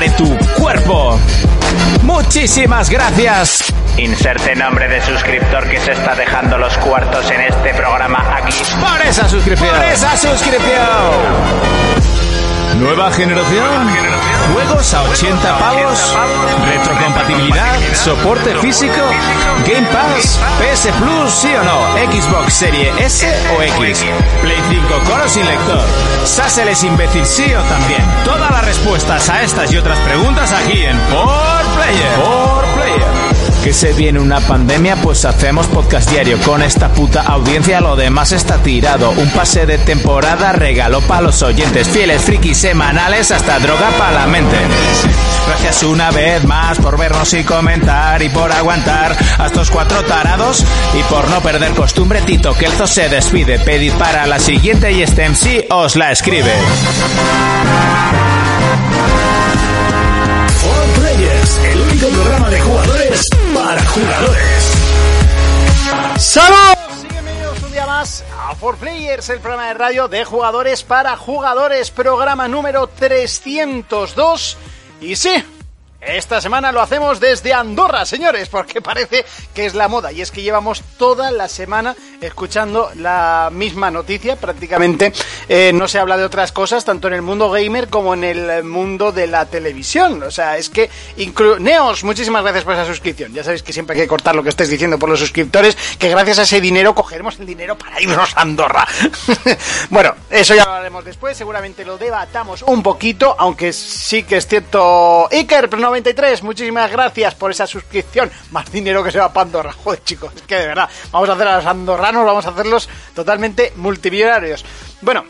de tu cuerpo. Muchísimas gracias. Inserte nombre de suscriptor que se está dejando los cuartos en este programa aquí. Por esa suscripción. Por esa suscripción. Nueva generación. Juegos a 80 pavos. Retrocompatibilidad. Soporte físico. Game Pass. PS Plus, sí o no. Xbox Serie S o X. Play 5 con sin lector. Sassel es imbécil, sí o también. Todas las respuestas a estas y otras preguntas aquí en Por Player. Por Player que se viene una pandemia, pues hacemos podcast diario con esta puta audiencia. Lo demás está tirado. Un pase de temporada regalo para los oyentes fieles, frikis semanales, hasta droga para la mente. Gracias una vez más por vernos y comentar y por aguantar a estos cuatro tarados y por no perder costumbre. Tito Kelzo se despide. Pedid para la siguiente y este MC os la escribe. For Players, el único programa de jugadores para jugadores. Día más a 4Players, el programa de radio de jugadores para jugadores, programa número 302. Y sí, esta semana lo hacemos desde Andorra, señores, porque parece que es la moda. Y es que llevamos toda la semana escuchando la misma noticia, prácticamente. Eh, no se habla de otras cosas, tanto en el mundo gamer como en el mundo de la televisión. O sea, es que... inclu- Neos, muchísimas gracias por esa suscripción. Ya sabéis que siempre hay que cortar lo que estés diciendo por los suscriptores, que gracias a ese dinero cogeremos el dinero para irnos a Andorra. bueno, eso ya lo hablaremos después. Seguramente lo debatamos un poquito, aunque sí que es cierto... Iker93, muchísimas gracias por esa suscripción. Más dinero que se va para Andorra. Joder, chicos, es que de verdad, vamos a hacer a los andorranos, vamos a hacerlos totalmente multimillonarios. Bueno,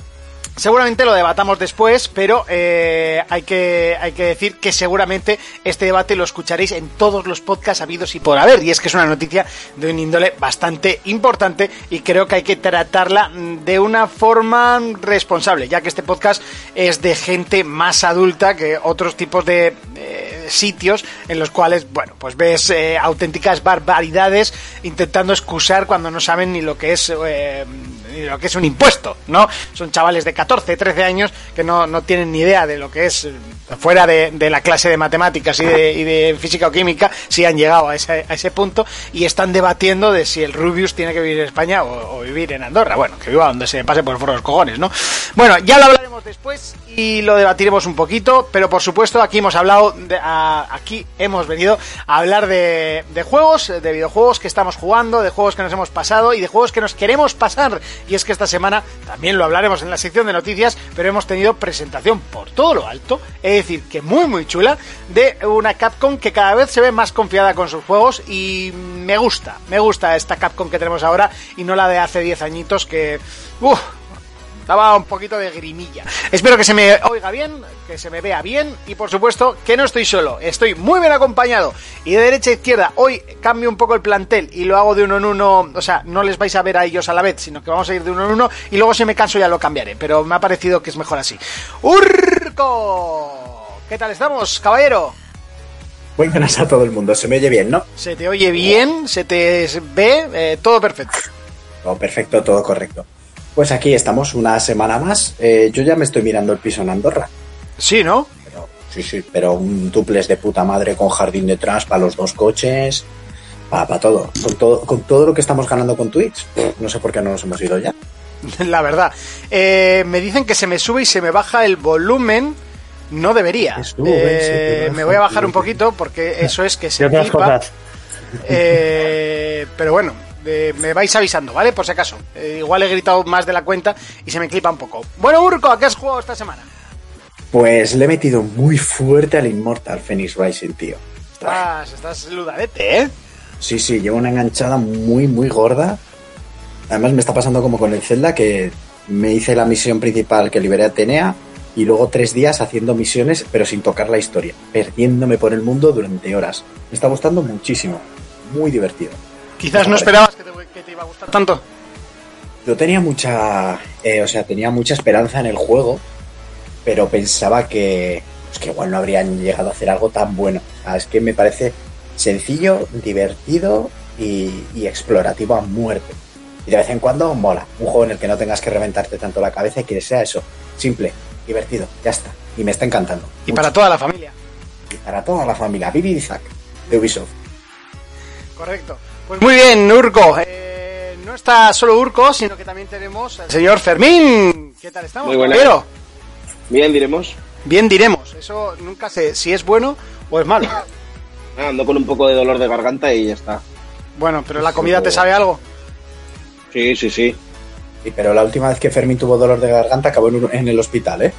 Seguramente lo debatamos después, pero eh, hay, que, hay que decir que seguramente este debate lo escucharéis en todos los podcasts habidos y por haber. Y es que es una noticia de un índole bastante importante y creo que hay que tratarla mm, de una forma responsable, ya que este podcast es de gente más adulta que otros tipos de eh, sitios en los cuales, bueno, pues ves eh, auténticas barbaridades intentando excusar cuando no saben ni lo que es... ni lo que es un impuesto, ¿no? Son chavales de 14, 13 años que no, no tienen ni idea de lo que es, eh, fuera de, de la clase de matemáticas y de, física o química, si han llegado a ese, a ese punto y están debatiendo de si el Rubius tiene que vivir en España o, vivir en Andorra. Bueno, que viva donde se pase por los cojones, ¿no? Bueno, ya lo hablaremos después y lo debatiremos un poquito, pero por supuesto aquí hemos hablado, de- aquí hemos venido a hablar de, de juegos, de videojuegos que estamos jugando, de juegos que nos hemos pasado y de juegos que nos queremos pasar. Y es que esta semana también lo hablaremos en la sección de noticias, pero hemos tenido presentación por todo lo alto, es decir, que muy muy chula, de una Capcom que cada vez se ve más confiada con sus juegos y me gusta, me gusta esta Capcom que tenemos ahora y no la de hace 10 añitos que... uf, daba un poquito de grimilla. Espero que se me oiga bien, que se me vea bien y por supuesto que no estoy solo, estoy muy bien acompañado. Y de derecha a izquierda, hoy cambio un poco el plantel y lo hago de uno en uno, o sea, no les vais a ver a ellos a la vez, sino que vamos a ir de uno en uno y luego si me canso ya lo cambiaré, pero me ha parecido que es mejor así. ¡Urco! ¿Qué tal estamos, caballero? Muy buenas a todo el mundo, se me oye bien, ¿no? Se te oye bien, se te ve, eh, todo perfecto. Todo perfecto, todo correcto. Pues aquí estamos una semana más. Eh, yo ya me estoy mirando el piso en Andorra. Sí, ¿no? Pero, sí, sí, pero un duples de puta madre con jardín detrás para los dos coches, para todo. Con todo. Con todo lo que estamos ganando con Twitch. No sé por qué no nos hemos ido ya. La verdad. Eh, me dicen que se me sube y se me baja el volumen. No debería. Se sube, Eh, me voy a bajar un poquito porque eso es que se otras flipa. cosas. Eh, pero bueno, eh, me vais avisando, ¿vale? Por si acaso. Eh, igual he gritado más de la cuenta y se me clipa un poco. Bueno, Urco, ¿a qué has jugado esta semana? Pues le he metido muy fuerte al Immortal Phoenix Rising, tío. Estás, estás ludadete, ¿eh? Sí, sí, llevo una enganchada muy, muy gorda. Además me está pasando como con el Zelda que me hice la misión principal que liberé a Atenea y luego tres días haciendo misiones pero sin tocar la historia, perdiéndome por el mundo durante horas. Me está gustando muchísimo, muy divertido. Quizás no esperabas que te, que te iba a gustar tanto. Yo tenía mucha, eh, o sea, tenía mucha esperanza en el juego, pero pensaba que, pues que igual no habrían llegado a hacer algo tan bueno. O sea, es que me parece sencillo, divertido y, y explorativo a muerte. Y de vez en cuando mola. Un juego en el que no tengas que reventarte tanto la cabeza y que sea eso, simple, divertido, ya está. Y me está encantando. Y Mucho. para toda la familia. y para toda la familia. Vivi y Zack, de Ubisoft. Correcto. Pues muy bien, Urco. Eh, no está solo Urco, sino que también tenemos al señor Fermín. ¿Qué tal estamos? Muy buena. caballero? Bien, diremos. Bien diremos. Eso nunca sé si es bueno o es malo. Ah, ando con un poco de dolor de garganta y ya está. Bueno, pero la comida te sabe algo. Sí, sí, sí. Sí, pero la última vez que Fermín tuvo dolor de garganta acabó en, un- en el hospital, ¿eh?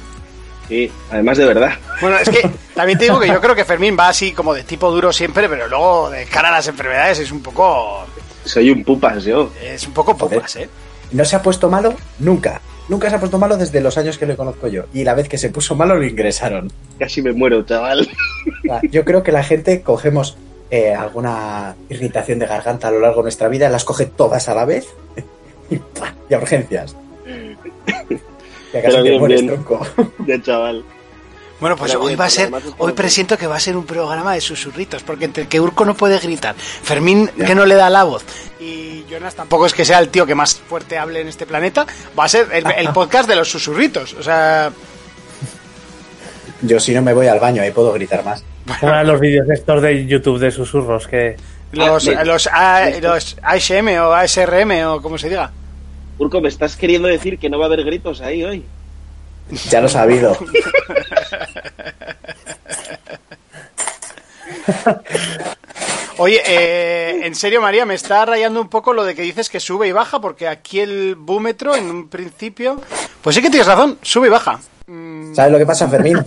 Sí, además de verdad. Bueno, es que también te digo que yo creo que Fermín va así como de tipo duro siempre, pero luego de cara a las enfermedades es un poco. Soy un pupas yo. Es un poco pupas, ¿eh? No se ha puesto malo nunca. Nunca se ha puesto malo desde los años que le conozco yo. Y la vez que se puso malo lo ingresaron. Casi me muero, chaval. Yo creo que la gente cogemos eh, alguna irritación de garganta a lo largo de nuestra vida, las coge todas a la vez y, ¡pah! y a urgencias. Pero te bien, bien. tronco. De chaval. Bueno, pues Pero hoy bien, va a ser, hoy presiento que va a ser un programa de susurritos, porque entre que Urco no puede gritar, Fermín que no le da la voz y Jonas tampoco es que sea el tío que más fuerte hable en este planeta, va a ser el, el podcast de los susurritos. O sea, Yo si no me voy al baño, ahí puedo gritar más. Eran los vídeos estos de YouTube de susurros que los, me- los, A- los ASM o ASRM o como se diga. Urco, me estás queriendo decir que no va a haber gritos ahí hoy. Ya lo he sabido. Oye, eh, en serio, María, me está rayando un poco lo de que dices que sube y baja, porque aquí el búmetro, en un principio, pues sí que tienes razón, sube y baja. Mm, ¿Sabes lo que pasa, Fermín?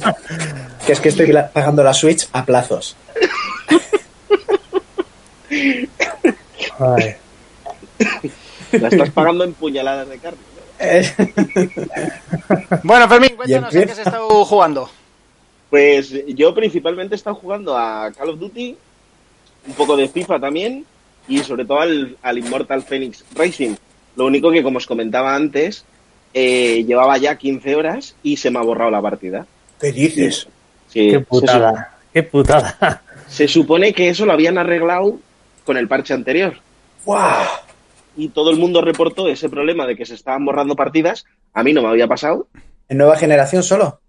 Que es que estoy pagando la Switch a plazos. ay, La estás pagando en puñaladas de carne. ¿no? Eh, Bueno, Fermín, cuéntanos a qué has estado jugando. Pues yo principalmente he estado jugando a Call of Duty, un poco de FIFA también, y sobre todo al, al Immortal Phoenix Racing. Lo único que, como os comentaba antes, eh, llevaba ya 15 horas y se me ha borrado la partida. ¿Qué dices? Sí, qué putada, qué putada. se supone que eso lo habían arreglado con el parche anterior. ¡Guau! Y todo el mundo reportó ese problema de que se estaban borrando partidas. A mí no me había pasado. ¿En nueva generación solo?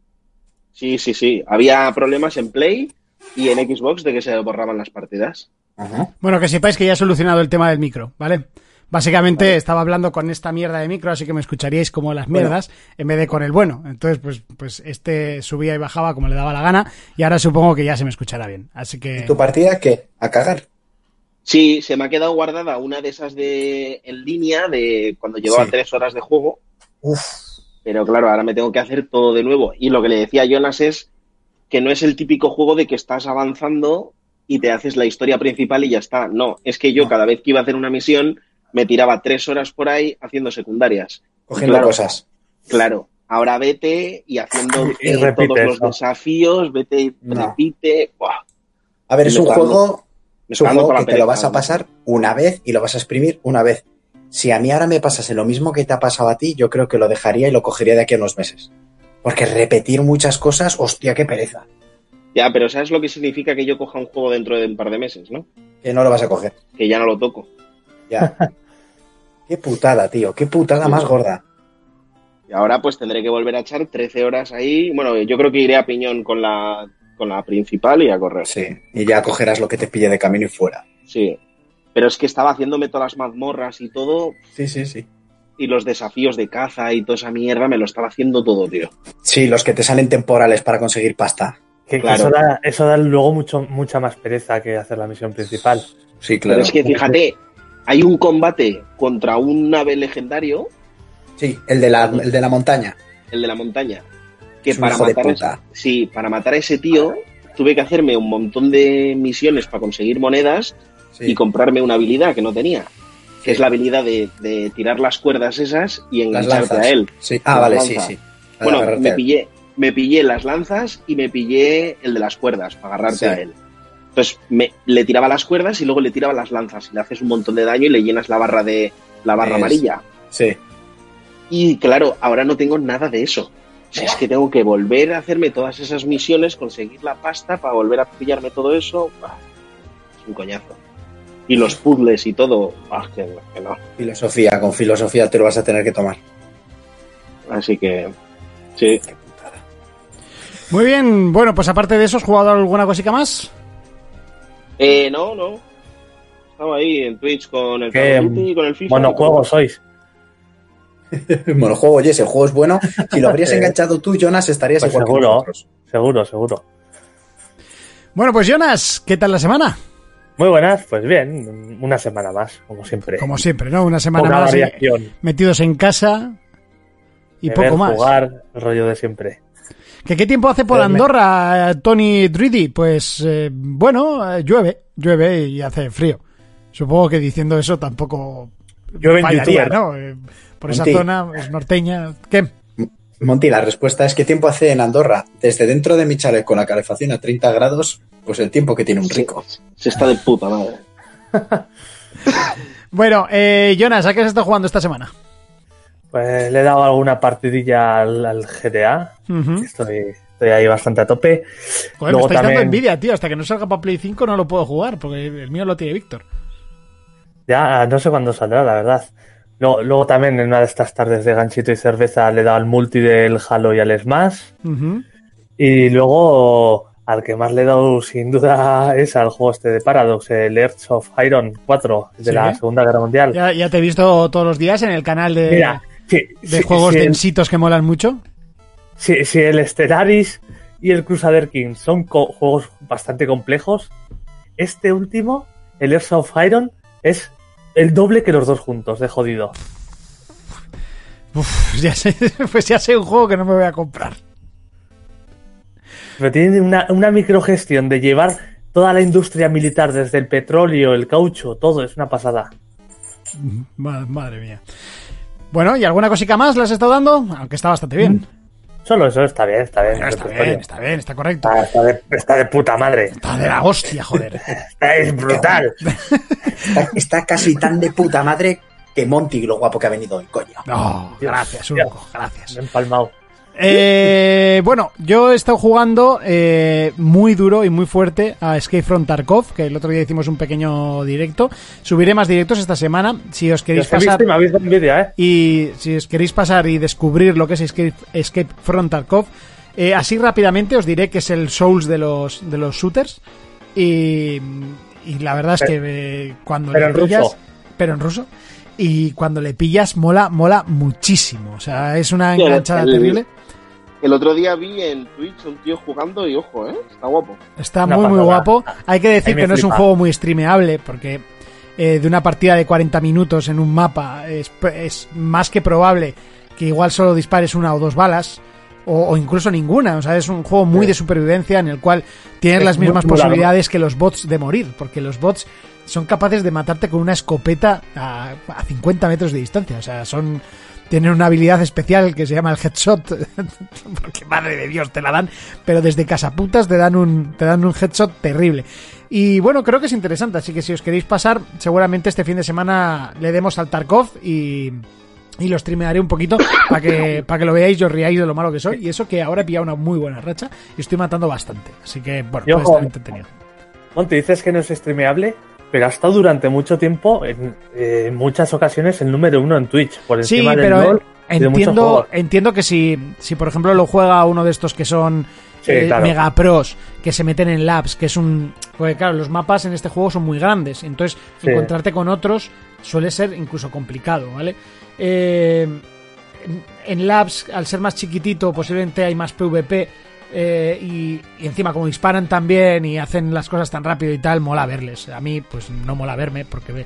Sí, sí, sí. Había problemas en Play y en Xbox de que se borraban las partidas. Ajá. Bueno, que sepáis que ya he solucionado el tema del micro, ¿vale? Básicamente estaba hablando con esta mierda de micro, así que me escucharíais como las Bueno. mierdas en vez de con el bueno. Entonces, pues, pues este subía y bajaba como le daba la gana y ahora supongo que ya se me escuchará bien. Así que... ¿Tu partida qué? ¿A cagar? Sí, se me ha quedado guardada una de esas de en línea de cuando llevaba Sí. tres horas de juego, Uf. pero claro, ahora me tengo que hacer todo de nuevo. Y lo que le decía a Jonas es que no es el típico juego de que estás avanzando y te haces la historia principal y ya está. No, es que yo No. cada vez que iba a hacer una misión me tiraba tres horas por ahí haciendo secundarias. Cogiendo Claro. cosas. Claro, ahora vete y haciendo Y todos los desafíos, vete y No. repite. Buah, A ver, es un juego, es un juego que te lo vas a pasar una vez y lo vas a exprimir una vez. Si a mí ahora me pasase lo mismo que te ha pasado a ti, yo creo que lo dejaría y lo cogería de aquí a unos meses. Porque repetir muchas cosas, hostia, qué pereza. Ya, pero ¿sabes lo que significa que yo coja un juego dentro de un par de meses, no? Que no lo vas a coger. Que ya no lo toco. Ya. qué putada, tío. Qué putada Sí. más gorda. Y ahora pues tendré que volver a echar 13 horas ahí. Bueno, yo creo que iré a piñón con la, con la principal y a correr. Sí. Y ya cogerás lo que te pille de camino y fuera. Sí. Pero es que estaba haciéndome todas las mazmorras y todo, Sí, sí, sí. y los desafíos de caza y toda esa mierda, me lo estaba haciendo todo, tío. Sí, los que te salen temporales para conseguir pasta. Que, Claro. eso, da, eso da luego mucho, mucha más pereza que hacer la misión principal. Sí, Pero es que fíjate, hay un combate contra un ave legendario, Sí, el de la, el de la montaña. el de la montaña, que para matar, ese, sí, para matar a ese tío tuve que hacerme un montón de misiones para conseguir monedas Sí. y comprarme una habilidad que no tenía, que Sí. es la habilidad de, de tirar las cuerdas esas y engancharte a él. Sí. Ah, vale, sí, sí. Bueno, me pillé, me pillé las lanzas y me pillé el de las cuerdas para agarrarte a él. Entonces me, le tiraba las cuerdas y luego le tiraba las lanzas y le haces un montón de daño y le llenas la barra de la barra Es- amarilla. Sí. Y claro, ahora no tengo nada de eso. Es que tengo que volver a hacerme todas esas misiones, conseguir la pasta para volver a pillarme todo eso. Bah, es un coñazo. Y los puzzles y todo. Que, que no. Filosofía, con filosofía te lo vas a tener que tomar. Así que. Sí. Muy bien, bueno, pues aparte de eso, ¿has jugado alguna cosica más? Eh, no, no. Estaba ahí en Twitch con el Qué Call of Duty y con el FIFA. Monojuegos sois. Monojuego, oye, ese juego es bueno. Si lo habrías enganchado tú, Jonas, estarías Pues igual que seguro, nosotros. seguro, seguro. Bueno, pues Jonas, ¿qué tal la semana? Muy buenas, pues bien, una semana más, como siempre. Como siempre, ¿no? Una semana más eh, variación. metidos en casa y poco más. jugar, el rollo de siempre. ¿Que ¿Qué tiempo hace por. Andorra, eh, Tony Dridi? Pues eh, bueno, eh, llueve, llueve y hace frío. Supongo que diciendo eso tampoco Llueve en fallaría. ¿no? Por esa Monty. zona es norteña. ¿Qué? Monty, la respuesta es ¿qué tiempo hace en Andorra? Desde dentro de mi chalet con la calefacción a 30 grados, pues el tiempo que tiene un rico. Se está de puta madre. Bueno, eh, Jonas, ¿a qué has estado jugando esta semana? Pues le he dado alguna partidilla al, al GTA. Estoy, estoy ahí bastante a tope. Joder, me Luego estáis dando envidia, tío. Hasta que no salga para Play 5 no lo puedo jugar, porque el mío lo tiene Víctor. Ya no sé cuándo saldrá, la verdad. Luego, luego también en una de estas tardes de ganchito y cerveza le he dado al multi del Halo y al Smash. Ujú. Y luego al que más le he dado sin duda es al juego este de Paradox, el Earth of Iron 4 de Sí. la Segunda Guerra Mundial. Ya, ya te he visto todos los días en el canal de, Mira, de juegos el- densitos que molan mucho. si- si el Stellaris y el Crusader King son juegos bastante complejos, este último, el Earth of Iron, es el doble que los dos juntos, de jodido. Uf, ya sé, pues ya sé un juego que no me voy a comprar. Pero tiene una, una microgestión de llevar toda la industria militar, desde el petróleo, el caucho, todo, es una pasada. Ma- Madre mía. Bueno, ¿y alguna cosica más le has estado dando? Aunque está bastante bien. Solo eso está bien, está bien. Bueno, está bien, está bien, está correcto. Está, está de, está de puta madre. Está de la hostia, joder. Está es brutal. Está, está casi tan de puta madre que Monty, lo guapo que ha venido hoy, coño. No, gracias, Urco, gracias. Me he empalmado. Eh, bueno, yo he estado jugando eh, muy duro y muy fuerte a Escape from Tarkov, que el otro día hicimos un pequeño directo. Subiré más directos esta semana. Si os queréis visto pasar me envidia, ¿eh? y si os queréis pasar y descubrir lo que es Escape, Escape from Tarkov, eh, así rápidamente os diré que es el Souls de los, de los shooters. Y, y la verdad es que eh, cuando pero le en pillas. ruso. Pero en ruso. Y cuando le pillas, mola, mola muchísimo. O sea, es una enganchada terrible. El otro día vi en Twitch un tío jugando y ojo, ¿eh? Está guapo. Está Una muy, muy guapo. Hay que decir que no es un juego muy streameable, porque eh, de una partida de 40 minutos en un mapa es, es más que probable que igual solo dispares una o dos balas, o, o incluso ninguna. O sea, es un juego muy Sí. de supervivencia en el cual tienes Es las mismas largo. posibilidades que los bots de morir, porque los bots son capaces de matarte con una escopeta a, a 50 metros de distancia. O sea, son tienen una habilidad especial que se llama el headshot, porque madre de Dios te la dan, pero desde casaputas te dan un te dan un headshot terrible. Y bueno, creo que es interesante, así que si os queréis pasar, seguramente este fin de semana le demos al Tarkov y y lo streamearé un poquito para que, para que lo veáis y os riáis de lo malo que soy. Y eso que ahora he pillado una muy buena racha y estoy matando bastante. Así que, bueno, Y puede ojo, estar entretenido. Monty, dices que no es streameable, pero ha estado durante mucho tiempo, en, eh, en muchas ocasiones, el número uno en Twitch, por Sí, encima del pero LoL y de entiendo, entiendo que si, si, por ejemplo, lo juega uno de estos que son Sí, eh, claro. mega pros, que se meten en labs, que es un... Porque claro, los mapas en este juego son muy grandes, entonces Sí. encontrarte con otros suele ser incluso complicado, ¿vale? Eh, en labs, al ser más chiquitito, posiblemente hay más PvP. Eh, y, encima como disparan tan bien y hacen las cosas tan rápido y tal, mola verles. A mí pues no mola verme porque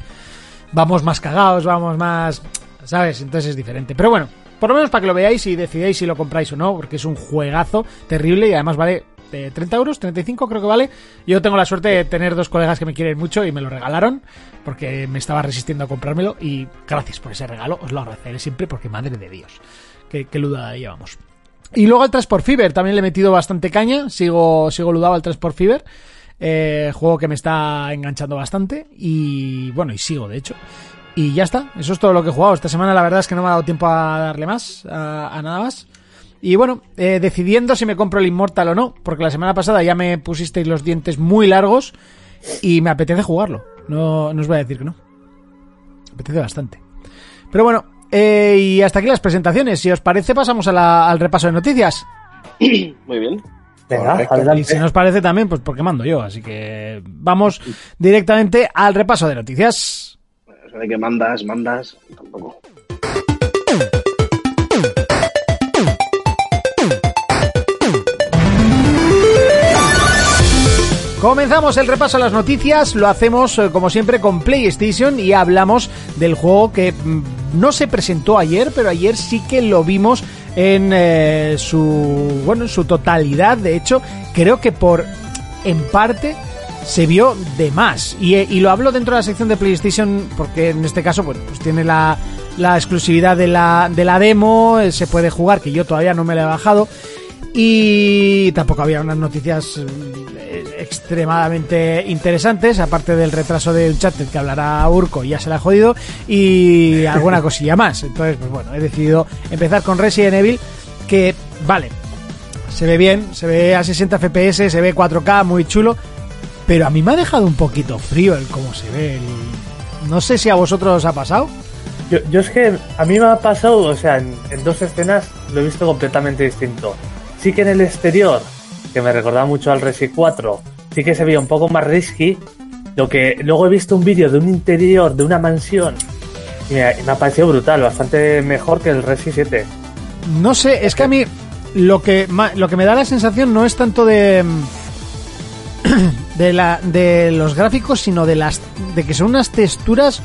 vamos más cagados, vamos más... ¿Sabes? Entonces es diferente. Pero bueno, por lo menos para que lo veáis y decidáis si lo compráis o no, porque es un juegazo terrible y además vale eh, 30 euros, 35 creo que vale. Yo tengo la suerte de tener dos colegas que me quieren mucho y me lo regalaron porque me estaba resistiendo a comprármelo y gracias por ese regalo, os lo agradeceré siempre porque madre de Dios, qué, qué ludada llevamos. Y luego al Transport Fever también le he metido bastante caña, sigo, sigo ludado al Transport Fever, eh, juego que me está enganchando bastante y bueno, y sigo de hecho. Y ya está, eso es todo lo que he jugado. Esta semana la verdad es que no me ha dado tiempo a darle más, a, nada más. Y bueno, eh, decidiendo si me compro el Immortal o no, porque la semana pasada ya me pusisteis los dientes muy largos y me apetece jugarlo. No, no os voy a decir que no. Me apetece bastante. Pero bueno, eh, y hasta aquí las presentaciones. Si os parece, pasamos a la- al repaso de noticias. Muy bien. Venga. Y si nos parece también, pues porque mando yo. Así que vamos directamente al repaso de noticias. Eso de que mandas, mandas, tampoco. Comenzamos el repaso a las noticias, lo hacemos eh, como siempre con PlayStation y hablamos del juego que mm, no se presentó ayer, pero ayer sí que lo vimos en eh, su bueno, en su totalidad, de hecho, creo que por en parte se vio de más. Y, eh, y lo hablo dentro de la sección de PlayStation porque en este caso bueno, pues tiene la, la exclusividad de la, de la demo, eh, se puede jugar, que yo todavía no me la he bajado. Y tampoco había unas noticias eh, extremadamente interesantes, aparte del retraso de Uncharted que hablará Urco, ya se la ha jodido, y alguna cosilla más. Entonces, pues bueno, he decidido empezar con Resident Evil, que, vale, se ve bien, se ve a 60 FPS, se ve 4K, muy chulo, pero a mí me ha dejado un poquito frío el cómo se ve. el- No sé si a vosotros os ha pasado. Yo, yo es que a mí me ha pasado, o sea, en, en dos escenas lo he visto completamente distinto. Sí que en el exterior, que me recordaba mucho al Resi 4, sí que se veía un poco más risky. Lo que luego he visto un vídeo de un interior de una mansión y me, ha parecido brutal, bastante mejor que el Resi 7. No sé, es que a mí lo que lo que me da la sensación no es tanto de de la de los gráficos, sino de las de que son unas texturas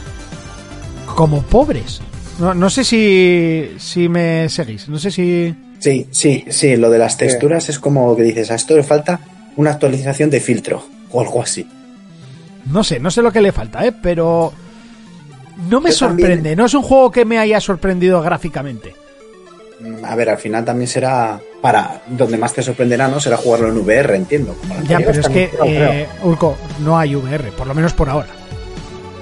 como pobres. No, no sé si si me seguís, no sé si Sí, sí, sí, lo de las texturas es como que dices, a esto le falta una actualización de filtro o algo así. no sé, no sé lo que le falta, ¿eh? pero no me Yo también. sorprende, no es un juego que me haya sorprendido gráficamente. Mm, A ver, al final también será para donde más te sorprenderá, ¿no? Será jugarlo en VR, entiendo. Ya, pero es que eh, Urco, no hay VR, por lo menos por ahora.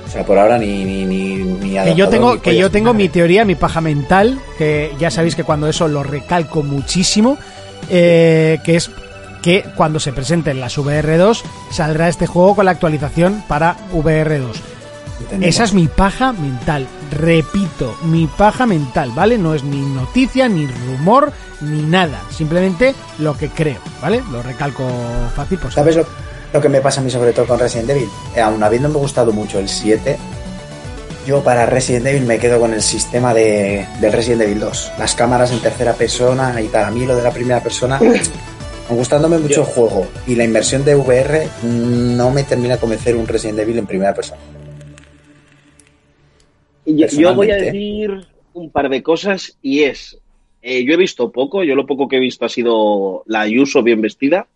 O sea, por ahora ni ni ni, ni que yo tengo ni que yo tengo mi teoría mi paja mental que ya sabéis que cuando eso lo recalco muchísimo eh, que es que cuando se presenten las VR2 saldrá este juego con la actualización para VR2 Entendemos. esa es mi paja mental repito mi paja mental vale no es ni noticia ni rumor ni nada simplemente lo que creo vale lo recalco fácil pues ¿Sabes lo, lo que me pasa a mí sobre todo con Resident Evil? Eh, aun habiéndome gustado mucho el 7, yo para Resident Evil me quedo con el sistema de, del Resident Evil 2. Las cámaras en tercera persona y tal. A mí lo de la primera persona, gustándome mucho el juego y la inversión de VR, no me termina de convencer un Resident Evil en primera persona. Yo, voy a decir un par de cosas y es, eh, yo he visto poco, yo lo poco que he visto ha sido la Ayuso bien vestida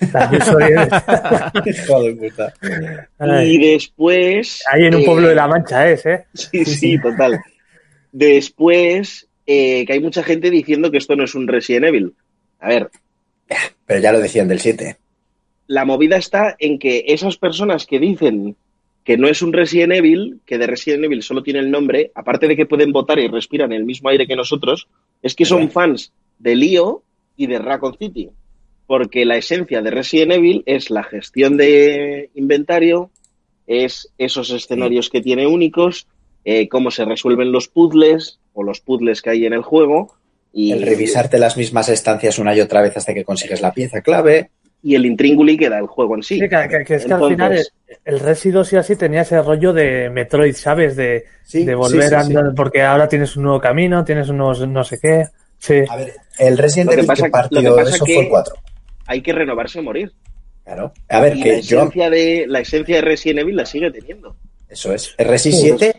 Yo soy- Hijo de puta. Ay, y después... ahí en un eh, pueblo de la Mancha es, ¿eh? Sí, sí, total. Después, eh, que hay mucha gente diciendo que esto no es un Resident Evil. A ver, Pero ya lo decían del 7. la movida está en que esas personas que dicen que no es un Resident Evil, que de Resident Evil solo tiene el nombre, aparte de que pueden votar y respiran el mismo aire que nosotros, es que son fans de Leo y de Raccoon City. Porque la esencia de Resident Evil es la gestión de inventario, es esos escenarios que tiene únicos, eh, cómo se resuelven los puzzles o los puzzles que hay en el juego. Y, El revisarte las mismas estancias una y otra vez hasta que consigues la pieza clave. y el intrínguli que da el juego en sí. Sí, que, que- que es que al final el, el Resi 2 y así tenía ese rollo de Metroid, ¿sabes? De, Sí, de volver sí, sí, a sí. andar, porque ahora tienes un nuevo camino, tienes unos no sé qué. Sí. A ver, el Resident Lo que Evil pasa- que partió que pasa eso que- fue el 4. Hay que renovarse o morir. Claro. A ver, y la que yo esencia, de, la esencia de Resident Evil la sigue teniendo. Eso es. El Resi 7,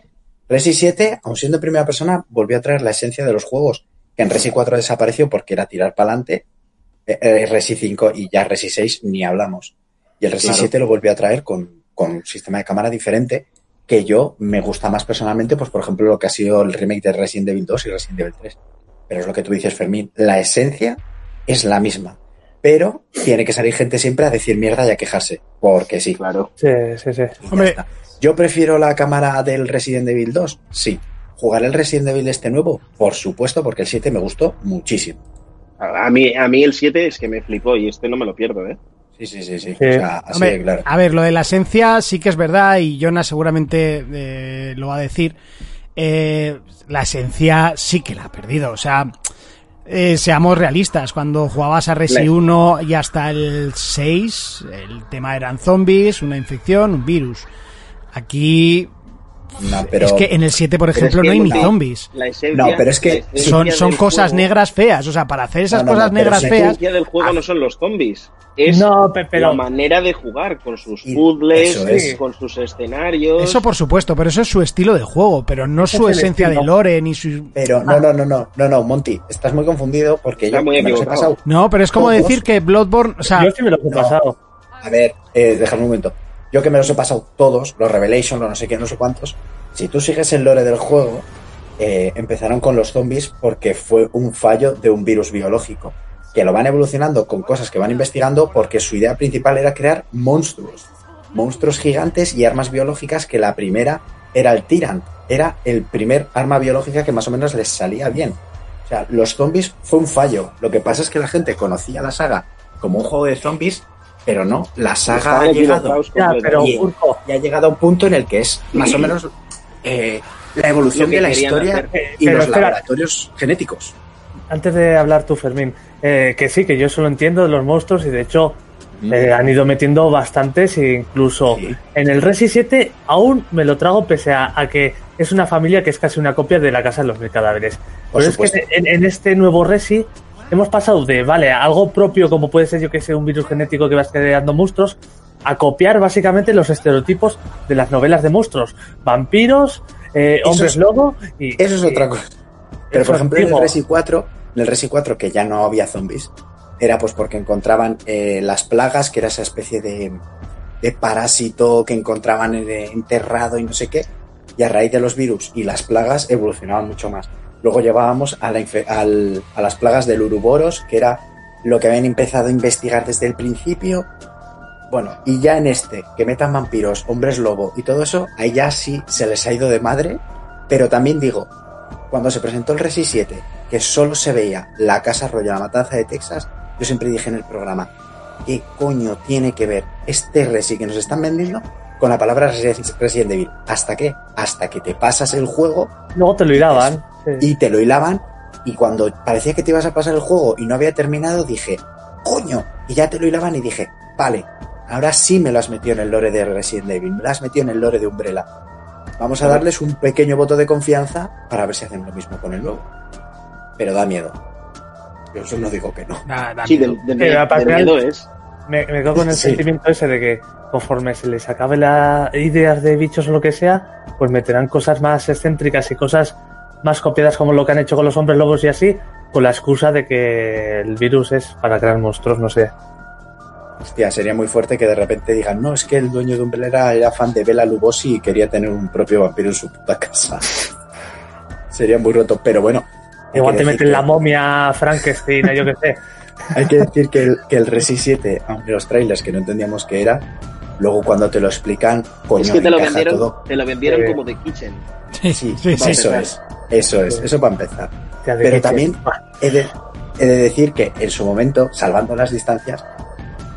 Resi 7, aun siendo en primera persona, volvió a traer la esencia de los juegos. Que en Resi 4 desapareció porque era tirar para adelante. Resi 5 y ya Resi 6 ni hablamos. Y el Resi Claro. 7 lo volvió a traer con, con un sistema de cámara diferente que yo me gusta más personalmente, pues por ejemplo lo que ha sido el remake de Resident Evil 2 y Resident Evil 3. Pero es lo que tú dices, Fermín. La esencia es la misma. Pero tiene que salir gente siempre a decir mierda y a quejarse. Porque sí. Claro. Sí, sí, sí. Hombre. ¿Yo prefiero la cámara del Resident Evil 2? Sí. ¿Jugaré el Resident Evil este nuevo? Por supuesto, porque el 7 me gustó muchísimo. A mí, a mí el 7 es que me flipó y este no me lo pierdo, ¿eh? Sí, sí, sí, sí. Sí. O sea, así Hombre, de claro. A ver, lo de la esencia sí que es verdad y Jonah seguramente eh, lo va a decir. Eh, la esencia sí que la ha perdido. O sea, eh, seamos realistas, cuando jugabas a Resi 1 y hasta el 6, el tema eran zombies, una infección, un virus. Aquí No, pero, es que en el 7, por ejemplo, es que no hay ni zombies. La esencia, No, pero es que Son, son cosas juego- negras feas. O sea, para hacer esas No, no, cosas negras sí. La feas, esencia del juego no son los zombies. Es No, pe- pero- la manera de jugar con sus puzzles, es. con sus escenarios. eso por supuesto, pero eso es su estilo de juego, pero no su es esencia de lore ni su... pero no, no, no, no, no, no, Monty, estás muy confundido porque Está yo muy me los he pasado. No, pero es como decir que Bloodborne, o sea, Yo sí me lo he no. pasado. A ver, eh, déjame un momento. Yo que me los he pasado todos, los Revelation, los no sé qué, no sé cuántos. Si tú sigues el lore del juego, eh, empezaron con los zombies porque fue un fallo de un virus biológico. Que lo van evolucionando con cosas que van investigando porque su idea principal era crear monstruos. Monstruos gigantes y armas biológicas que la primera era el Tyrant. Era el primer arma biológica que más o menos les salía bien. O sea, los zombies fue un fallo. Lo que pasa es que la gente conocía la saga como un juego de zombies, pero no, la saga ha llegado Ya, pero. Y- Urco, y ha llegado a un punto en el que es más o menos eh, la evolución de la historia hacer. y Pero los espera. laboratorios genéticos. antes de hablar tú, Fermín, eh, que sí, que yo eso lo entiendo de los monstruos y de hecho eh, han ido metiendo bastantes e incluso Sí. en el Resi 7 aún me lo trago pese a, a que es una familia que es casi una copia de la Casa de los Mil Cadáveres. Por Pero supuesto. es que en, en este nuevo Resi hemos pasado de, vale, algo propio como puede ser yo que sé, un virus genético que vas creando monstruos, a copiar básicamente los estereotipos de las novelas de monstruos. Vampiros, eh, hombres es- lobo y... Eso es y- otra cosa. Pero por ejemplo en el Resi 4, en el Resi 4 que ya no había zombies, era pues porque encontraban eh, las plagas, que era esa especie de, de parásito que encontraban eh, enterrado y no sé qué, y a raíz de los virus y las plagas evolucionaban mucho más. Luego llevábamos a, la infe- al- a las plagas del Uruboros, que era lo que habían empezado a investigar desde el principio. Bueno, y ya en este, que metan vampiros, hombres lobo y todo eso, ahí ya sí se les ha ido de madre. Pero también digo, cuando se presentó el Resi 7, que solo se veía la Casa Rollo, la matanza de Texas, yo siempre dije en el programa, ¿qué coño tiene que ver este Resi que nos están vendiendo con la palabra Resi- Resident Evil? ¿Hasta qué? Hasta que te pasas el juego Luego te lo hilaban. Sí. y te lo hilaban y cuando parecía que te ibas a pasar el juego y no había terminado, dije, coño, y ya te lo hilaban y dije, vale, ahora sí me lo has metido en el lore de Resident Evil, me lo has metido en el lore de Umbrella. Vamos a darles un pequeño voto de confianza para ver si hacen lo mismo con el nuevo. Pero da miedo. Yo eso no digo que no. da- da Sí, de, miedo. de- Eh, de aparte- miedo es. Me, me quedo con el Sí. sentimiento ese de que conforme se les acabe las ideas de bichos o lo que sea, pues meterán cosas más excéntricas y cosas más copiadas como lo que han hecho con los hombres lobos y así, con la excusa de que el virus es para crear monstruos, no sé. Hostia, sería muy fuerte que de repente digan, no, es que el dueño de Umbrella era fan de Bela Lugosi y quería tener un propio vampiro en su puta casa. sería muy roto, pero bueno. Igual que te meten que- la momia, Frankenstein, o yo qué sé. Hay que decir que el, que el Resi 7, aunque los trailers que no entendíamos qué era, luego cuando te lo explican, coño, es que te lo vendieron, todo. te lo vendieron como The Kitchen. Sí, Sí, sí, sí. eso es, eso es, eso para empezar. Pero también he de, he de decir que en su momento, salvando las distancias,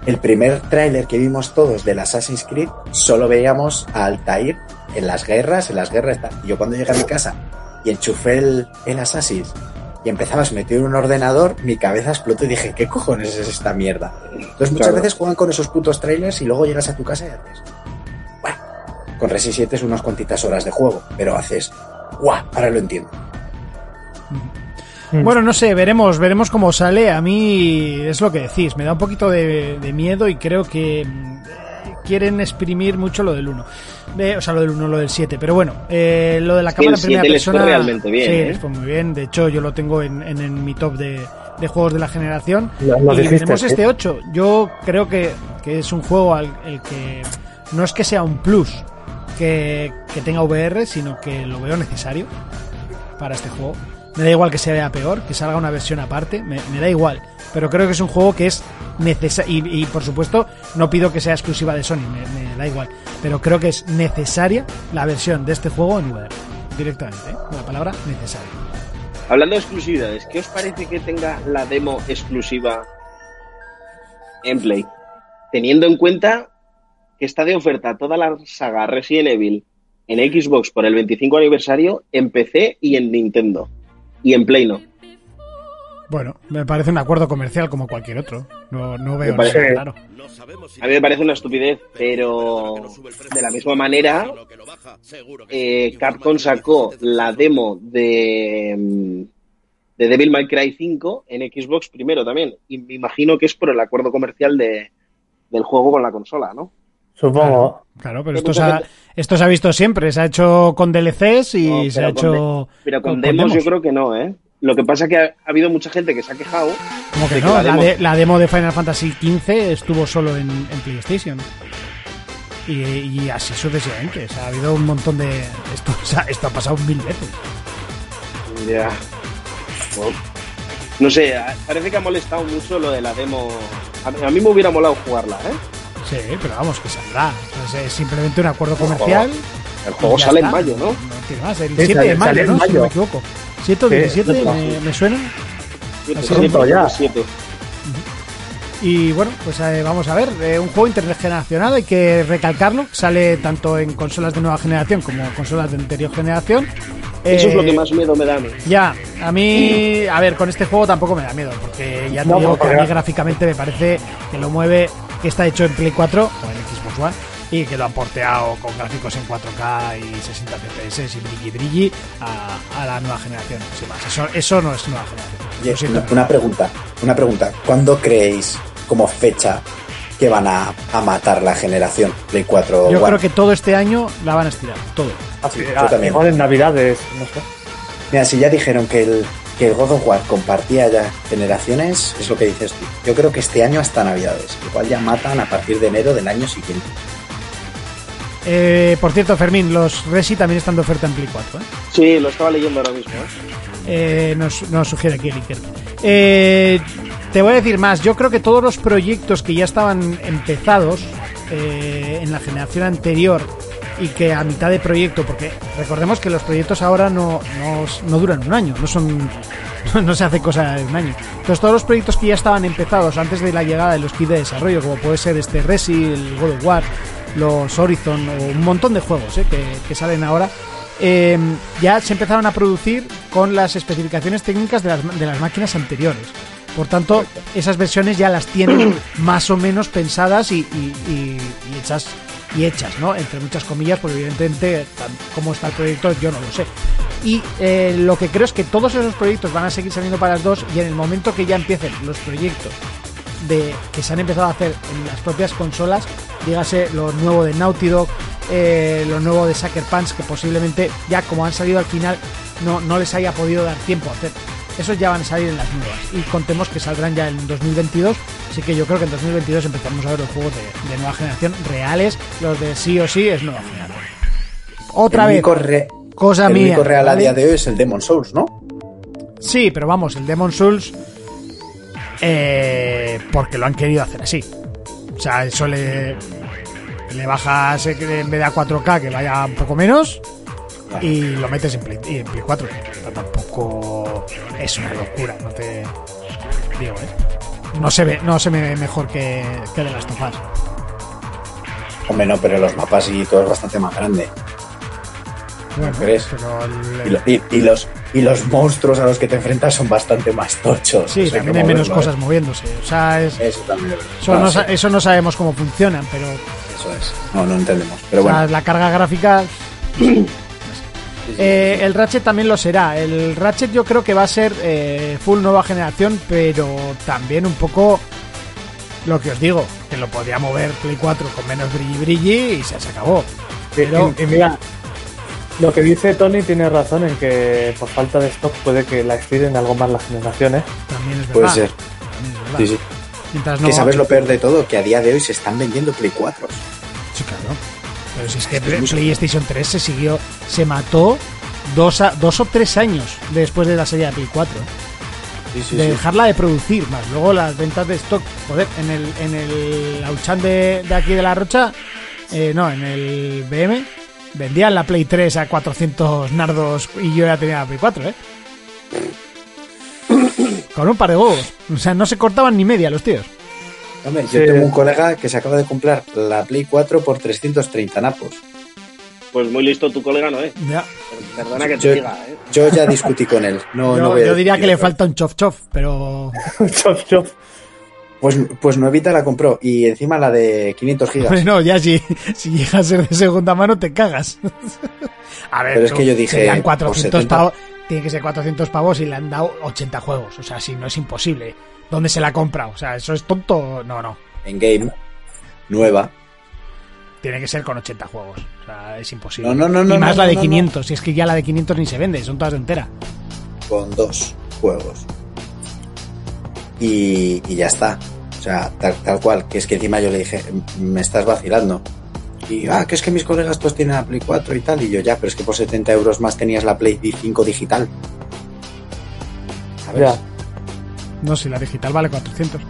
el primer tráiler que vimos todos del Assassin's Creed, solo veíamos a Altair en las guerras, en las guerras. yo cuando llegué a mi casa y enchufé el, el Assassin's y empezabas a meter un ordenador, mi cabeza explotó y dije, ¿qué cojones es esta mierda? Entonces muchas Claro. veces juegan con esos putos trailers y luego llegas a tu casa y haces, bueno, con Resi 7 es unas cuantitas horas de juego, pero haces, guau, ahora lo entiendo. Bueno, no sé, veremos, veremos cómo sale. A mí es lo que decís, me da un poquito de, de miedo y creo que mm, quieren exprimir mucho lo del 1. o sea, lo del 1, lo del 7. Pero bueno, eh, lo de la cámara en primera 7 les fue persona. realmente bien, sí, ¿eh? les fue muy bien. De hecho, yo lo tengo en, en- en mi top de, de juegos de la generación. Lo- lo y dijiste, tenemos sí. este 8. Yo creo que, que es un juego al el que no es que sea un plus que, tenga VR, sino que lo veo necesario para este juego. Me da igual que se vea peor, que salga una versión aparte, me, da igual. Pero creo que es un juego que es necesario. Y, por supuesto, no pido que sea exclusiva de Sony, me, da igual. Pero creo que es necesaria la versión de este juego en VR. Directamente, ¿eh? La palabra necesaria. Hablando de exclusividades, ¿qué os parece que tenga la demo exclusiva en Play? Teniendo en cuenta que está de oferta toda la saga Resident Evil en Xbox por el 25 aniversario, en PC y en Nintendo. Y en Play no. Bueno, me parece un acuerdo comercial como cualquier otro. No, no veo parece- nada raro. A mí me parece una estupidez, pero de la misma manera, eh, Capcom sacó la demo de, mm, de Devil May Cry 5 en Xbox primero también. Y me imagino que es por el acuerdo comercial de, del juego con la consola, ¿no? Supongo. Claro, pero esto se, ha, gente- esto se ha visto siempre. Se ha hecho con DLCs y No, se ha hecho. de- pero con, demos, yo creo que no, ¿eh? Lo que pasa es que ha, ha habido mucha gente que se ha quejado. Como que no, la la, demo- de- la demo de Final Fantasy XV estuvo solo en, en PlayStation. Y, y así sucesivamente. O sea, ha habido un montón de. Esto, o sea, esto ha pasado mil veces. Ya. No, No sé, parece que ha molestado mucho lo de la demo. A, a mí me hubiera molado jugarla, ¿eh? Sí, pero vamos, que saldrá. Sea, es simplemente un acuerdo comercial. El juego sale en mayo, ¿no? No tiene más. El Sí, 7 sale- de mayo, en ¿no? Si no me equivoco. 7 o Sí, 17, justo. me, me suena. Siete, Así siete, pronto ya. siete. Y bueno, pues eh, vamos a ver, eh, un juego intergeneracional, hay que recalcarlo, sale tanto en consolas de nueva generación como consolas de anterior generación. Eso es Eh, lo que más miedo me da a mí. Ya, a mí, a ver, con este juego tampoco me da miedo, porque ya te No, digo que a mí gráficamente me parece que lo mueve, que está hecho en Play 4 o en Xbox One y que lo han porteado con gráficos en 4K y 60 FPS y brilli brilli a, a la nueva generación. Sin más, eso, eso no es nueva generación. Una, una pregunta, una pregunta. ¿Cuándo creéis como fecha que van a, a matar la generación Play 4 Yo One? creo que todo este año la van a estirar, todo. Sí, yo Ah, también. igual en Navidades, no sé. Mira, si ya dijeron que el, que el God of War compartía ya generaciones, es lo que dices tú. Yo creo que este año hasta Navidades. Igual ya matan a partir de enero del año siguiente. Eh, por cierto, Fermín, los Resi también están de oferta en Play 4. ¿eh? Sí, lo estaba leyendo ahora mismo. ¿eh? Eh, nos, nos sugiere aquí el Iker. Eh, te voy a decir más. Yo creo que todos los proyectos que ya estaban empezados eh, en la generación anterior y que a mitad de proyecto, porque recordemos que los proyectos ahora no, no, no duran un año, no son no se hace cosa en un año. Entonces todos los proyectos que ya estaban empezados antes de la llegada de los kits de desarrollo, como puede ser este Resi, el God of War, los Horizon o un montón de juegos eh, que, que salen ahora, eh, ya se empezaron a producir con las especificaciones técnicas de las, de las máquinas anteriores. Por tanto, esas versiones ya las tienen más o menos pensadas y, y- y- y hechas y hechas, ¿no? Entre muchas comillas, porque evidentemente cómo está el proyecto yo no lo sé. Y eh, lo que creo es que todos esos proyectos van a seguir saliendo para las dos y en el momento que ya empiecen los proyectos de que se han empezado a hacer en las propias consolas, dígase lo nuevo de Naughty Dog, eh, lo nuevo de Sucker Punch, que posiblemente ya como han salido al final no, no les haya podido dar tiempo a hacer. Esos ya van a salir en las nuevas y contemos que saldrán ya en 2022, así que yo creo que en 2022 empezamos a ver los juegos de, de nueva generación reales, los de sí o sí es nueva generación. Otra el vez, re- cosa el mía. único real a día de hoy es el Demon Souls, ¿no? Sí, pero vamos, el Demon Souls. eh, porque lo han querido hacer así. O sea, eso le. Le bajas en vez de a 4K que vaya un poco menos. Y lo metes en Play, y en Play 4. Pero tampoco es una locura, no te. Digo, ¿eh? No se ve, no se me ve mejor que, que de las tofas. Hombre, no, pero los mapas y todo es bastante más grande. Bueno, crees? el- Y, lo- y- y los, y los monstruos a los que te enfrentas son bastante más tochos. sí, también hay menos moverlo, cosas moviéndose. O sea, es, ¿eh? Eso también. eso, Ah, no, eso no sabemos cómo funcionan, pero eso es. No, no entendemos. Pero O sea, bueno. la carga gráfica. Eh, el Ratchet también lo será. El Ratchet yo creo que va a ser eh, full nueva generación, pero también un poco lo que os digo, que lo podría mover Play 4 con menos brilli brilli y se, se acabó. Pero Y, y mira, lo que dice Tony tiene razón en que por falta de stock puede que la estiren algo más las generaciones. también es verdad. Puede ser. también es verdad. Sí, sí. Mientras no- Que sabes lo peor de todo, que a día de hoy se están vendiendo Play 4. Sí, claro. Pero si es que Play- PlayStation 3 se siguió, se mató dos, a- dos o tres años después de la serie de Play 4. ¿eh? Sí, sí, de sí. dejarla de producir más. Luego las ventas de stock, joder, en el, en el Auchan de, de aquí de la Rocha, eh, no, en el BM, vendían la Play 3 a 400 nardos y yo ya tenía la Play 4, ¿eh? Con un par de huevos. O sea, no se cortaban ni media los tíos. Hombre, yo tengo un colega que se acaba de comprar la Play 4 por 330 napos. Pues muy listo tu colega, ¿no es? Ya. Perdona que te Yo, diga, ¿eh? yo ya discutí con él. No, yo no voy a yo diría que le falta un chof chof, pero. Chop, chop. Pues, pues nuevita la compró y encima la de 500 gigas. Bueno, ya si, si llega a ser de segunda mano te cagas. A ver, Pero es que yo dije, serían por 400 70. pavos. Tiene que ser 400 pavos y le han dado 80 juegos. O sea, si no es imposible. ¿Dónde se la ha comprado? O sea, ¿eso es tonto? No, no. En game, nueva. Tiene que ser con 80 juegos. O sea, es imposible. No, no, no, no, Y más no, la de no, no. 500. Si es que ya la de 500 ni se vende, son todas de entera. con dos juegos. Y, y ya está. O sea, tal, tal cual. Que es que encima yo le dije, me estás vacilando. Y, ah, que es que mis colegas pues tienen la Play 4 y tal. Y yo, ya, pero es que por 70 euros más tenías la Play 5 digital. ¿Sabes? Ya. No, si la digital vale 400.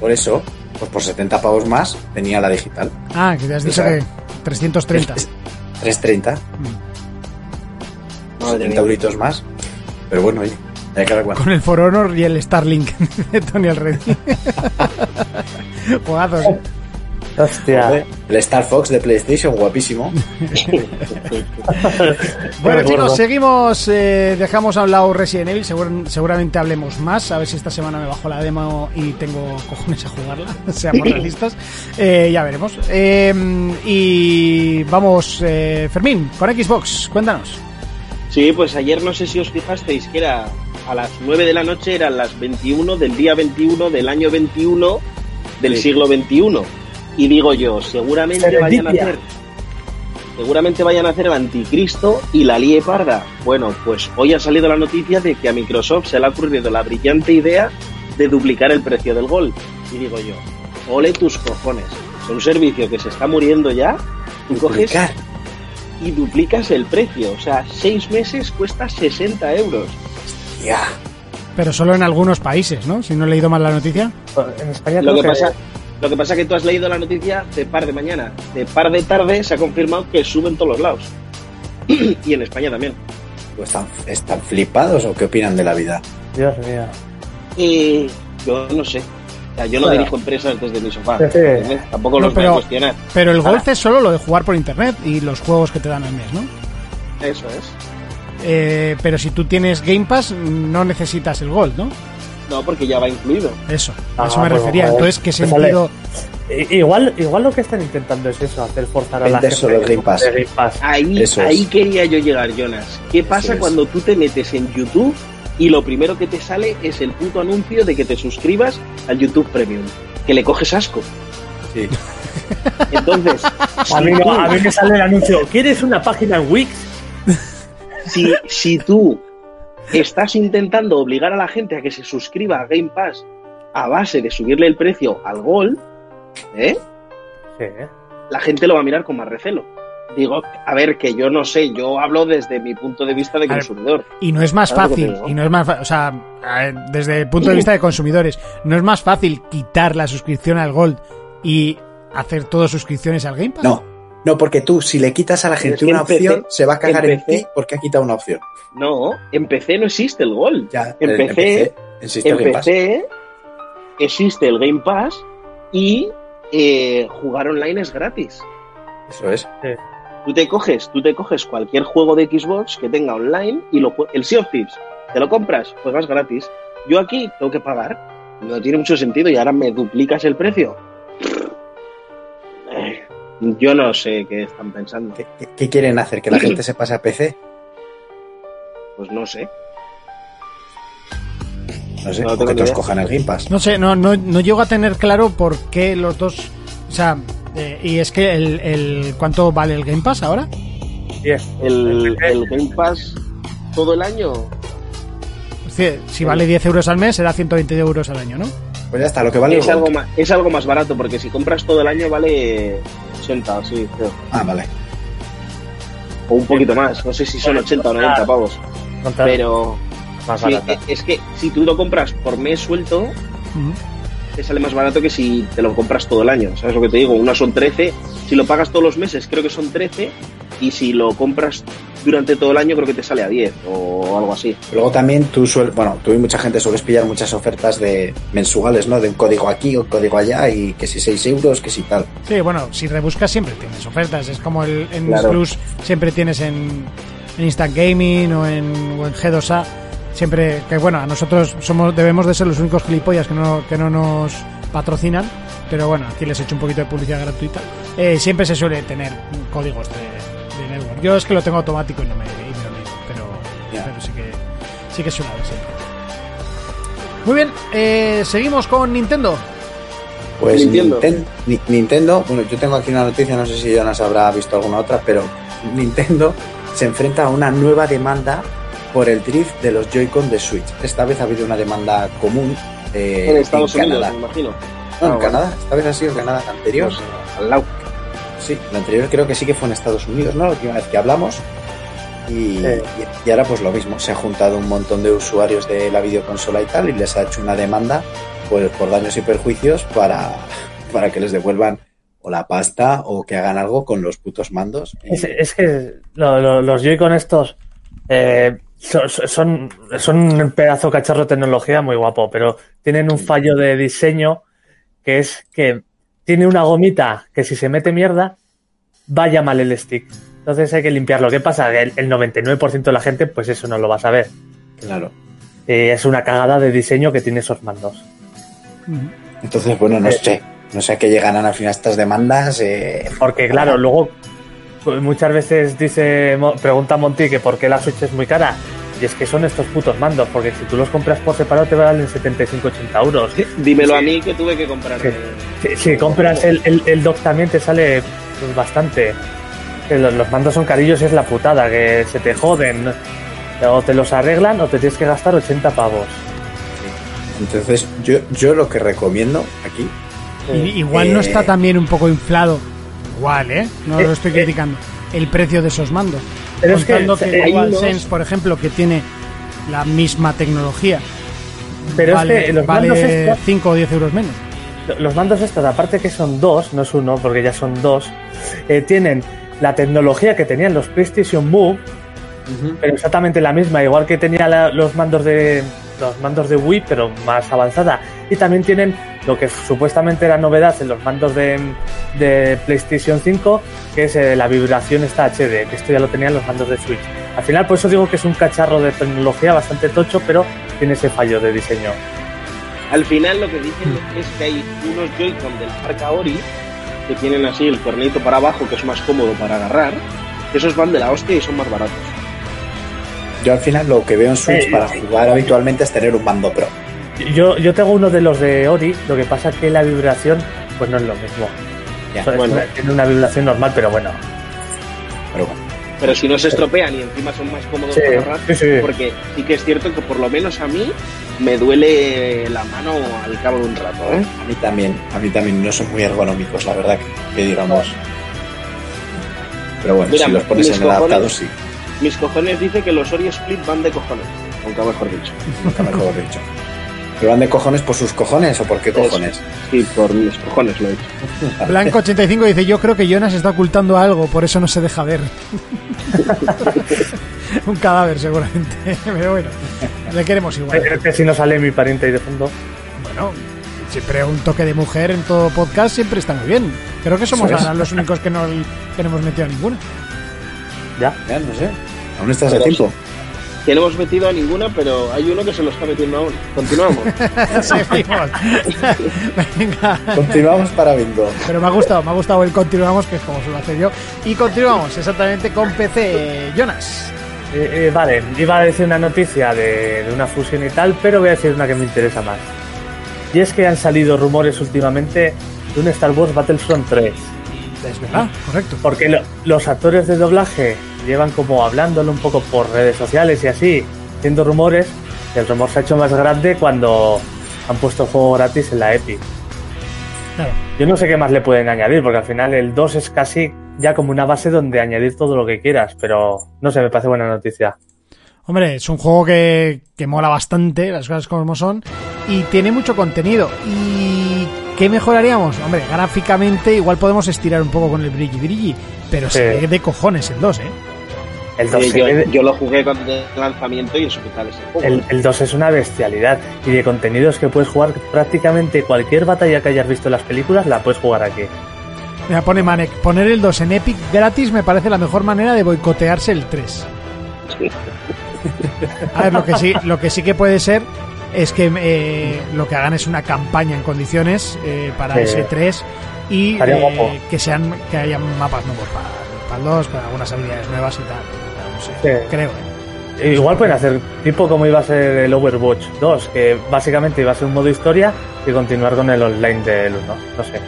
Por eso, pues por 70 pavos más tenía la digital. Ah, que te has dicho que 330. Es- 330, Madre 70 mía. euritos más. Pero bueno, oye, hay que ver. Con el For Honor y el Starlink de Tony Already. Juegazos, ¿eh? Hostia. El Star Fox de PlayStation, guapísimo. Bueno, chicos, seguimos. eh, dejamos a un lado Resident Evil. segur- seguramente hablemos más. A ver si esta semana me bajo la demo y tengo cojones a jugarla. Seamos realistas. Eh, ya veremos. Eh, y vamos, eh, Fermín, con Xbox, cuéntanos. Sí, pues ayer no sé si os fijasteis que era a las 9 de la noche, eran las 21 del día 21 del año 21 del Sí. siglo 21. Y digo yo, seguramente vayan a hacer seguramente vayan a hacer el anticristo y la lie parda. Bueno, pues hoy ha salido la noticia de que a Microsoft se le ha ocurrido la brillante idea de duplicar el precio del gol. Y digo yo, ole tus cojones. Es un servicio que se está muriendo ya. Tú coges y duplicas el precio. O sea, seis meses cuesta 60 euros. Ya. Pero solo en algunos países, ¿no? Si no he leído mal la noticia. En España Lo que pasa, lo que pasa que tú has leído la noticia de par de mañana. De par de tarde se ha confirmado que suben todos los lados. y en España también. Pues ¿Están, ¿Están flipados o qué opinan de la vida? Dios mío. Y yo no sé. O sea, yo no Bueno. dirijo empresas desde mi sofá. Sí, sí. ¿entiendes? Tampoco No, los voy pero- a cuestionar. Pero el golf Ah. es solo lo de jugar por internet y los juegos que te dan al mes, ¿no? Eso es. Eh, pero si tú tienes Game Pass, no necesitas el Gold, ¿no? No, porque ya va incluido. Eso, a Ah, eso me pues, refería. joder, Entonces, ¿qué sentido? Igual, igual lo que están intentando es eso, hacer forzar a la gente que Game Pass. Game Pass. Ahí, Eso es. ahí quería yo llegar, Jonas. ¿Qué pasa es. cuando tú te metes en YouTube y lo primero que te sale es el puto anuncio de que te suscribas al YouTube Premium? Que le coges asco. Sí. Entonces, A mí, si no, tú- a mí me sale el anuncio. ¿Quieres una página en Wix? si, si tú estás intentando obligar a la gente a que se suscriba a Game Pass a base de subirle el precio al Gold, ¿eh? Sí, ¿eh? la gente lo va a mirar con más recelo. Digo, a ver, que yo no sé, yo hablo desde mi punto de vista de ver, consumidor. Y no es más ¿Sabes lo que te fácil, y no es más o sea, ver, desde el punto de vista de consumidores, no es más fácil quitar la suscripción al Gold y hacer todas suscripciones al Game Pass. No, no, porque tú, si le quitas a la gente una opción, se va a cagar en ti porque ha quitado una opción. No, en PC no existe el Gold. Ya, En en PC, PC, existe el En Game Pass. PC existe el Game Pass y eh, jugar online es gratis. Eso es. Tú te coges, tú te coges cualquier juego de Xbox que tenga online y lo el Sea of Thieves, te lo compras, juegas gratis. Yo aquí tengo que pagar. No tiene mucho sentido y ahora me duplicas el precio. Yo no sé qué están pensando. ¿Qué, qué- qué quieren hacer? ¿Que la gente se pase a PC? Pues no sé. No sé, No o que todos cojan el Game Pass. No sé, no, no, no llego a tener claro por qué los dos. O sea, eh, y es que el, el. ¿Cuánto vale el Game Pass ahora? Diez. El, el Game Pass todo el año. Decir, si vale 10 euros al mes, será 120 euros al año, ¿no? Pues ya está, lo que vale. Es el algo, más, es algo más barato porque si compras todo el año vale 80 o sí, creo. Ah, vale. O un poquito más. No sé si son 80 o 90 pavos. Pero más sí, barata. es que si tú lo compras por mes suelto. Te sale más barato que si te lo compras todo el año. ¿Sabes lo que te digo? Uno son 13. Si lo pagas todos los meses, creo que son 13. y si lo compras durante todo el año creo que te sale a 10 o algo así. Luego también tú sueles, bueno, tú y mucha gente sueles pillar muchas ofertas de mensuales, ¿no? De un código aquí o un código allá y que si 6 euros, que si tal. Sí, bueno, si rebuscas siempre tienes ofertas. Es como el, en Claro. Plus siempre tienes en, en Instant Gaming o en, o en G2A. Siempre, que bueno, a nosotros somos debemos de ser los únicos gilipollas que no, que no nos patrocinan. Pero bueno, aquí les he hecho un poquito de publicidad gratuita. Eh, siempre se suele tener códigos de, de network. Yo es que lo tengo automático y no me, y me lo miro, pero, pero sí que sí que suele haber siempre. Muy bien, eh, seguimos con Nintendo. Pues Nintendo. Ninten- Ni- Nintendo, bueno, yo tengo aquí una noticia, no sé si Jonas habrá visto alguna otra, pero Nintendo se enfrenta a una nueva demanda por el drift de los Joy-Con de Switch. Esta vez ha habido una demanda común eh, en Estados Unidos, Canadá. me imagino. No, en Ah, bueno. Canadá, esta vez ha sido en Canadá, la anterior. Pues, al lado. Sí, la anterior creo que sí que fue en Estados Unidos, ¿no? La última vez que hablamos. Y, Sí. y- y ahora pues lo mismo, se ha juntado un montón de usuarios de la videoconsola y tal y les ha hecho una demanda pues por daños y perjuicios para, para que les devuelvan o la pasta o que hagan algo con los putos mandos. Es, es que lo- lo- los Joy-Con estos eh, so- so- son, son un pedazo cacharro de tecnología muy guapo, pero tienen un fallo de diseño que es que tiene una gomita que si se mete mierda, vaya mal el stick. Entonces hay que limpiarlo. ¿Qué pasa? El, el 99% de la gente, pues eso no lo va a saber. Claro. Eh, es una cagada de diseño que tiene esos mandos. Entonces, bueno, no Eh. sé. No sé a qué llegarán al final estas demandas. eh, Porque claro, luego pues, muchas veces dice, pregunta Monty que por qué la Switch es muy cara. Y es que son estos putos mandos, porque si tú los compras por separado te valen 75-80 euros. Dímelo a mí que tuve que comprar. Eh, Si, si compras el, el, el dock también te sale pues, bastante. Que Los, los mandos son carillos y es la putada, que se te joden. O te los arreglan o te tienes que gastar 80 pavos. Entonces, yo, yo lo que recomiendo aquí Y- igual no Eh. está también un poco inflado. Igual, ¿eh? No Eh, lo estoy eh. criticando. El precio de esos mandos. Pero es que, Contando que, hay igual unos- Sense, por ejemplo, que tiene la misma tecnología, Pero vale, es que los vale mandos estos- 5 o 10 euros menos. Los mandos estos, aparte que son dos, no es uno, porque ya son dos, eh, tienen la tecnología que tenían los PlayStation Move, pero exactamente la misma, igual que tenía la- los mandos de los mandos de Wii, pero más avanzada. Y también tienen lo que supuestamente era novedad en los mandos de, de PlayStation 5, que es eh, la vibración esta HD, que esto ya lo tenían los mandos de Switch. Al final, por eso digo que es un cacharro de tecnología bastante tocho, pero tiene ese fallo de diseño. Al final lo que dicen es que hay unos Joy-Con del Arca Ori que tienen así el cuernito para abajo, que es más cómodo para agarrar. que Esos van de la hostia y son más baratos. Yo al final lo que veo en Switch Eh, para jugar habitualmente es tener un mando pro. Yo, yo tengo uno de los de Ori, lo que pasa es que la vibración pues no es lo mismo. Ya, So- es bueno. tiene una vibración normal, pero bueno. pero bueno. Pero si no se estropean y encima son más cómodos Sí, para agarrar, sí, sí. porque sí que es cierto que por lo menos a mí me duele la mano al cabo de un rato, ¿eh? A mí también, a mí también no son muy ergonómicos, la verdad, que, que digamos. Pero bueno, Mira, si los pones en el adaptado, cojones- sí, Mis cojones dice que los Ori Split van de cojones, nunca mejor dicho. nunca mejor dicho. ¿Pero van de cojones por sus cojones o por qué cojones? Sí, por mis cojones lo he dicho. Blanco85 dice, yo creo que Jonas está ocultando algo, por eso no se deja ver. un cadáver seguramente, pero bueno, le queremos igual. Es que si no sale mi pariente ahí de fondo. Bueno, siempre un toque de mujer en todo podcast siempre está muy bien. Creo que somos ahora los únicos que no, que no hemos metido a ninguna. Ya. Ya, no sé. Aún estás a Pero tiempo. Que no hemos metido a ninguna, pero hay uno que se lo está metiendo aún. Continuamos. Seguimos. Venga. Continuamos para bingo. Pero me ha gustado, me ha gustado el continuamos, que es como suelo hacer yo. Y continuamos exactamente con PC. Jonas. Eh, eh, vale, iba a decir una noticia de, de una fusión y tal, pero voy a decir una que me interesa más. Y es que han salido rumores últimamente de un Star Wars Battlefront 3. Es verdad, correcto. Porque lo- los actores de doblaje llevan como hablándolo un poco por redes sociales y así, haciendo rumores. Y el rumor se ha hecho más grande cuando han puesto el juego gratis en la Epic. Claro. Yo no sé qué más le pueden añadir, porque al final el 2 es casi ya como una base donde añadir todo lo que quieras, pero no sé, me parece buena noticia. Hombre, es un juego que, que mola bastante, las cosas como son, y tiene mucho contenido. Y ¿Qué mejoraríamos? Hombre, gráficamente igual podemos estirar un poco con el brilli brilli, pero Sí. se ve de cojones el 2, ¿eh? El 2, Eh, yo, yo lo jugué con el lanzamiento y eso que tal es el juego. el, el 2 es una bestialidad. Y de contenidos que puedes jugar prácticamente cualquier batalla que hayas visto en las películas, la puedes jugar aquí. Mira, pone Manek, poner el 2 en Epic gratis me parece la mejor manera de boicotearse el 3. A ver, lo que sí, lo que sí que puede ser es que eh, lo que hagan es una campaña en condiciones eh, para Sí. ese 3 y eh, que sean que hayan mapas nuevos para, para el 2, con algunas habilidades nuevas y tal. No sé, Sí. creo. ¿eh? Igual pueden hacer tipo como iba a ser el Overwatch 2, que básicamente iba a ser un modo historia y continuar con el online del 1. No sé.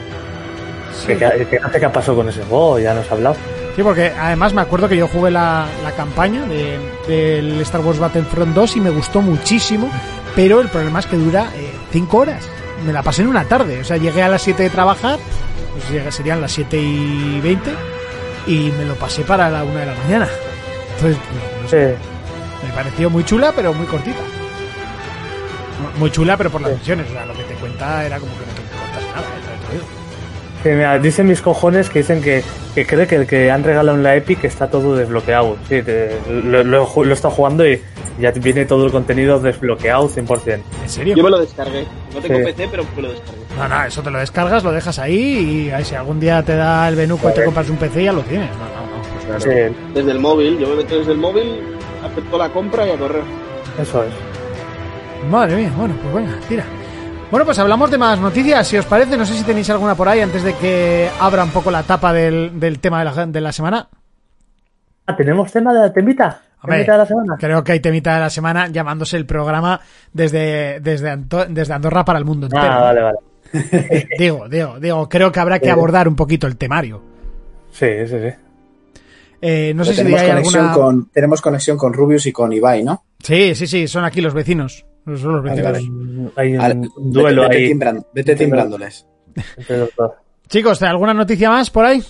Que no sé qué pasó con ese juego, ya nos ha hablado. Sí, porque además me acuerdo que yo jugué la, la campaña de- del Star Wars Battlefront 2 y me gustó muchísimo, pero el problema es que dura 5 horas. Me la pasé en una tarde, o sea, llegué a las 7 de trabajar, pues llegué- serían las 7 y 20, y me lo pasé para la 1 de la mañana. Entonces, no sé, Sí. me pareció muy chula, pero muy cortita. Muy chula, pero por las misiones, o sea, lo que te cuenta era como que no te contas nada, Que mira, dicen mis cojones que dicen que, que cree que el que han regalado en la Epic está todo desbloqueado. Sí, te- lo, estado jugando y ya viene todo el contenido desbloqueado 100%. ¿En serio? Yo me lo descargué. No tengo Sí. PC, pero me lo descargué. No, no, eso te lo descargas, lo dejas ahí y ahí, si algún día te da el benuco y te compras un PC ya lo tienes. No, no, no. Sí, Desde el móvil, yo me meto desde el móvil, acepto la compra y a correr. eso es. Madre mía, bueno, pues venga, tira. Bueno, pues hablamos de más noticias, si os parece. No sé si tenéis alguna por ahí antes de que abra un poco la tapa del, del tema de la, de la semana. Ah, ¿tenemos tema de la temita? Hombre, ¿Temita de la semana? Creo que hay temita de la semana llamándose el programa desde, desde, Anto- desde Andorra para el mundo entero. Ah, vale, vale. Digo, digo, digo, creo que habrá que abordar un poquito el temario. Sí, sí, sí. Eh, no sé si tenemos, hay conexión alguna... con, tenemos conexión con Rubius y con Ibai, ¿no? Sí, sí, sí, son aquí los vecinos. Son los Vale, vecinos. vale. Hay un Al- duelo vete, vete ahí vete timbrándoles. Chicos, ¿alguna noticia más por ahí?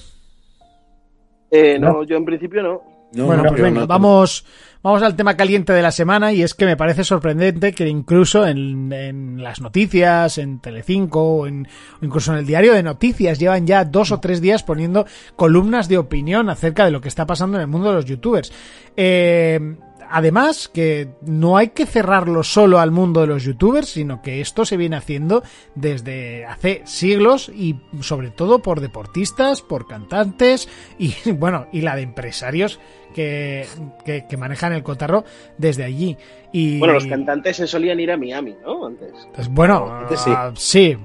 Eh, no, yo en principio no. No, bueno, no, pues venga, no- vamos, vamos al tema caliente de la semana y es que me parece sorprendente que incluso en, en las noticias, en Telecinco o, en, o incluso en el diario de noticias llevan ya dos o tres días poniendo columnas de opinión acerca de lo que está pasando en el mundo de los youtubers. Eh, Además, que no hay que cerrarlo solo al mundo de los youtubers, sino que esto se viene haciendo desde hace siglos y sobre todo por deportistas, por cantantes y bueno, y la de empresarios que, que, que manejan el cotarro desde allí. Y, Bueno, los cantantes se solían ir a Miami, ¿no? Antes. pues bueno, Antes sí. ah, sí,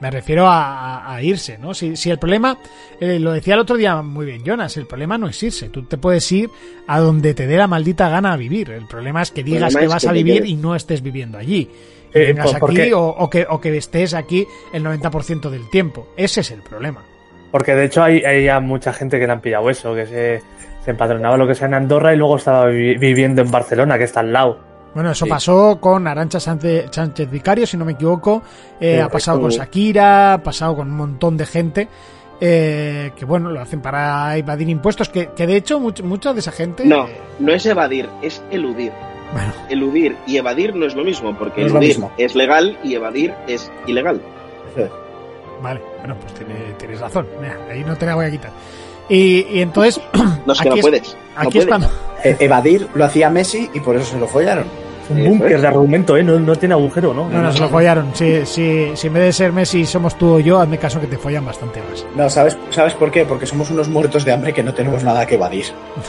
me refiero a, a- a irse, ¿no? Si, si el problema, eh, lo decía el otro día muy bien Jonas, el problema no es irse, tú te puedes ir a donde te dé la maldita gana a vivir, el problema es que digas que vas que a vivir y no estés viviendo allí. Y Eh, vengas ¿por- por aquí o, o que, o que estés aquí el 90% del tiempo. Ese es el problema. Porque de hecho hay, hay ya mucha gente que le han pillado eso, que se, se empadronaba lo que sea en Andorra y luego estaba vi- viviendo en Barcelona, que está al lado. Bueno, eso Sí. pasó con Arancha Sánchez, Sánchez Vicario, si no me equivoco. Eh, ha pasado con Shakira, ha pasado con un montón de gente. eh, que bueno, lo hacen para evadir impuestos. Que, que de hecho, much- mucha de esa gente. No, eh, no es evadir, es eludir. bueno, Eludir y evadir no es lo mismo, porque No es lo eludir mismo. es legal y evadir es ilegal. Vale, bueno, pues tiene- tienes razón. Mira, ahí no te la voy a quitar. Y, y entonces. No es que no aquí es- puedes. no Aquí puedes. Eh, evadir lo hacía Messi y por eso se lo follaron. Un búnker es. de argumento, ¿eh? No, no tiene agujero, ¿no? No, no, se lo follaron. Si, si, si en vez de ser Messi somos tú o yo, hazme caso que te follan bastante más. No, ¿sabes, ¿sabes por qué? Porque somos unos muertos de hambre que no tenemos nada que evadir.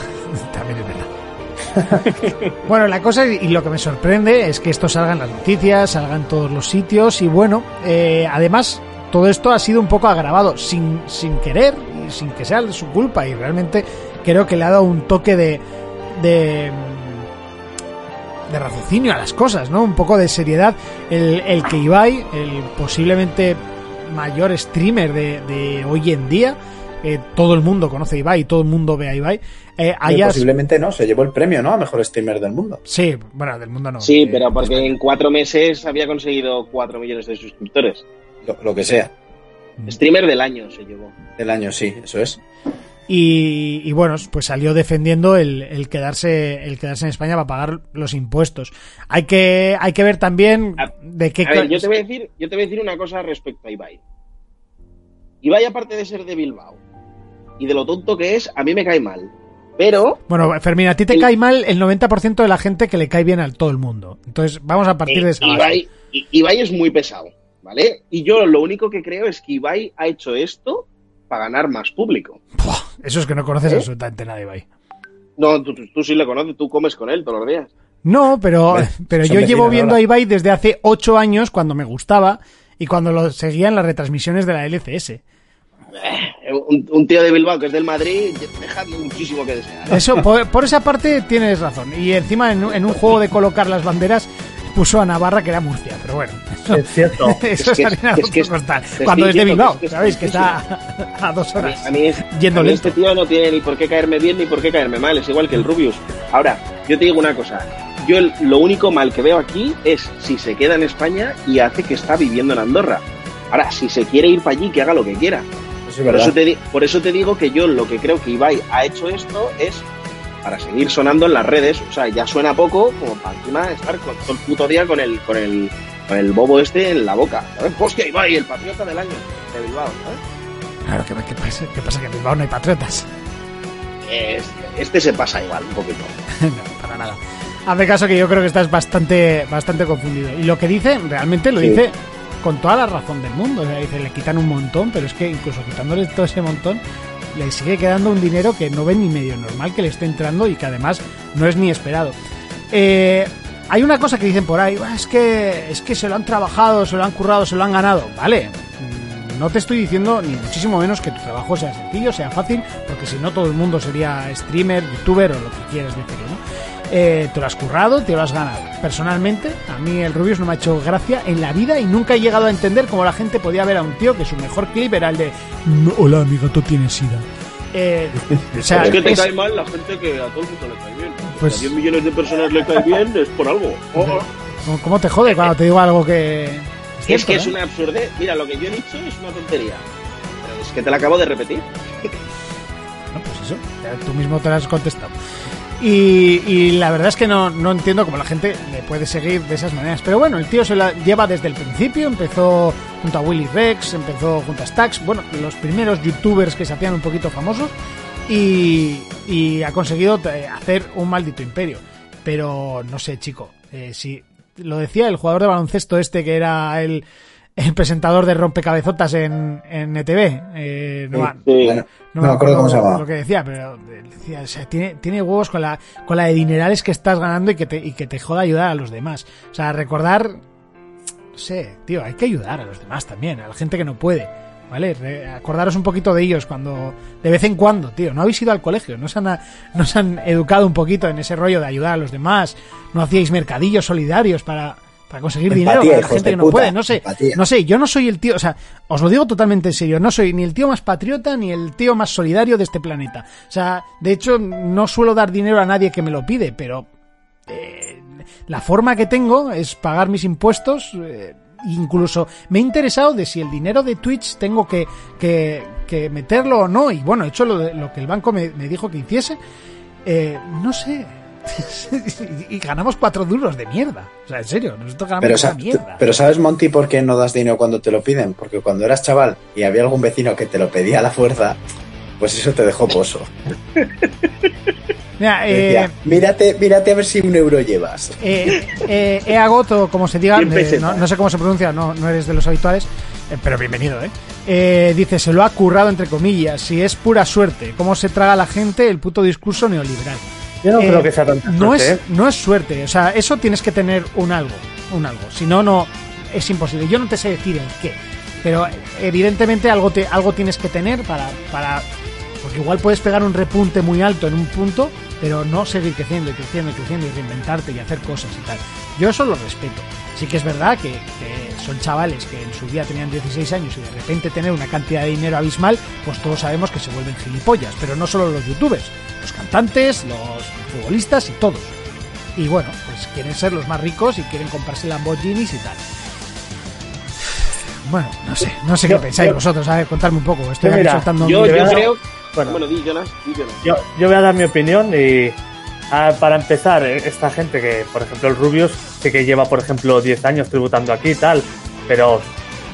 También es verdad. bueno, la cosa y lo que me sorprende es que esto salga en las noticias, salga en todos los sitios y bueno, eh, además todo esto ha sido un poco agravado sin, sin querer y sin que sea de su culpa y realmente creo que le ha dado un toque de, de de raciocinio a las cosas, ¿no? Un poco de seriedad. El, el que Ibai, el posiblemente mayor streamer de, de hoy en día, eh, todo el mundo conoce a Ibai, todo el mundo ve a Ibai, eh, haya... posiblemente no, se llevó el premio, ¿no? A mejor streamer del mundo. Sí, bueno, del mundo no. Sí, Eh, pero porque en cuatro meses había conseguido cuatro millones de suscriptores. Lo, lo que sea. Streamer del año se llevó. Del año, sí, eso es. Y, y bueno, pues salió defendiendo el, el quedarse el quedarse en España para pagar los impuestos. Hay que hay que ver también A- de qué A ver, yo te voy a decir, yo te voy a decir una cosa respecto a Ibai. Ibai, aparte de ser de Bilbao y de lo tonto que es, a mí me cae mal. Pero. Bueno, Fermín, a ti te El- cae mal el 90% de la gente que le cae bien a todo el mundo. Entonces, vamos a partir eh, de esa base. Ibai, Ibai es muy pesado, ¿vale? Y yo lo único que creo es que Ibai ha hecho esto para ganar más público. Eso es que no conoces ¿Eh? absolutamente nada de Ibai. No, tú, tú- tú sí le conoces, tú comes con él todos los días. No, pero, Bueno, pero yo llevo viendo a Ibai desde hace ocho años cuando me gustaba y cuando lo seguía en las retransmisiones de la LCS. Eh, Un, un tío de Bilbao que es del Madrid deja muchísimo que desear. Eso, por, por esa parte tienes razón. Y encima en un juego de colocar las banderas puso a Navarra que era Murcia, pero bueno. Eso, Es cierto. eso Es que- es es que Cuando es estoy de diciendo Bilbao, que es que es ¿sabéis? Que está a dos A mí, horas. a mí es- Yendo a mí lento. este tío no tiene ni por qué caerme bien ni por qué caerme mal, es igual que el Rubius. Ahora, yo te digo una cosa, yo el- lo único mal que veo aquí es si se queda en España y hace que está viviendo en Andorra. Ahora, si se quiere ir para allí, que haga lo que quiera. Eso Por eso, te, por eso te digo que yo lo que creo que Ibai ha hecho esto es para seguir sonando en las redes. O sea, ya suena poco como para encima estar con, todo el puto día con el, con el, con el bobo este en la boca. ¿sabes? Hostia, Ibai, el patriota del año de Bilbao. ¿sabes? Claro, ¿qué, qué pasa? ¿Qué pasa? Que en Bilbao no hay patriotas. Es- este se pasa igual un poquito. no, para nada. Hazme caso que yo creo que estás bastante, bastante confundido. Y lo que dice, realmente lo Sí. dice con toda la razón del mundo. O sea, dice, le quitan un montón, pero es que incluso quitándole todo ese montón, le sigue quedando un dinero que no ve ni medio normal que le esté entrando y que además no es ni esperado. Eh, hay una cosa que dicen por ahí, "Ah, es que, es que se lo han trabajado, se lo han currado, se lo han ganado. Vale, mm, no te estoy diciendo ni muchísimo menos que tu trabajo sea sencillo, sea fácil, porque si no todo el mundo sería streamer, youtuber o lo que quieras decirlo, ¿no? Eh, te lo has currado, te lo has ganado. Personalmente, a mí el Rubius no me ha hecho gracia en la vida y nunca he llegado a entender cómo la gente podía ver a un tío que su mejor clip era el de "No, Hola, mi gato tiene sida. Eh, o sea, es que te es- cae mal la gente que a todo el mundo le cae bien. Pues- Si a 10 millones de personas le cae bien, es por algo. Oh. ¿cómo- ¿Cómo te jode cuando te digo algo que... Es cierto, que es ¿eh? una absurdez. Mira, lo que yo he dicho es una tontería. Pero es que te la acabo de repetir. No, pues eso, ya tú mismo te lo has contestado. Y, y la verdad es que no, no entiendo cómo la gente le puede seguir de esas maneras. Pero bueno, el tío se la lleva desde el principio, empezó junto a Willy Rex, empezó junto a Stax, bueno, los primeros youtubers que se hacían un poquito famosos y, y ha conseguido eh, hacer un maldito imperio. Pero no sé, chico, eh, si lo decía el jugador de baloncesto este que era el, el presentador de Rompecabezotas en, en ETV, eh, no, Sí. Me acuerdo cómo se llamaba. lo que decía, pero decía, o sea, tiene, tiene huevos con la, con la de dinerales que estás ganando y que te, y que te joda ayudar a los demás. O sea, recordar, no sé, tío, hay que ayudar a los demás también, a la gente que no puede. ¿Vale? Re- acordaros un poquito de ellos cuando, de vez en cuando, tío. No habéis ido al colegio, no se han, no se han educado un poquito en ese rollo de ayudar a los demás. No hacíais mercadillos solidarios para, para conseguir Empatía, dinero para gente que no puta, puede. No sé, empatía. no sé, yo no soy el tío, o sea, os lo digo totalmente en serio, no soy ni el tío más patriota ni el tío más solidario de este planeta. O sea, de hecho, no suelo dar dinero a nadie que me lo pide, pero eh, la forma que tengo es pagar mis impuestos. eh, incluso me he interesado de si el dinero de Twitch tengo que, que, que meterlo o no. Y bueno, he hecho lo, lo que el banco me, me dijo que hiciese. Eh, no sé. y ganamos cuatro duros de mierda. O sea, en serio, nosotros ganamos Pero, una sa- mierda. pero ¿sabes, Monty, por qué no das dinero cuando te lo piden? Porque cuando eras chaval y había algún vecino que te lo pedía a la fuerza, pues eso te dejó pozo. Mira, eh, mírate, mírate a ver si un euro llevas. eh, eh, Eagot, o como se diga, eh, no, no sé cómo se pronuncia, no, no eres de los habituales, eh, pero bienvenido, ¿eh? Eh, Dice, se lo ha currado entre comillas, si es pura suerte, cómo se traga la gente el puto discurso neoliberal. Yo no Eh, creo que sea tanta no suerte, es, ¿eh? no es suerte, o sea, eso tienes que tener un algo, un algo, si no, no, es imposible. Yo no te sé decir el qué, pero evidentemente algo, te, algo tienes que tener para, para, porque igual puedes pegar un repunte muy alto en un punto, pero no seguir creciendo y creciendo y creciendo y reinventarte y hacer cosas y tal. Yo eso lo respeto. Sí que es verdad que, que son chavales que en su día tenían 16 años y de repente tener una cantidad de dinero abismal, pues todos sabemos que se vuelven gilipollas, pero no solo los youtubers, los cantantes, los futbolistas y todos. Y bueno, pues quieren ser los más ricos y quieren comprarse Lamborghinis y tal. Bueno, no sé, no sé Yo- qué pensáis yo- vosotros, a ver, contadme un poco. Estoy Yo, aquí mira, soltando Yo, yo creo. Bueno. Bueno, di, Jonas, di, Jonas. Yo, yo voy a dar mi opinión y ah, para empezar, eh, esta gente que, por ejemplo, el Rubius, sí que lleva, por ejemplo, 10 años tributando aquí y tal, pero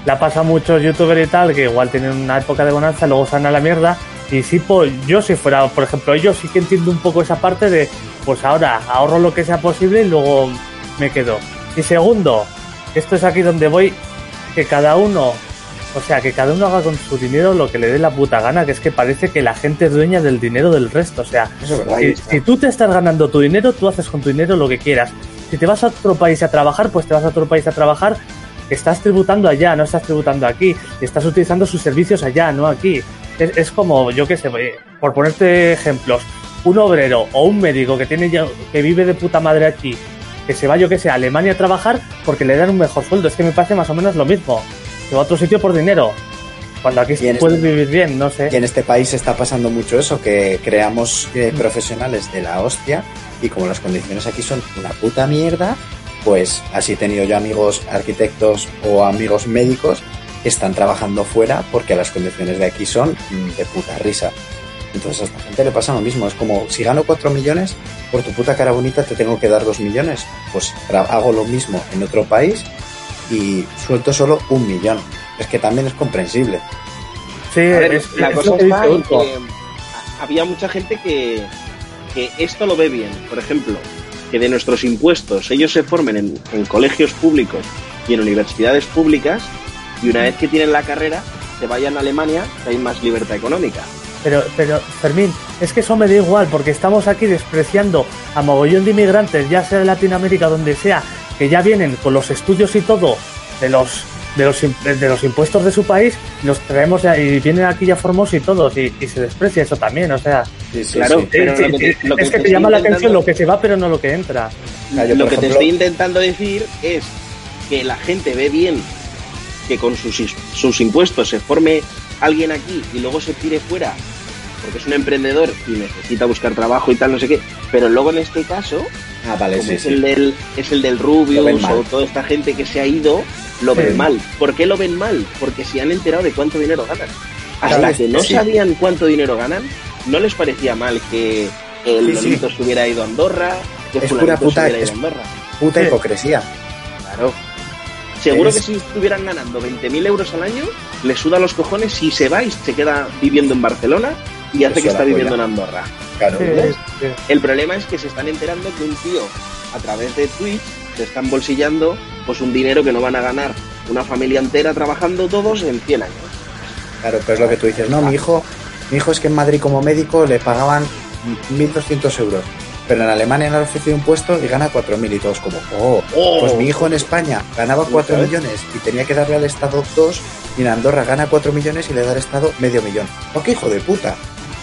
la pasa a muchos youtubers y tal, que igual tienen una época de bonanza, luego salen a la mierda. Y sí, pues, yo si fuera, por ejemplo, yo sí que entiendo un poco esa parte de, pues ahora ahorro lo que sea posible y luego me quedo. Y segundo, esto es aquí donde voy, que cada uno, o sea, que cada uno haga con su dinero lo que le dé la puta gana, que es que parece que la gente es dueña del dinero del resto. O sea, Eso si, si tú te estás ganando tu dinero, tú haces con tu dinero lo que quieras. Si te vas a otro país a trabajar, pues te vas a otro país a trabajar. Estás tributando allá, no estás tributando aquí. Estás utilizando sus servicios allá, no aquí. Es, es como, yo qué sé, eh, por ponerte ejemplos, un obrero o un médico que tiene que vive de puta madre aquí, que se va, yo que sé, a Alemania a trabajar porque le dan un mejor sueldo. Es que me parece más o menos lo mismo. Se va a otro sitio por dinero. Cuando aquí Y en puedes este- vivir bien, no sé. Y en este país está pasando mucho eso, que creamos eh, profesionales de la hostia y como las condiciones aquí son una puta mierda, pues así he tenido yo amigos arquitectos o amigos médicos que están trabajando fuera porque las condiciones de aquí son mm, de puta risa. Entonces a esta gente le pasa lo mismo, es como si gano 4 millones, por tu puta cara bonita te tengo que dar 2 millones, pues hago lo mismo en otro país y suelto solo un millón. Es que también es comprensible. Sí, ver, es, la es cosa que está en que a- había mucha gente que, que esto lo ve bien. Por ejemplo, que de nuestros impuestos ellos se formen en, en colegios públicos y en universidades públicas y una vez que tienen la carrera se vayan a Alemania que hay más libertad económica. Pero, pero, Fermín, es que eso me da igual, porque estamos aquí despreciando a mogollón de inmigrantes, ya sea de Latinoamérica, donde sea, que ya vienen con los estudios y todo de los de los, de los impuestos de su país, los traemos ya, y vienen aquí ya formosos y todos, y, y se desprecia eso también, o sea, Sí, sí, Claro, sí. pero sí, lo que te- lo es que te llama la atención lo que se va, pero no lo que entra. Yo, Lo que te estoy intentando decir es que la gente ve bien que con sus, is- sus impuestos se forme alguien aquí y luego se tire fuera porque es un emprendedor y necesita buscar trabajo y tal, no sé qué. Pero luego en este caso, Ah, vale, sí, es, sí. El del, es el del Rubius o toda esta gente que se ha ido, lo Sí. ven mal. ¿Por qué lo ven mal? Porque se han enterado de cuánto dinero ganan. Hasta Claro, que no sabían cuánto dinero ganan, no les parecía mal que el. Lolito se hubiera ido a Andorra, que Es pura puta- se hubiera ido a Andorra. Puta Sí. hipocresía. Claro. Seguro Es- que si estuvieran ganando 20.000 euros al año, le suda los cojones si se va y se queda viviendo en Barcelona y hace que está viviendo polla. en Andorra. Claro. Sí, ¿ves? sí. El problema es que se están enterando que un tío, a través de Twitch, se están bolsillando pues un dinero que no van a ganar una familia entera trabajando todos en 100 años. Claro, pero es lo que tú dices. No, mi hijo, mi hijo es que en Madrid como médico le pagaban 1.200 euros. Pero en Alemania le han ofrecido un puesto y gana 4.000 y todos como, oh, Oh. pues mi hijo en España ganaba 4 ¿Sabes? millones y tenía que darle al Estado 2 y en Andorra gana 4 millones y le da al Estado medio millón. ¡Oh, qué hijo de puta!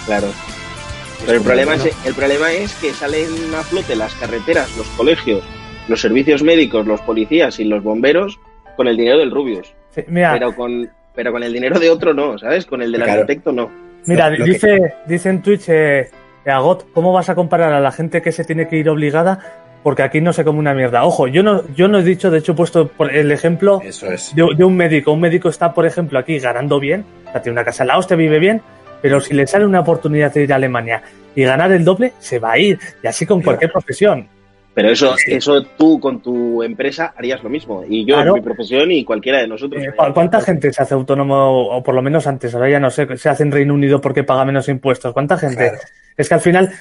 Claro. Es Pero el problema, bueno, es, el problema es que salen a flote las carreteras, los colegios, los servicios médicos, los policías y los bomberos con el dinero del Rubius. Sí, mira, Pero con, pero con el dinero de otro no, ¿sabes? Con el del Claro. arquitecto no. Mira, que- dice, dice en Twitch, eh, Agot, ¿cómo vas a comparar a la gente que se tiene que ir obligada? Porque aquí no se come una mierda. Ojo, yo no, yo no he dicho, de hecho he puesto por el ejemplo Eso es. de, de un médico. Un médico está, por ejemplo, aquí ganando bien, o sea, tiene una casa en la hostia, vive bien, pero si le sale una oportunidad de ir a Alemania y ganar el doble, se va a ir. Y así con cualquier profesión. Pero eso, eso tú con tu empresa harías lo mismo. Y yo Claro. en mi profesión y cualquiera de nosotros. Eh, ¿cu- ¿Cuánta gente se hace autónomo, o por lo menos antes, ahora ya no sé, se hace en Reino Unido porque paga menos impuestos? ¿Cuánta gente? Claro. Es que al final,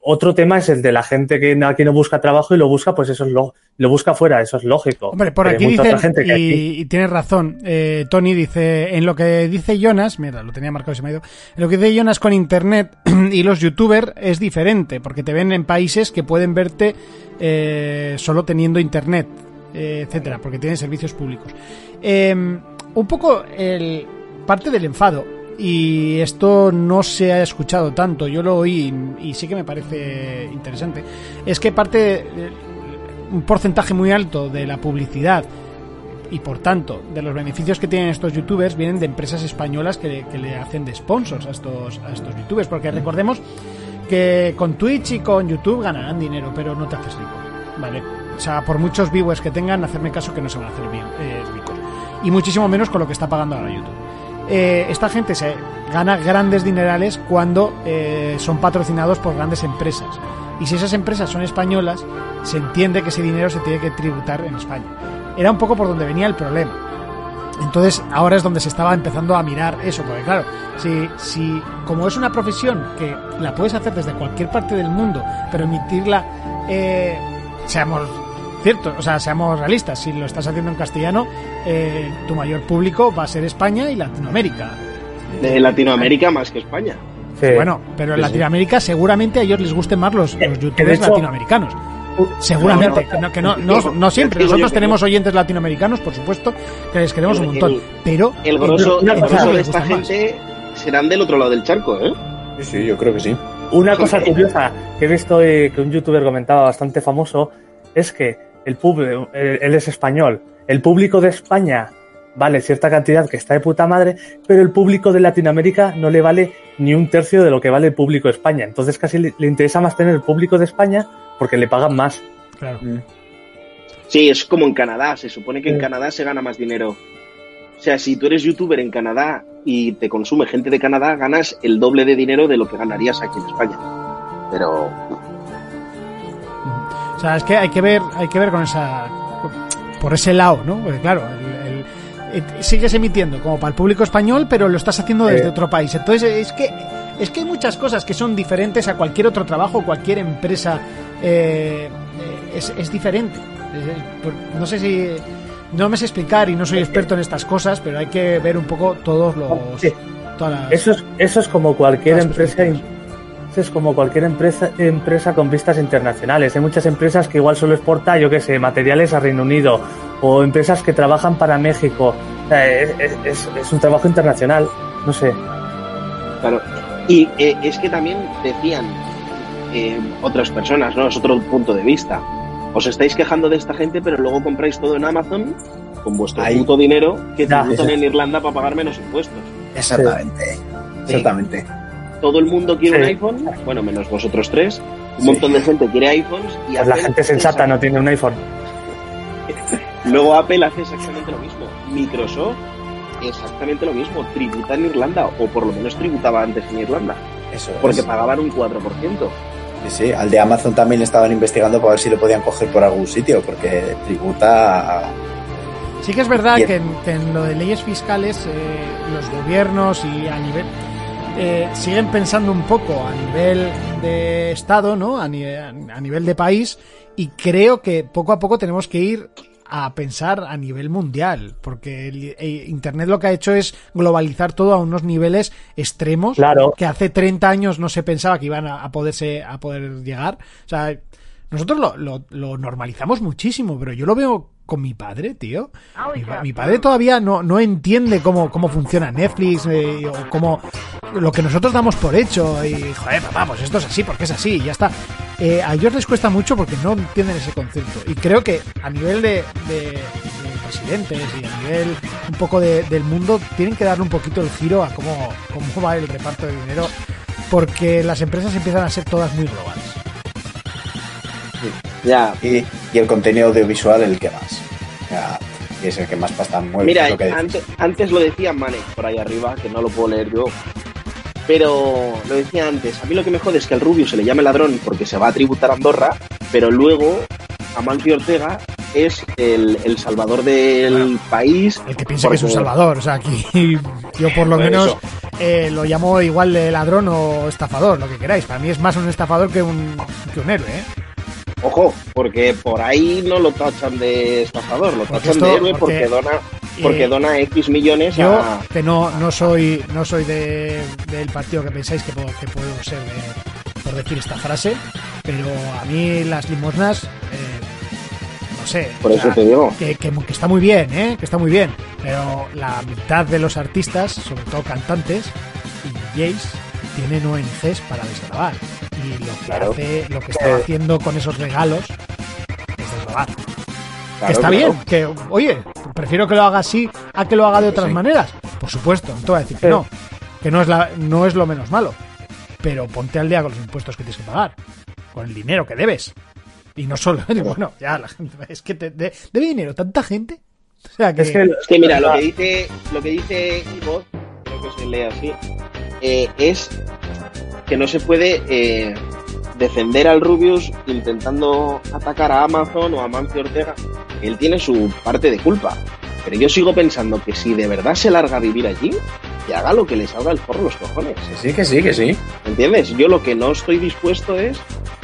otro tema es el de la gente que no- aquí no busca trabajo y lo busca, pues eso es lo, lo busca fuera, eso es lógico. Hombre, por aquí dicen, gente que y, aquí- y tienes razón, eh, Tony dice, en lo que dice Jonas, mira, lo tenía marcado y se me ha ido, en lo que dice Jonas con Internet y los youtubers es diferente, porque te ven en países que pueden verte eh, solo teniendo Internet, eh, etcétera, porque tienen servicios públicos. Eh, un poco el parte del enfado, y esto no se ha escuchado tanto, yo lo oí y sí que me parece interesante, es que parte... un porcentaje muy alto de la publicidad y por tanto de los beneficios que tienen estos youtubers vienen de empresas españolas que, le- que le hacen de sponsors a estos, a estos youtubers. Porque recordemos que con Twitch y con YouTube ganarán dinero, pero no te haces rico. ¿Vale? O sea, por muchos viewers que tengan, hacerme caso que no se van a hacer bien, eh, ricos. Y muchísimo menos con lo que está pagando ahora YouTube. Eh, esta gente se gana grandes dinerales cuando eh, son patrocinados por grandes empresas. Y si esas empresas son españolas, se entiende que ese dinero se tiene que tributar en España. Era un poco por donde venía el problema. Entonces ahora es donde se estaba empezando a mirar eso, porque claro, si, como es una profesión que la puedes hacer desde cualquier parte del mundo, pero emitirla, eh, seamos ciertos, o sea, seamos realistas, si lo estás haciendo en castellano, eh, tu mayor público va a ser España y Latinoamérica. De Latinoamérica más que España. Sí. Bueno, pero en Latinoamérica seguramente a ellos les gusten más los, los youtubers hecho- ganiamericanos. Seguramente, que no, que no, no, no siempre. Nosotros tenemos oyentes latinoamericanos, por supuesto, que les queremos un montón. el- Pero El grosso, el de esta gustan más. gente serán del otro lado del charco, ¿eh? Sí, sí, yo creo que sí. Una cosa curiosa que he visto eh, que un youtuber comentaba bastante famoso es que el público, él es español, el público de España vale cierta cantidad que está de puta madre, pero el público de Latinoamérica no le vale ni un tercio de lo que vale el público de España. Entonces casi le, le interesa más tener el público de España porque le pagan más. Claro. Sí, es como en Canadá. Se supone que en. Canadá se gana más dinero. O sea, si tú eres youtuber en Canadá y te consume gente de Canadá, ganas el doble de dinero de lo que ganarías aquí en España. Pero sea, es que hay que ver, hay que ver con esa, por ese lado, ¿no? Porque claro, el- el- eh, sigues emitiendo como para el público español, pero lo estás haciendo desde Eh. otro país. Entonces es que es que hay muchas cosas que son diferentes a cualquier otro trabajo, cualquier empresa eh, eh, es, es diferente. Eh, No sé si no me sé explicar y no soy experto en estas cosas, pero hay que ver un poco todos los Sí. todas las- Eso es, eso es como cualquier empresa. Es como cualquier empresa, empresa con vistas internacionales. Hay muchas empresas que igual solo exporta, yo qué sé, materiales a Reino Unido o empresas que trabajan para México. Es, es- es un trabajo internacional. No sé. Claro. Y eh, es que también decían eh, otras personas, ¿no? Es otro punto de vista. Os estáis quejando de esta gente, pero luego compráis todo en Amazon con vuestro Ahí. puto dinero que tributan en Irlanda para pagar menos impuestos. Exactamente. Exactamente. Todo el mundo quiere Sí. un iPhone, bueno, menos vosotros tres. Un Sí. montón de gente quiere iPhones y Pues la gente sensata no tiene un iPhone. Luego Apple hace exactamente lo mismo. Microsoft exactamente lo mismo. Tributa en Irlanda, o por lo menos tributaba antes en Irlanda, Eso porque es. pagaban un 4%. Sí, sí. Al de Amazon también estaban investigando para ver si lo podían coger por algún sitio, porque tributa. a- Sí que es verdad Bien. que en, que en lo de leyes fiscales eh, los gobiernos y a nivel eh, siguen pensando un poco a nivel de estado, ¿no? A, ni- a nivel de país y creo que poco a poco tenemos que ir a pensar a nivel mundial, porque el- eh, Internet lo que ha hecho es globalizar todo a unos niveles extremos Claro. que hace 30 años no se pensaba que iban a, a poderse a poder llegar. O sea, nosotros lo, lo- lo normalizamos muchísimo, pero yo lo veo con mi padre, tío. Mi, pa- mi padre todavía no, no entiende cómo, cómo funciona Netflix eh, o cómo lo que nosotros damos por hecho. Y, joder, papá, pues esto es así porque es así y ya está. Eh, a ellos les cuesta mucho porque no entienden ese concepto. Y creo que a nivel de, de- de presidentes y a nivel un poco de- del mundo, tienen que darle un poquito el giro a cómo, cómo va el reparto de dinero. Porque las empresas empiezan a ser todas muy globales. Ya, Y, y el contenido audiovisual el que más. Sea, y es el que más pasta mueve. Mira, lo que antes, antes lo decía Manek por ahí arriba, que no lo puedo leer yo. Pero lo decía antes, a mí lo que me jode es que al Rubio se le llame ladrón porque se va a tributar a Andorra, pero luego Amancio Ortega es el, el salvador del país. El que piense que es un salvador. O sea, aquí yo por lo Por menos eh, lo llamo igual de ladrón o estafador, lo que queráis. Para mí es más un estafador que un, que un héroe, ¿eh? Ojo, porque por ahí no lo tachan de estafador, lo tachan esto- de héroe porque- porque, dona porque eh, dona X millones Yo, a... que no, no soy no soy de, del partido que pensáis que puedo, que puedo ser de- por decir esta frase, pero a mí las limosnas, eh, no sé. Por o eso sea, te digo. Que, que- que está muy bien, ¿eh? Que está muy bien. Pero la mitad de los artistas, sobre todo cantantes y DJs, tienen ONGs para desgrabar. Y lo que Claro. hace, lo que está haciendo con esos regalos es desgrabar. que Claro, está claro. bien, que oye, prefiero que lo haga así a que lo haga de otras sí. maneras. Por supuesto, no te voy a decir que Sí. no, que no es la, no es lo menos malo. Pero ponte al día con los impuestos que tienes que pagar, con el dinero que debes. Y no solo, bueno, ya la gente, es que te, de- debe dinero tanta gente. O sea que, Es que, Es que mira, lo que dice, lo que dice Ivo, creo que se lee así, eh, es que no se puede eh, defender al Rubius intentando atacar a Amazon o a Mancio Ortega. Él tiene su parte de culpa. Pero yo sigo pensando que si de verdad se larga a vivir allí, que haga lo que le salga el forro los cojones. Sí, que sí, que sí. ¿Entiendes? Yo lo que no estoy dispuesto es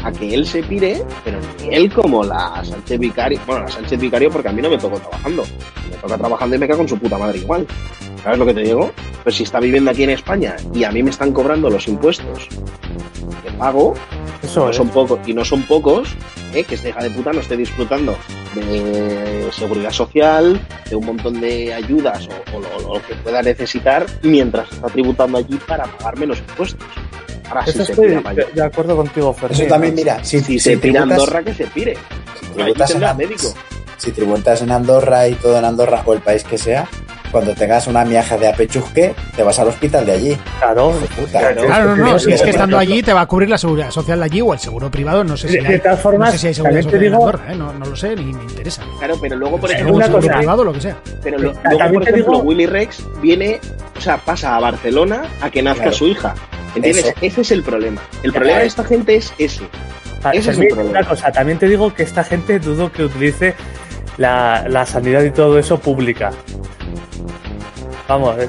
a que él se pire, pero ni él como la Sánchez Vicario. Bueno, la Sánchez Vicario porque a mí no me tocó trabajando. Me toca trabajando y me cago con su puta madre igual. ¿Sabes lo que te digo? Pues si está viviendo aquí en España y a mí me están cobrando los impuestos que pago, Eso no son pocos, y no son pocos, ¿eh? que este hija de puta no esté disfrutando de seguridad social, de un montón de ayudas o, o lo, lo que pueda necesitar mientras está tributando allí para pagar menos impuestos. Ahora sí se estoy pira de acuerdo contigo, Fermín. Eso también, mira, si, Si si se pira tributas- Andorra, que se pire. si tributas en médico. si tributas en Andorra y todo en Andorra o el país que sea, cuando tengas una miaja de apechusque, te vas al hospital de allí. Claro, Puta, claro. Claro, no, no, si es que estando allí te va a cubrir la seguridad social allí o el seguro privado, no sé si De- hay, de todas formas, no sé si hay seguridad social en digo- Andorra, ¿eh? no, no lo sé ni me interesa. Claro, pero luego, por ejemplo, una seguro cosa- privado, lo que sea. pero lo- También luego, por te ejemplo, digo- Willy Rex viene, o sea, pasa a Barcelona a que nazca Claro. su hija. ¿Entiendes? Eso. Ese es el problema. El problema de esta gente es ese. Ah, Ese es el problema. Una cosa, también te digo que esta gente dudo que utilice la, la sanidad y todo eso pública. Vamos, eh,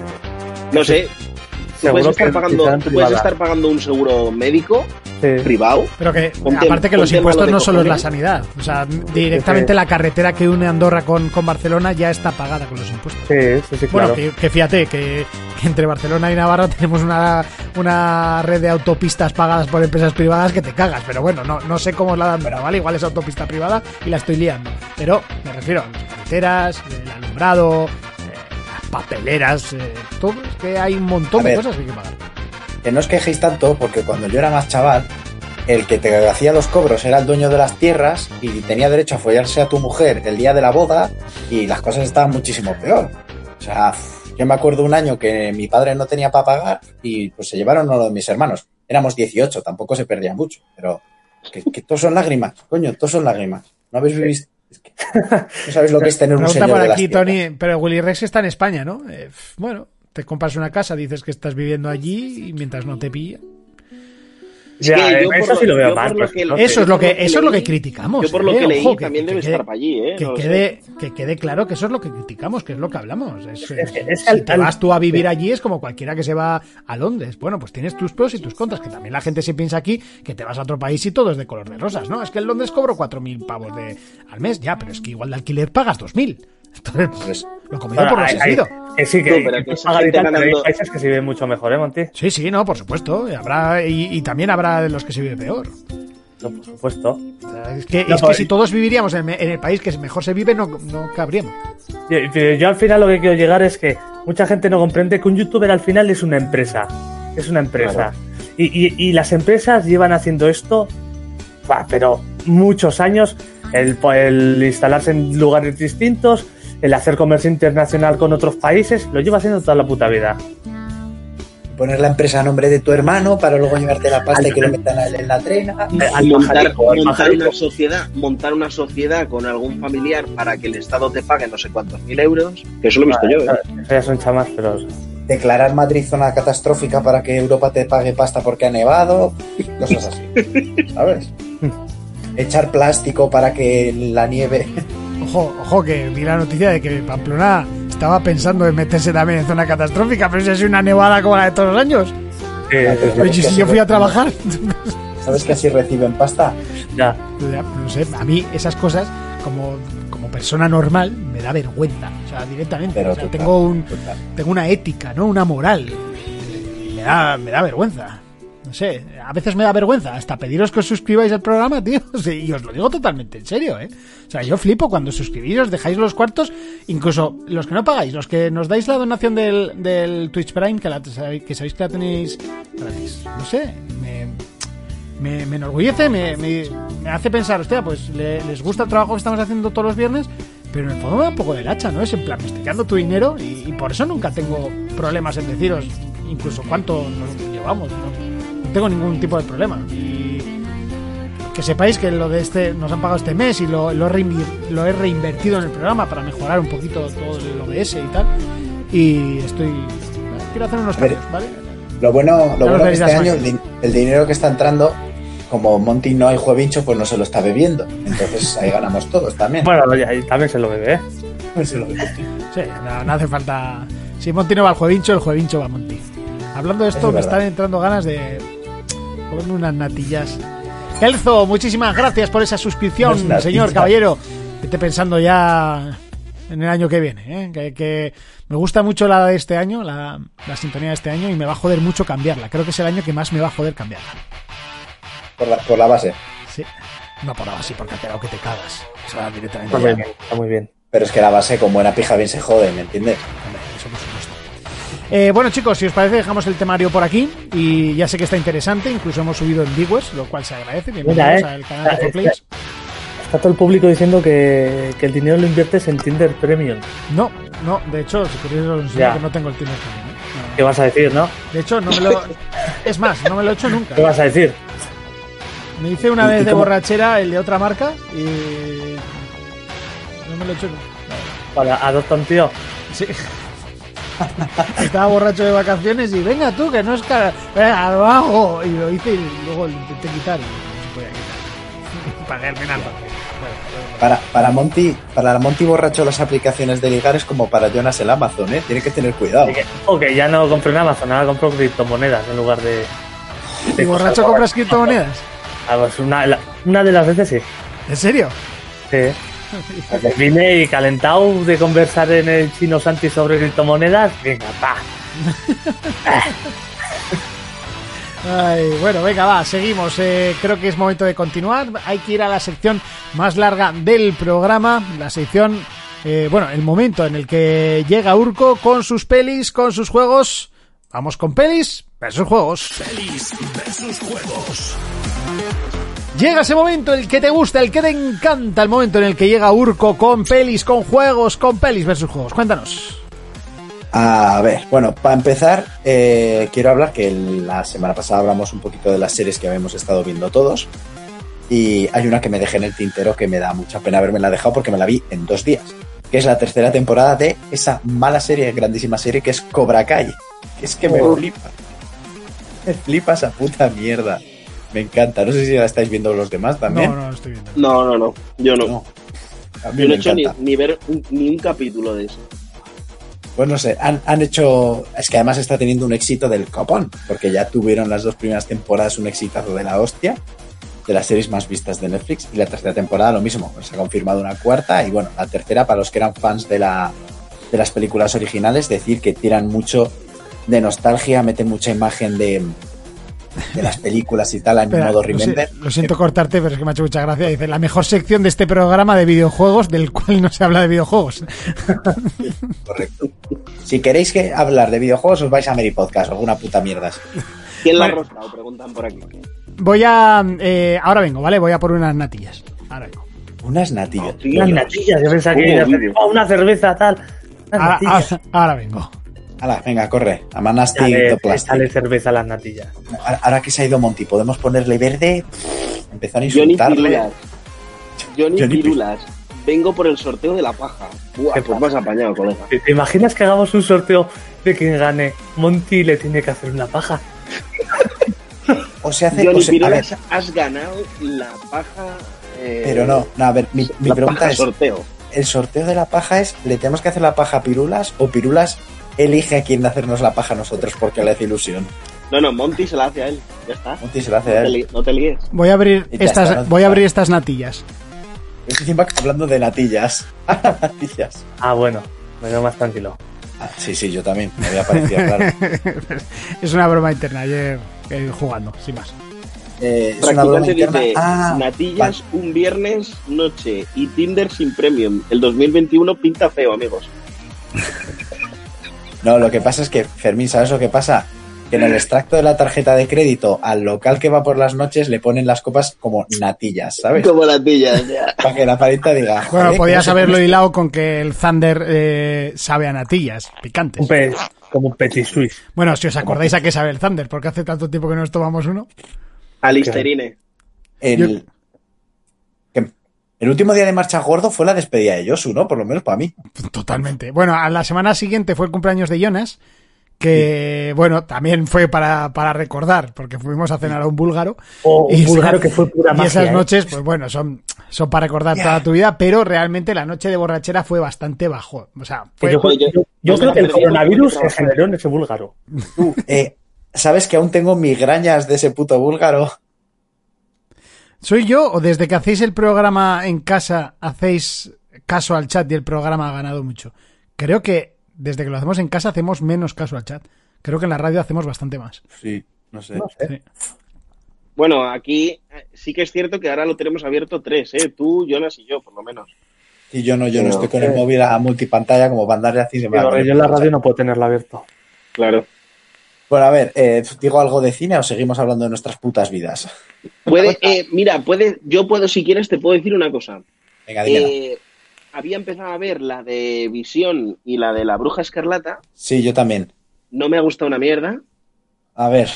No sé. Puedes estar, pagando, puedes estar pagando un seguro médico sí. privado. Pero que, Ponte- aparte que los impuestos de no solo es la sanidad. O sea, directamente Sí. la carretera que une Andorra con, con Barcelona ya está pagada con los impuestos. Sí, sí, sí, Bueno, claro. que, que fíjate que, que entre Barcelona y Navarra tenemos una, una red de autopistas pagadas por empresas privadas que te cagas. Pero bueno, no, no sé cómo es la Andorra, ¿vale? Igual es autopista privada y la estoy liando. Pero me refiero a las carreteras, el alumbrado, papeleras, eh, todo. Es que hay un montón A de ver. cosas que hay que pagar. Que no os quejéis tanto, porque cuando yo era más chaval, el que te hacía los cobros era el dueño de las tierras y tenía derecho a follarse a tu mujer el día de la boda y las cosas estaban muchísimo peor. O sea, yo me acuerdo un año que mi padre no tenía para pagar y pues se llevaron uno de mis hermanos. Éramos 18, tampoco se perdía mucho, pero que, que todos son lágrimas, coño, todos son lágrimas. No habéis visto... es que no sabéis lo que es tener un señor por de aquí. Tony, pero Willy Rex está en España, ¿no? Eh, bueno, te compras una casa, dices que estás viviendo allí y mientras no te pilla. Ya, eh, eso lo- sí lo veo mal. pues. Eso es lo por que lo que eso es lo que criticamos. Yo por lo eh, que leí ojo, también debe quede- estar para allí, ¿eh? Que quede, que quede claro que eso es lo que criticamos, que es lo que hablamos. Es- Es que- es- es que si te vas tú a vivir allí es como cualquiera que se va a Londres. Bueno, pues tienes tus pros y tus contras, que también la gente se piensa aquí que te vas a otro país y todo es de color de rosas, ¿no? Es que en Londres cobro 4.000 pavos de, al mes, ya, pero es que igual de alquiler pagas 2.000. Entonces, Pues, lo comido Bueno, por lo hay- servido. hay- que sí, que, No, pero que que esa gente hay se viven mucho mejor, ¿eh, Monty? Sí, sí, no, por supuesto. Y, habrá, y, y también habrá de los que se vive peor. No, por supuesto. Es que, No, es que pues- si todos viviríamos en, en el país que mejor se vive, no, no cabríamos. Yo, yo- al final lo que quiero llegar es que mucha gente no comprende que un youtuber al final es una empresa. Es una empresa. Y, y- y las empresas llevan haciendo esto, buah, pero muchos años. El, el instalarse en lugares distintos, el hacer comercio internacional con otros países, lo lleva haciendo toda la puta vida. poner la empresa a nombre de tu hermano para luego llevarte la pasta y que lo metan a él en la trena. Al montar, una sociedad, montar una sociedad con algún familiar para que el Estado te pague no sé cuántos mil euros, que eso lo he visto yo, ¿eh? Eso ya son chamas, pero. Declarar Madrid zona catastrófica para que Europa te pague pasta porque ha nevado. Cosas así. ¿Sabes? Echar plástico para que la nieve. Ojo, ojo, que vi la noticia de que Pamplona estaba pensando en meterse también en zona catastrófica, pero si es una nevada como la de todos los años. eh, Pero ¿y si yo fui a trabajar. ¿Sabes que así reciben pasta? ya. Ya, No sé, a mí esas cosas, como, como persona normal, me da vergüenza. O sea, directamente. Pero O sea, total, tengo, un, tengo una ética, ¿no? Una moral. Me da, me da vergüenza. No sé, a veces me da vergüenza hasta pediros que os suscribáis al programa, tío. Y os lo digo totalmente en serio, ¿eh? O sea, yo flipo cuando suscribís, os dejáis los cuartos, incluso los que no pagáis, los que nos dais la donación del, del Twitch Prime, que, la, que sabéis que la tenéis gratis. No sé, me, me, enorgullece, me, me, hace pensar, hostia, pues le- les gusta el trabajo que estamos haciendo todos los viernes, pero en el fondo me da un poco del hacha, ¿no? Es en plan, me tu dinero y, y por eso nunca tengo problemas en deciros incluso cuánto nos llevamos, ¿no? Tengo ningún tipo de problema. Y que sepáis que lo de este nos han pagado este mes y lo, lo, lo he reinvertido en el programa para mejorar un poquito todo el OBS y tal. Y estoy... Quiero hacer unos cambios, ¿vale? Lo bueno, lo bueno que este año el, el dinero que está entrando, como Monty no hay juevincho, pues no se lo está bebiendo. Entonces ahí ganamos todos también. Bueno, y también se lo bebe, ¿eh? Se lo bebe. Sí, no, no hace falta. Si Monty no va al juevincho, el juevincho va a Monty. Hablando de esto, Es me verdad. están entrando ganas de comerme unas natillas. Elzo, muchísimas gracias por esa suscripción, señor caballero. Esté pensando ya en el año que viene, ¿eh? que, que me gusta mucho la de este año, la, la sintonía de este año, y me va a joder mucho cambiarla. Creo que es el año que más me va a joder cambiarla. Por la, por la base. Sí. No por ahora sí, porque ha pegado que te cagas. O sea, directamente. Está muy bien, está muy bien. Pero es que la base con buena pija bien se jode, ¿me entiendes? Hombre, eso. Eh, bueno chicos, si os parece dejamos el temario por aquí y ya sé que está interesante, incluso hemos subido en Digwes, lo cual se agradece. Bienvenidos Mira, eh. al canal de Está- 4Players. Está todo el público diciendo que, que el dinero lo inviertes en Tinder Premium. No, no, de hecho, si queréis os enseño Ya. que no tengo el Tinder Premium, ¿eh? No, ¿Qué vas a decir, no? De hecho, no me lo... Es más, no me lo he hecho nunca. ¿Qué vas a decir? Me hice una ¿Y- y vez de cómo? borrachera el de otra marca y... No me lo he hecho nunca. Para adopta un tío. Sí. Estaba borracho de vacaciones y venga tú, que no es cara. Venga, lo hago. Y lo hice y luego lo intenté quitar y no se podía quitar. Pagué al final. Para, para Monty, para Monty borracho las aplicaciones de ligar es como para Jonas el Amazon, ¿eh? Tiene que tener cuidado. Que, ok, ya no compro en Amazon, ahora compro criptomonedas en lugar de. ¿Y borracho compras criptomonedas? Ah, pues una, una de las veces sí. ¿En serio? Sí. Vine y calentado de conversar en el chino Santi sobre criptomonedas. Venga, pa. Ay, bueno, venga, va, seguimos. Eh, creo que es momento de continuar. Hay que ir a la sección más larga del programa. La sección, eh, bueno, el momento en el que llega Urco con sus pelis, con sus juegos. Vamos con pelis versus juegos. Pelis versus juegos. Llega ese momento, el que te gusta, el que te encanta, el momento en el que llega Urco con pelis, con juegos, con pelis versus juegos. Cuéntanos. A ver, bueno, para empezar, eh, quiero hablar que la semana pasada hablamos un poquito de las series que habíamos estado viendo todos. Y hay una que me dejé en el tintero que me da mucha pena haberme la dejado porque me la vi en dos días. Que es la tercera temporada de esa mala serie, grandísima serie que es Cobra Kai. Que es que me Oh. flipa. Me flipa esa puta mierda. Me encanta. No sé si la estáis viendo los demás también. No, no, estoy viendo. No, no, no. Yo no. No. A mí Yo no he hecho ni, ver un, ni un capítulo de eso. Pues no sé, han, han hecho. Es que además está teniendo un éxito del copón, porque ya tuvieron las dos primeras temporadas un exitazo de la hostia, de las series más vistas de Netflix, y la tercera temporada lo mismo. Se ha confirmado una cuarta, y bueno, la tercera, para los que eran fans de, la, de las películas originales, decir que tiran mucho de nostalgia, meten mucha imagen de, de las películas y tal en Espera, modo remember. lo siento cortarte, pero es que me ha hecho mucha gracia. Dice, la mejor sección de este programa de videojuegos, del cual no se habla de videojuegos. Correcto. Si queréis que hablar de videojuegos, os vais a Mary Podcast, o alguna puta mierda así. ¿Quién la ha roscado? Preguntan por aquí. Voy a... eh, ahora vengo, ¿vale? Voy a por unas natillas. Ahora vengo. Unas natillas. Unas natillas, yo pensaba que ¿Cómo iba a hacer, vídeo? "Oh, una cerveza, tal. Ahora vengo. Hala, venga, corre. A Dale, dale cerveza a las natillas. Ahora, ahora que se ha ido Monty, podemos ponerle verde, empezar a Johnny insultarle. Pirulas. Johnny, Johnny Pi- Pirulas. Vengo por el sorteo de la paja. Buah, ¿Qué pues más apañado, colega. ¿Te, te imaginas que hagamos un sorteo de quien gane? Monty le tiene que hacer una paja. O se hace. Johnny o Pirulas, has ganado la paja. eh, pero no, no, a ver, mi, mi la pregunta paja es: sorteo. ¿el sorteo de la paja es, ¿le tenemos que hacer la paja a Pirulas o Pirulas elige a quién hacernos la paja a nosotros porque le hace ilusión? No, no, Monty se la hace a él. Ya está. Monty se la hace No a él. no te líes. Voy a abrir estas, está, ¿no? voy a abrir estas natillas. Encima hablando de natillas. natillas. Ah, bueno, me veo más tranquilo. Ah, sí, sí, yo también. Me había parecido, claro. es una broma interna ayer eh, jugando, sin más. Eh, es una broma Practicante interna. dice Ah, Natillas un viernes noche y Tinder sin premium. El 2021 pinta feo, amigos. No, lo que pasa es que, Fermín, ¿sabes lo que pasa? Que en el extracto de la tarjeta de crédito al local que va por las noches le ponen las copas como natillas, ¿sabes? Como natillas, ya. Para que la parita diga. Bueno, "Joder, podías ¿cómo se haberlo hilado con que el Thunder eh, sabe a natillas, picantes. Un pe- como un petit suisse. Bueno, si os acordáis a qué sabe el Thunder, porque hace tanto tiempo que no nos tomamos uno. Alisterine. El, que el último día de marcha gordo fue la despedida de Yosu, ¿no? Por lo menos para mí. Totalmente. Bueno, a la semana siguiente fue el cumpleaños de Jonas que bueno, también fue para, para recordar, porque fuimos a cenar a un búlgaro. O un Y búlgaro esa- que fue pura Y magia. esas ¿eh? noches, pues bueno, son, son para recordar toda tu vida, pero realmente la noche de borrachera fue bastante bajo. O sea, fue, yo, yo- yo yo creo que el coronavirus se generó en ese búlgaro. Tú, eh, ¿sabes que aún tengo migrañas de ese puto búlgaro? ¿Soy yo o desde que hacéis el programa en casa hacéis caso al chat y el programa ha ganado mucho? Creo que desde que lo hacemos en casa hacemos menos caso al chat. Creo que en la radio hacemos bastante más. Sí, no sé. No sé. Sí. Bueno, aquí eh, sí que es cierto que ahora lo tenemos abierto tres, ¿eh? Tú, Jonas y yo, por lo menos. Y yo no, yo no estoy con el móvil a multipantalla como para andarle así. se me yo en la radio no puedo tenerlo abierto. Claro. Bueno, a ver, eh, ¿digo algo de cine o seguimos hablando de nuestras putas vidas? Puede, eh, mira, puede, yo puedo, si quieres, te puedo decir una cosa. Venga. Eh, había empezado a ver la de Visión y la de la Bruja Escarlata. Sí, yo también. No me ha gustado una mierda. A ver,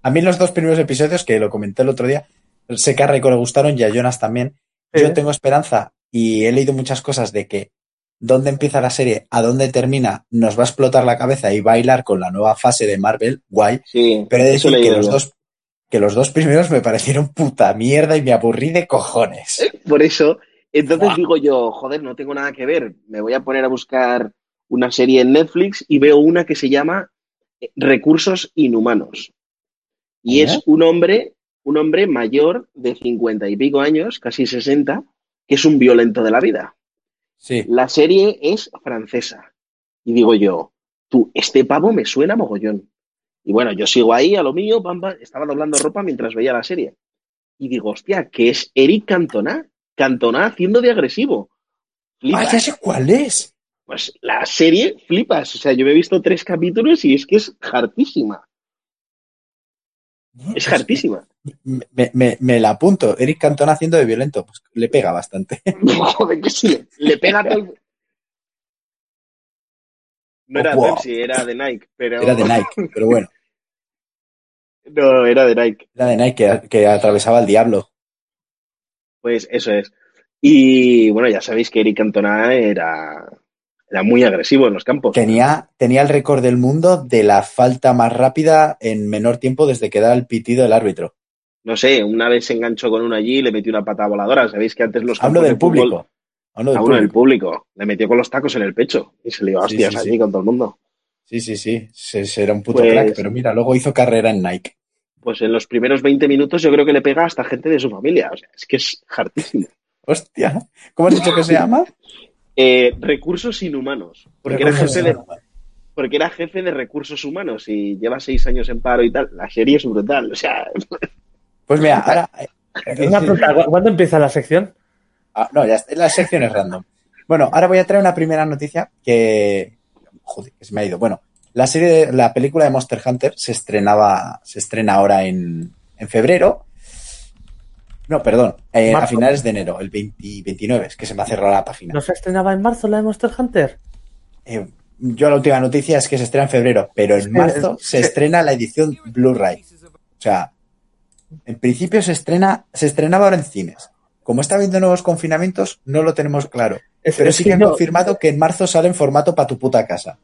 a mí los dos primeros episodios, que lo comenté el otro día, sé que a Reiko le gustaron y a Jonas también. Yo tengo esperanza y he leído muchas cosas de que dónde empieza la serie, a dónde termina, nos va a explotar la cabeza y bailar con la nueva fase de Marvel, guay. Sí, Pero he de decir que los, dos, que los dos primeros me parecieron puta mierda y me aburrí de cojones. Por eso, entonces digo yo, joder, no tengo nada que ver. Me voy a poner a buscar una serie en Netflix y veo una que se llama eh, Recursos Inhumanos. Y ¿Eh? es un hombre, un hombre mayor de cincuenta y pico años, casi sesenta, que es un violento de la vida. Sí. La serie es francesa. Y digo yo, tú, este pavo me suena mogollón. Y bueno, yo sigo ahí a lo mío, pam, pam, estaba doblando ropa mientras veía la serie. Y digo, hostia, que es Eric Cantona. Cantona haciendo de agresivo. Ah, ya sé cuál es. Pues la serie flipas. O sea, yo me he visto tres capítulos y es que es hartísima. Es hartísima. Me, me- me la apunto. Eric Cantona haciendo de violento. Pues le pega bastante. Joder, que sí. Le pega todo el... No era Wow. Pepsi, era de Nike, pero... Era de Nike, pero bueno. No, era de Nike. Era de Nike que, que atravesaba el diablo. Pues eso es. Y bueno, ya sabéis que Eric Cantona era, era muy agresivo en los campos. Tenía, tenía el récord del mundo de la falta más rápida en menor tiempo desde que da el pitido del árbitro. No sé, una vez se enganchó con uno allí y le metió una patada voladora. Sabéis que antes los Hablo del de fútbol- público. Hablo del a uno del público. público. Le metió con los tacos en el pecho y se le iba a Sí, hostias sí, allí sí. con todo el mundo. Sí, sí, sí. Se, se era un puto Pues- crack, pero mira, luego hizo carrera en Nike. Pues en los primeros 20 minutos yo creo que le pega hasta gente de su familia. O sea, es que es hartísimo. Hostia. ¿Cómo has dicho que se llama? Eh, recursos inhumanos. Porque era, jefe de, porque era jefe de recursos humanos y lleva seis años en paro y tal. La serie es brutal. O sea, Pues mira, ahora. eh, Una pregunta, ¿cu- ¿Cuándo empieza la sección? Ah, no, ya está, la sección es random. Bueno, ahora voy a traer una primera noticia que. Joder, que se me ha ido. Bueno, la serie, de- la película de Monster Hunter se estrenaba, se estrena ahora en, en febrero. No, perdón, eh, a finales de enero, el 20 29, es que se me ha cerrado la página. ¿No se estrenaba en marzo la de Monster Hunter? Eh, yo la última noticia es que se estrena en febrero, pero en marzo es se estrena la edición Blu-ray. O sea, en principio se estrena, se estrenaba ahora en cines. Como está habiendo nuevos confinamientos, no lo tenemos claro. Es- Pero es sí que que han no- confirmado que en marzo sale en formato para tu puta casa.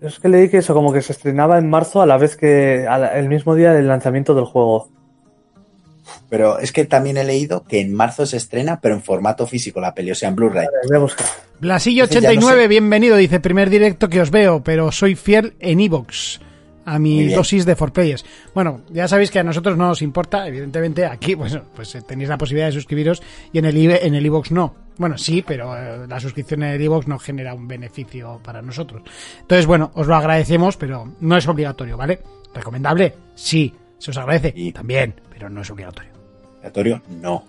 Es que leí que eso, como que se estrenaba en marzo a la vez que la- el mismo día del lanzamiento del juego. Pero es que también he leído que en marzo se estrena, pero en formato físico la peli, o sea, en Blu-ray. Voy a buscar. Blasillo89, Ese ya no sé. bienvenido. Dice, primer directo que os veo, pero soy fiel en Evox. A mi dosis de 4Players. Bueno, ya sabéis que a nosotros no nos importa, evidentemente aquí pues, pues eh, tenéis la posibilidad de suscribiros y en el Ive- en el iVoox no. Bueno, sí, pero eh, la suscripción en el iVoox no genera un beneficio para nosotros. Entonces, bueno, os lo agradecemos, pero no es obligatorio, ¿vale? ¿Recomendable? Sí. ¿Se os agradece? También, pero no es obligatorio. Obligatorio, no.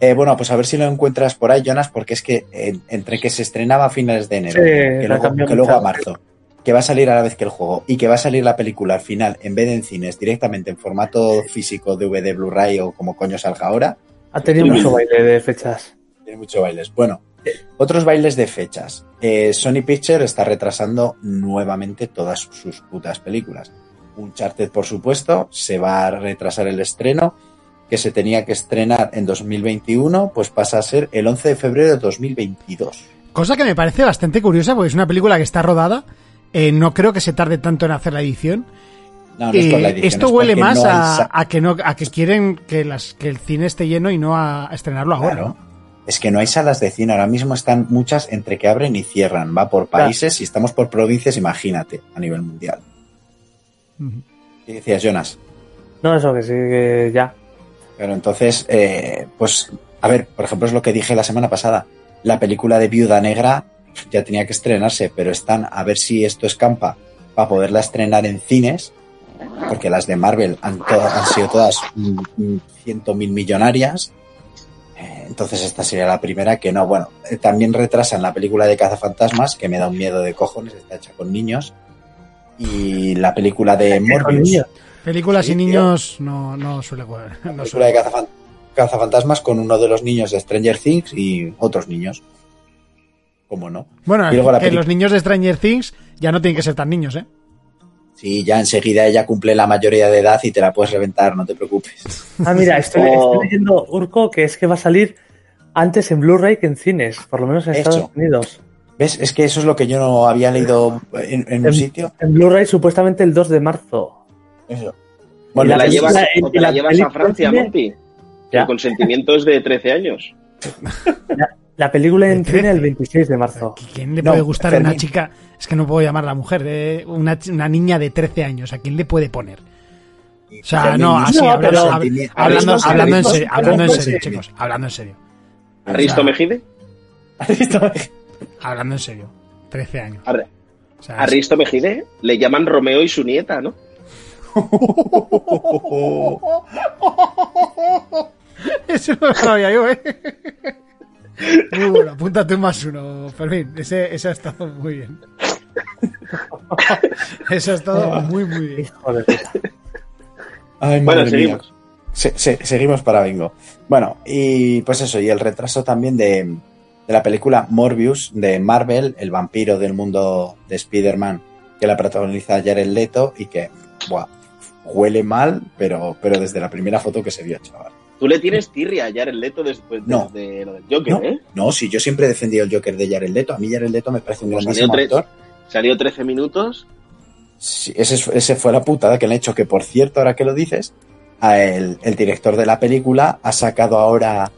Eh, bueno, pues a ver si lo encuentras por ahí, Jonas, porque es que eh, entre que se estrenaba a finales de enero, Sí, que, luego, cambió que luego mucho. a marzo, que va a salir a la vez que el juego y que va a salir la película al final, en vez de en cines, directamente en formato físico, DVD, Blu-ray o como coño salga ahora, Ha tenido mucho baile de fechas. tiene muchos bailes. Bueno, otros bailes de fechas. Eh, Sony Pictures está retrasando nuevamente todas sus putas películas. Uncharted, por supuesto, se va a retrasar el estreno, que se tenía que estrenar en 2021, pues pasa a ser el 11 de febrero de 2022. Cosa que me parece bastante curiosa porque es una película que está rodada eh, no creo que se tarde tanto en hacer la edición. No, no es por la Eh, edición, esto es huele más no a, que no a que quieren que las que el cine esté lleno y no a, a estrenarlo ahora. Claro. Es que no hay salas de cine, ahora mismo están muchas entre que abren y cierran, va por Claro. países y estamos por provincias, imagínate, a nivel mundial. ¿Qué decías, Jonas? No, eso que sí, que ya. Pero entonces, eh, pues, a ver, por ejemplo, es lo que dije la semana pasada. La película de Viuda Negra ya tenía que estrenarse, pero están a ver si esto escampa para poderla estrenar en cines, porque las de Marvel han, han sido todas ciento mil millonarias. Eh, Entonces esta sería la primera que no. Bueno, eh, también retrasan la película de Cazafantasmas, que me da un miedo de cojones, está hecha con niños. Y la película de Morbius. niños. Películas Sí, y tío. niños no, no suele jugar. No película suele. de Cazafan- Cazafantasmas con uno de los niños de Stranger Things y otros niños. ¿Cómo no? Bueno, Y luego la que peli- los niños de Stranger Things ya no tienen que ser tan niños, ¿eh? Sí, ya enseguida ella cumple la mayoría de edad y te la puedes reventar, no te preocupes. Ah, mira, estoy, Oh. estoy leyendo Urco que es que va a salir antes en Blu-ray que en cines, por lo menos en. Estados Unidos. ¿Ves? Es que eso es lo que yo no había leído en, en un En- sitio. En Blu-ray supuestamente el 2 de marzo. Eso. ¿O Bueno, te la llevas, la- o te y la la llevas a Francia, Monty? Ya. El consentimiento es de 13 años. La película en ¿De cine el 13? 26 de marzo. ¿Quién le No, puede gustar a una chica? Es que no puedo llamarla mujer, de una, una niña de 13 años. ¿A quién le puede poner? O sea, Fermín, no, así, No, hablando, pero- hab- sentimi- hablando, Aristo- hablando en Aristo- serio, hablando en Aristo- serio, Aristo- chicos, hablando en serio, ¿Arristo sea- Mejide? Hablando en serio. 13 años. Ar- O sea, Arristo Mejide le llaman Romeo y su nieta, ¿no? Eso no lo sabía yo, ¿eh? Muy bueno, apúntate un más uno, Fermín. Ese, ese ha estado muy bien. Ese ha estado muy, muy bien. Hijo de puta. Ay, Bueno, seguimos. mía. Se- se- seguimos para bingo. Bueno, y pues eso, y el retraso también de, de la película Morbius de Marvel, el vampiro del mundo de Spider-Man, que la protagoniza Jared Leto y que, buah, huele mal, pero, pero desde la primera foto que se vio, chaval. Tú le tienes tirria a Jared Leto después No. de lo del Joker, No, ¿eh? no, si yo siempre he defendido el Joker de Jared Leto, a mí Jared Leto me parece un Pues grandísimo salió actor. Salió 13 minutos. Sí, ese, es- ese fue la putada que le han hecho, que por cierto, ahora que lo dices, a el, el director de la película ha sacado ahora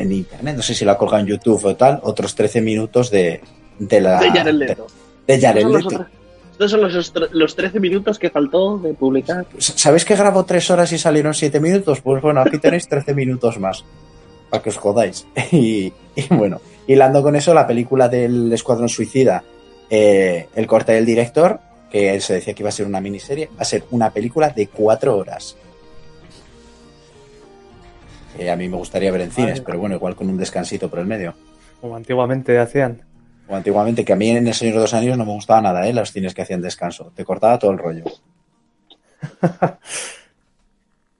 en internet, no sé si lo ha colgado en YouTube o tal, otros 13 minutos de, de la... de Jared Leto. De, de Jared Estos son los Leto. otros- Estos son los, ostr- los 13 minutos que faltó de publicar. ¿Sabéis que grabó 3 horas y salieron 7 minutos? Pues bueno, aquí tenéis 13 minutos más, para que os jodáis. Y, y bueno, hilando con eso, la película del Escuadrón Suicida, eh, el corte del director, que se decía que iba a ser una miniserie, va a ser una película de 4 horas. Que a mí me gustaría ver en cines, pero bueno, igual con un descansito por el medio. Como antiguamente hacían. O antiguamente, que a mí en El Señor de los Anillos no me gustaba nada, ¿eh? Los cines que hacían descanso. Te cortaba todo el rollo.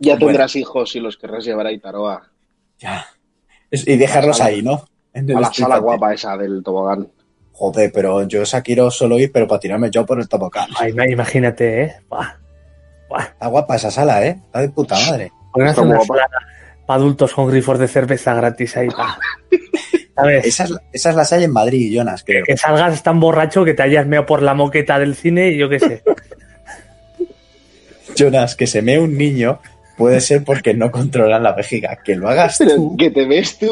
Ya Bueno. tendrás hijos y los querrás llevar a Itaroa. Ya. Y dejarlos ahí, ¿no? En A la sala guapa esa del tobogán. Joder, pero yo esa quiero solo ir, pero para tirarme yo por el tobogán. Ay, ma- imagínate, ¿eh? Buah. Buah. Está guapa esa sala, ¿eh? Está de puta madre. Hacer Está guapa. Para adultos con grifos de cerveza gratis ahí. pa. ¿Sabes? Esas, esas las hay en Madrid, Jonas, creo. Que salgas tan borracho que te hayas meado por la moqueta del cine y yo qué sé. Jonas, que se mee un niño puede ser porque no controlan la vejiga. Que lo hagas tú que te ves tú.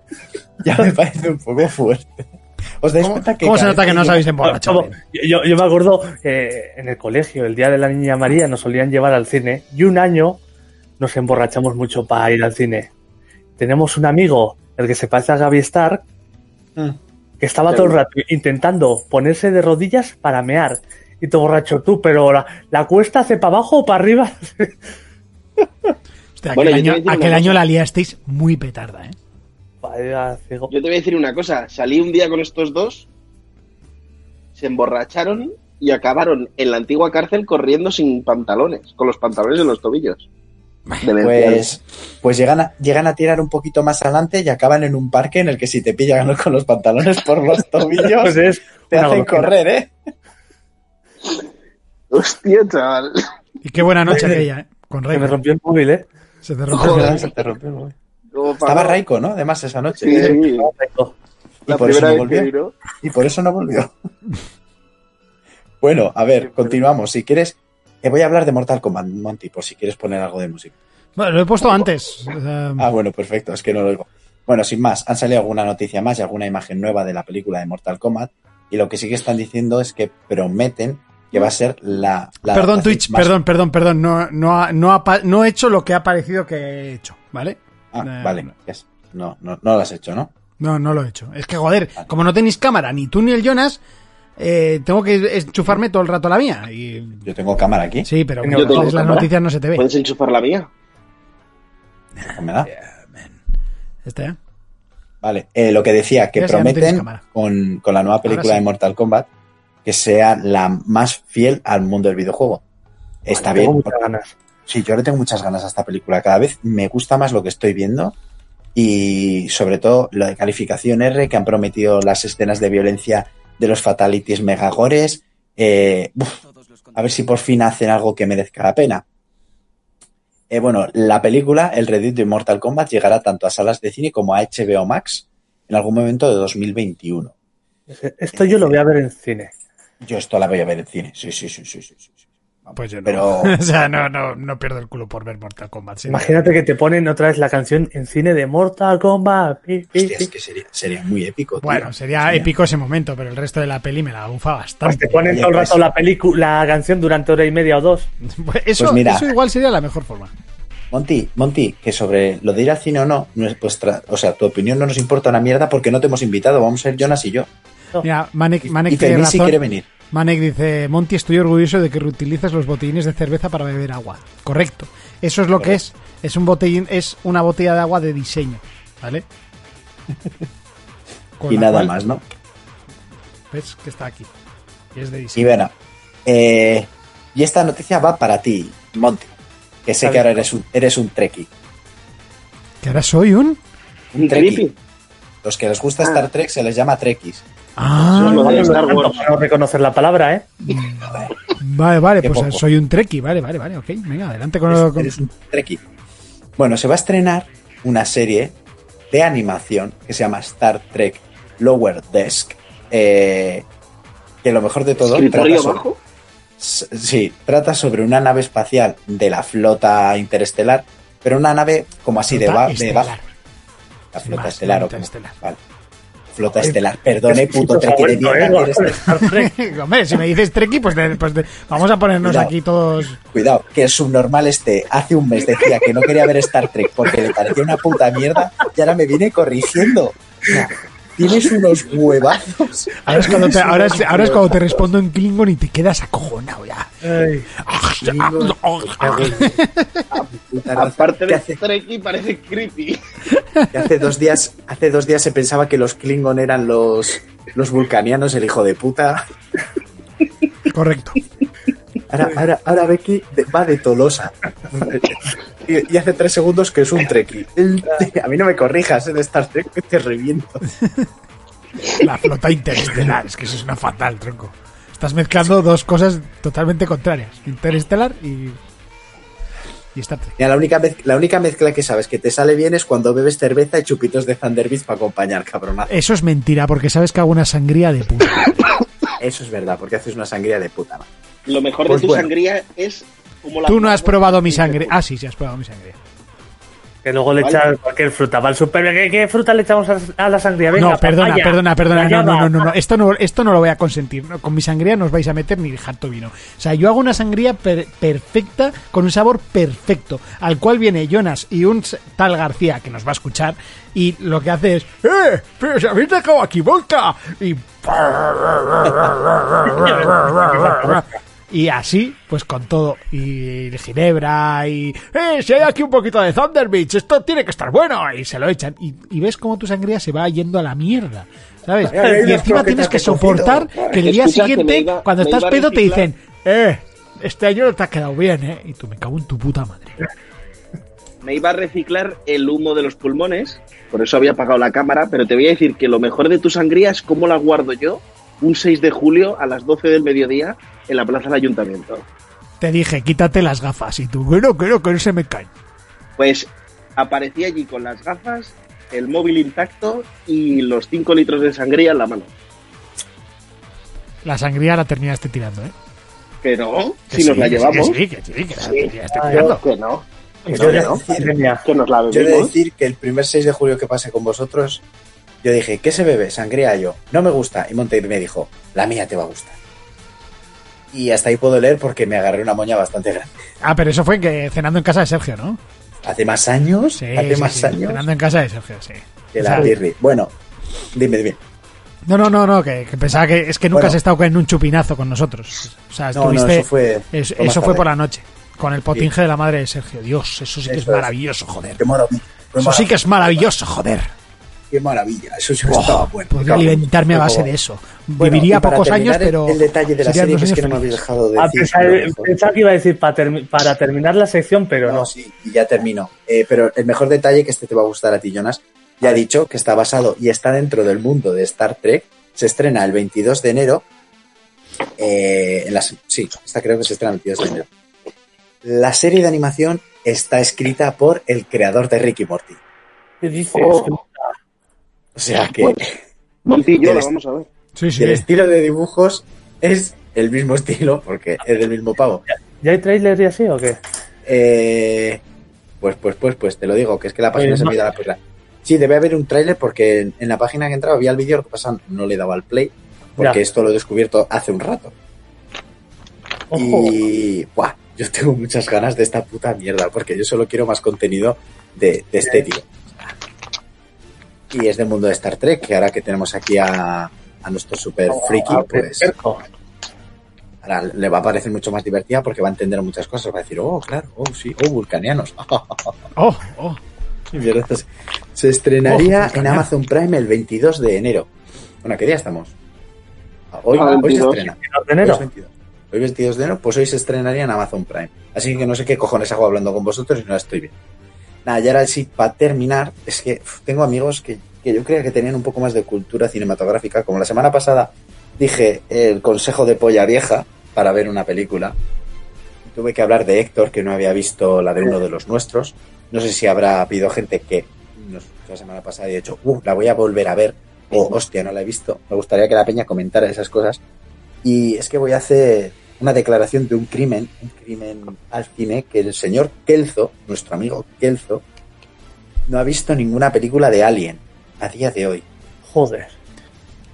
ya me parece un poco fuerte. ¿Os dais ¿Cómo, cuenta que cómo se nota que no emborrachado? Como- yo, yo me acuerdo que en el colegio, el día de la Niña María, nos solían llevar al cine y un año nos emborrachamos mucho para ir al cine. Tenemos un amigo, el que se parece a Gaby Stark, Mm. que estaba todo el rato intentando ponerse de rodillas para mear. Y todo borracho tú, pero la, la cuesta hace para abajo o para arriba. Hostia, Bueno, aquel te voy año, aquel año la liasteis muy petarda, ¿eh? Vaya. Yo te voy a decir una cosa. Salí un día con estos dos, se emborracharon y acabaron en la antigua cárcel corriendo sin pantalones, con los pantalones en los tobillos. Pues, pues llegan, a, llegan a tirar un poquito más adelante y acaban en un parque en el que si te pillan con los pantalones por los tobillos, Pues es te hacen correr, ¿eh? Hostia, chaval. Y qué buena noche aquella, ¿eh? Con Que me Raiko. rompió el móvil, ¿eh? Se te rompió. Joder. Se te rompió el móvil. ¿Cómo Estaba? Raiko, ¿no? Además, esa noche. Sí, sí. Y por eso no que volvió. Y por eso no volvió. Bueno, a ver, continuamos. Si quieres, te voy a hablar de Mortal Kombat, Monty, por si quieres poner algo de música. Bueno, lo he puesto antes. Ah, bueno, perfecto, es que no lo oigo. Bueno, sin más, han salido alguna noticia más y alguna imagen nueva de la película de Mortal Kombat. Y lo que sí que están diciendo es que prometen que va a ser la. la perdón, Twitch, más- perdón, perdón, perdón. No, no, ha, no, ha no he hecho lo que ha parecido que he hecho, ¿vale? Ah, Eh, vale. yes. No, no, no lo has hecho, ¿no? No, no lo he hecho. Es que, joder, como no tenéis cámara, ni tú ni el Jonas, eh, tengo que enchufarme todo el rato la mía. Y... Yo tengo cámara aquí. Sí, pero cuando ves las cámara. noticias no se te ve. ¿Puedes enchufar la mía? ¿Me da? Este, ¿eh? Vale, eh, lo que decía, que Ya no prometen con, con la nueva película sí. de Mortal Kombat que sea la más fiel al mundo del videojuego. Está Tengo bien. muchas ganas. Sí, yo le tengo muchas ganas a esta película. Cada vez me gusta más lo que estoy viendo y sobre todo lo de calificación R que han prometido las escenas de violencia de los fatalities megagores. Eh, uf, a ver si por fin hacen algo que merezca la pena. Eh, bueno, la película, el Reddit de Mortal Kombat, llegará tanto a salas de cine como a HBO Max en algún momento de 2021. Esto yo lo voy a ver en cine. Yo esto la voy a ver en cine. Sí, sí, sí, sí, sí. Sí. Pues yo no. Pero- o sea, no, no, no pierdo el culo por ver Mortal Kombat. sí. Imagínate que te ponen otra vez la canción en cine de Mortal Kombat. Hostia, es que sería, sería muy épico. tío. Bueno, sería épico ese momento, pero el resto de la peli me la bufa Pues bastante. te ponen todo el rato la película, la canción durante hora y media o dos. Pues eso, Pues mira. eso igual sería la mejor forma. Monty, Monty, que sobre lo de ir al cine o no, no es vuestra, o sea, tu opinión no nos importa una mierda porque no te hemos invitado, vamos a ser Jonas y yo. Mira, Manek, Manek y tiene Fermín si razón. quiere venir. Manek dice, Monty, estoy orgulloso de que reutilices los botellines de cerveza para beber agua. Correcto. Eso es lo que es. Es un botellín, es una botella de agua de diseño, ¿vale? Con Y nada cual- más, ¿no? ¿Ves que está aquí? Y es de Y diseño. bueno, eh, y esta noticia va para ti, Monty, que sé que ahora eres un, eres un treki. Que ahora soy un... ¿Un Trekkie. creepy? Los que les gusta Star Trek se les llama trekkies. Ah, lo de Star Wars. no reconocer la palabra, ¿eh? vale, vale, Qué pues poco. soy un treki, vale, vale, vale, ok. Venga, adelante con... Eres, con- eres un trekkie. Bueno, se va a estrenar una serie de animación que se llama Star Trek Lower Desk. eh, que lo mejor de todo ¿Escritorio trata sobre- bajo? S- Sí, trata sobre una nave espacial de la flota interestelar, pero una nave como así de, ba- de estelar. baja. La flota estelar, o como- estelar. vale. Flota estelar, perdone, puto treki de mierda. ¿eh? Hombre, si me dices treki, pues, de- pues de- vamos a ponernos Cuidado. aquí todos... Cuidado, que el subnormal este hace un mes decía que no quería ver Star Trek porque le parecía una puta mierda y ahora me viene corrigiendo. Tienes unos huevazos. Ahora es, cuando te, ahora, es, ahora es cuando te respondo en Klingon y te quedas acojonado ya. Ay. Aparte Que de hace, Trekkie, parece creepy. que hace dos días, hace dos días se pensaba que los Klingon eran los, los vulcanianos, el hijo de puta. Correcto. Ahora, ahora, ahora Becky va de Tolosa. Y, y hace tres segundos que es un Trekkie. El- A mí no me corrijas, ¿eh? de Star Trek que te reviento. La flota interestelar. Es que eso es una fatal, tronco. Estás mezclando dos cosas totalmente contrarias. Interestelar y... Y Star Trek. Mira, la única, la única mezcla que sabes que te sale bien es cuando bebes cerveza y chupitos de Thunderbirds para acompañar, cabronazo. Eso es mentira, porque sabes que hago una sangría de puta. Eso es verdad, porque haces una sangría de puta madre. Lo mejor Pues de tu bueno. sangría es como la Tú no has probado mi sangre. Ah, sí, sí has probado mi sangre. que luego le Vale. echas cualquier fruta. Va al super, ¿qué, qué fruta le echamos a, la sangría? Venga, no, perdona, papaya, perdona, perdona. No, no, no, no, no. Esto no, esto no lo voy a consentir. ¿no? Con mi sangría no os vais a meter ni harto vino. O sea, yo hago una sangría per- perfecta, con un sabor perfecto, al cual viene Jonas y un tal García que nos va a escuchar, y lo que hace es, ¡eh! ¡Pero se habéis dejado aquí vodka! Y. Y así, pues con todo. Y Ginebra, y. ¡Eh! Si hay aquí un poquito de Thunder Beach, esto tiene que estar bueno. Y se lo echan. Y, y ves cómo tu sangría se va yendo a la mierda. ¿Sabes? Y encima tienes que soportar que el día siguiente, iba- cuando estás pedo, te dicen: ¡Eh! Este año no te ha quedado bien, ¿eh? Y tú me cago en tu puta madre. Me iba a reciclar el humo de los pulmones, por eso había apagado la cámara, pero te voy a decir que lo mejor de tu sangría es cómo la guardo yo un 6 de julio a las 12 del mediodía en la plaza del ayuntamiento. Te dije, quítate las gafas. Y tú, bueno, creo que no se me caen. Pues aparecí allí con las gafas, el móvil intacto y los 5 litros de sangría en la mano. la sangría la terminaste tirando, ¿eh? Que no, Que si sí, nos la que sí, llevamos. Que sí, que sí, que la Sí. terminaste Ah, tirando. Que no, que no, que no. Pandemia. Que nos la Yo he de bebimos. decir que el primer 6 de julio que pasé con vosotros, yo dije, ¿qué se bebe? Sangría yo. No me gusta. Y Monte me dijo, la mía te va a gustar. Y hasta ahí puedo leer porque me agarré una moña bastante grande. Ah, pero eso fue que cenando en casa de Sergio, ¿no? Hace más años, Sí, hace sí, más sí, años Cenando en casa de Sergio, sí. que la birri. Bueno, dime, dime. No, no, no, no, que, que pensaba que es que nunca Bueno. has estado en un chupinazo con nosotros. O sea, No, no, eso fue, es- fue más eso fue por la noche. Con el potinge de la madre de Sergio. Dios, eso sí que es Eso es. maravilloso, joder. Qué maravilla. Qué Eso sí que es maravilloso, joder. Qué maravilla. Eso sí que Oh, estaba bueno. podría alimentarme a base de eso. Bueno, Viviría pocos años, pero. El detalle de la serie que es que no me habéis dejado de Ah, decir. pensaba, que iba a decir para, termi- para terminar la sección, pero no. No, sí, y ya termino. Eh, pero el mejor detalle, que este te va a gustar a ti, Jonas, ya ha dicho que está basado y está dentro del mundo de Star Trek. Se estrena el 22 de enero. eh, en las, sí, esta creo que se estrena el 22 de enero. La serie de animación está escrita por el creador de Ricky Morty. ¿Qué dices? Oh. O sea que Montillo, Eres- vamos a ver. Sí, y sí. el estilo de dibujos es el mismo estilo, porque es del mismo pavo. ¿Ya hay trailer y así o qué? Eh, pues, pues, pues, pues, te lo digo, que es que la página Eh, se no. me da la perla. Sí, debe haber un tráiler porque en, en la página que entraba había el vídeo, lo que pasa no le daba al play, porque Ya. esto lo he descubierto hace un rato. Ojo. Y, buah, yo tengo muchas ganas de esta puta mierda, porque yo solo quiero más contenido de, de este tío. Y es del mundo de Star Trek, que ahora que tenemos aquí a, a nuestro super friki, Ah, pues Cerco. ahora le va a parecer mucho más divertida porque va a entender muchas cosas. Va a decir, oh, claro, oh, sí, oh, vulcanianos. Oh, oh. Y mira, esto se- estrenaría Ojo, en. Amazon Prime el 22 de enero. Bueno, ¿qué día estamos? Hoy, Ah, hoy se 22. estrena. de Hoy enero. 22. Hoy 22 de enero, pues hoy se estrenaría en Amazon Prime. Así que no sé qué cojones hago hablando con vosotros y no estoy bien. Nada, y ahora sí, para terminar, es que tengo amigos que, que yo creía que tenían un poco más de cultura cinematográfica. Como la semana pasada dije el consejo de polla vieja para ver una película. Tuve que hablar de Héctor, que no había visto la de uno de los nuestros. No sé si habrá habido gente que nos la semana pasada y ha dicho, uh, la voy a volver a ver. O, hostia, no la he visto. Me gustaría que la peña comentara esas cosas. Y es que voy a hacer una declaración de un crimen, un crimen al cine, que el señor Kelzo, nuestro amigo Kelzo, no ha visto ninguna película de Alien a día de hoy. Joder.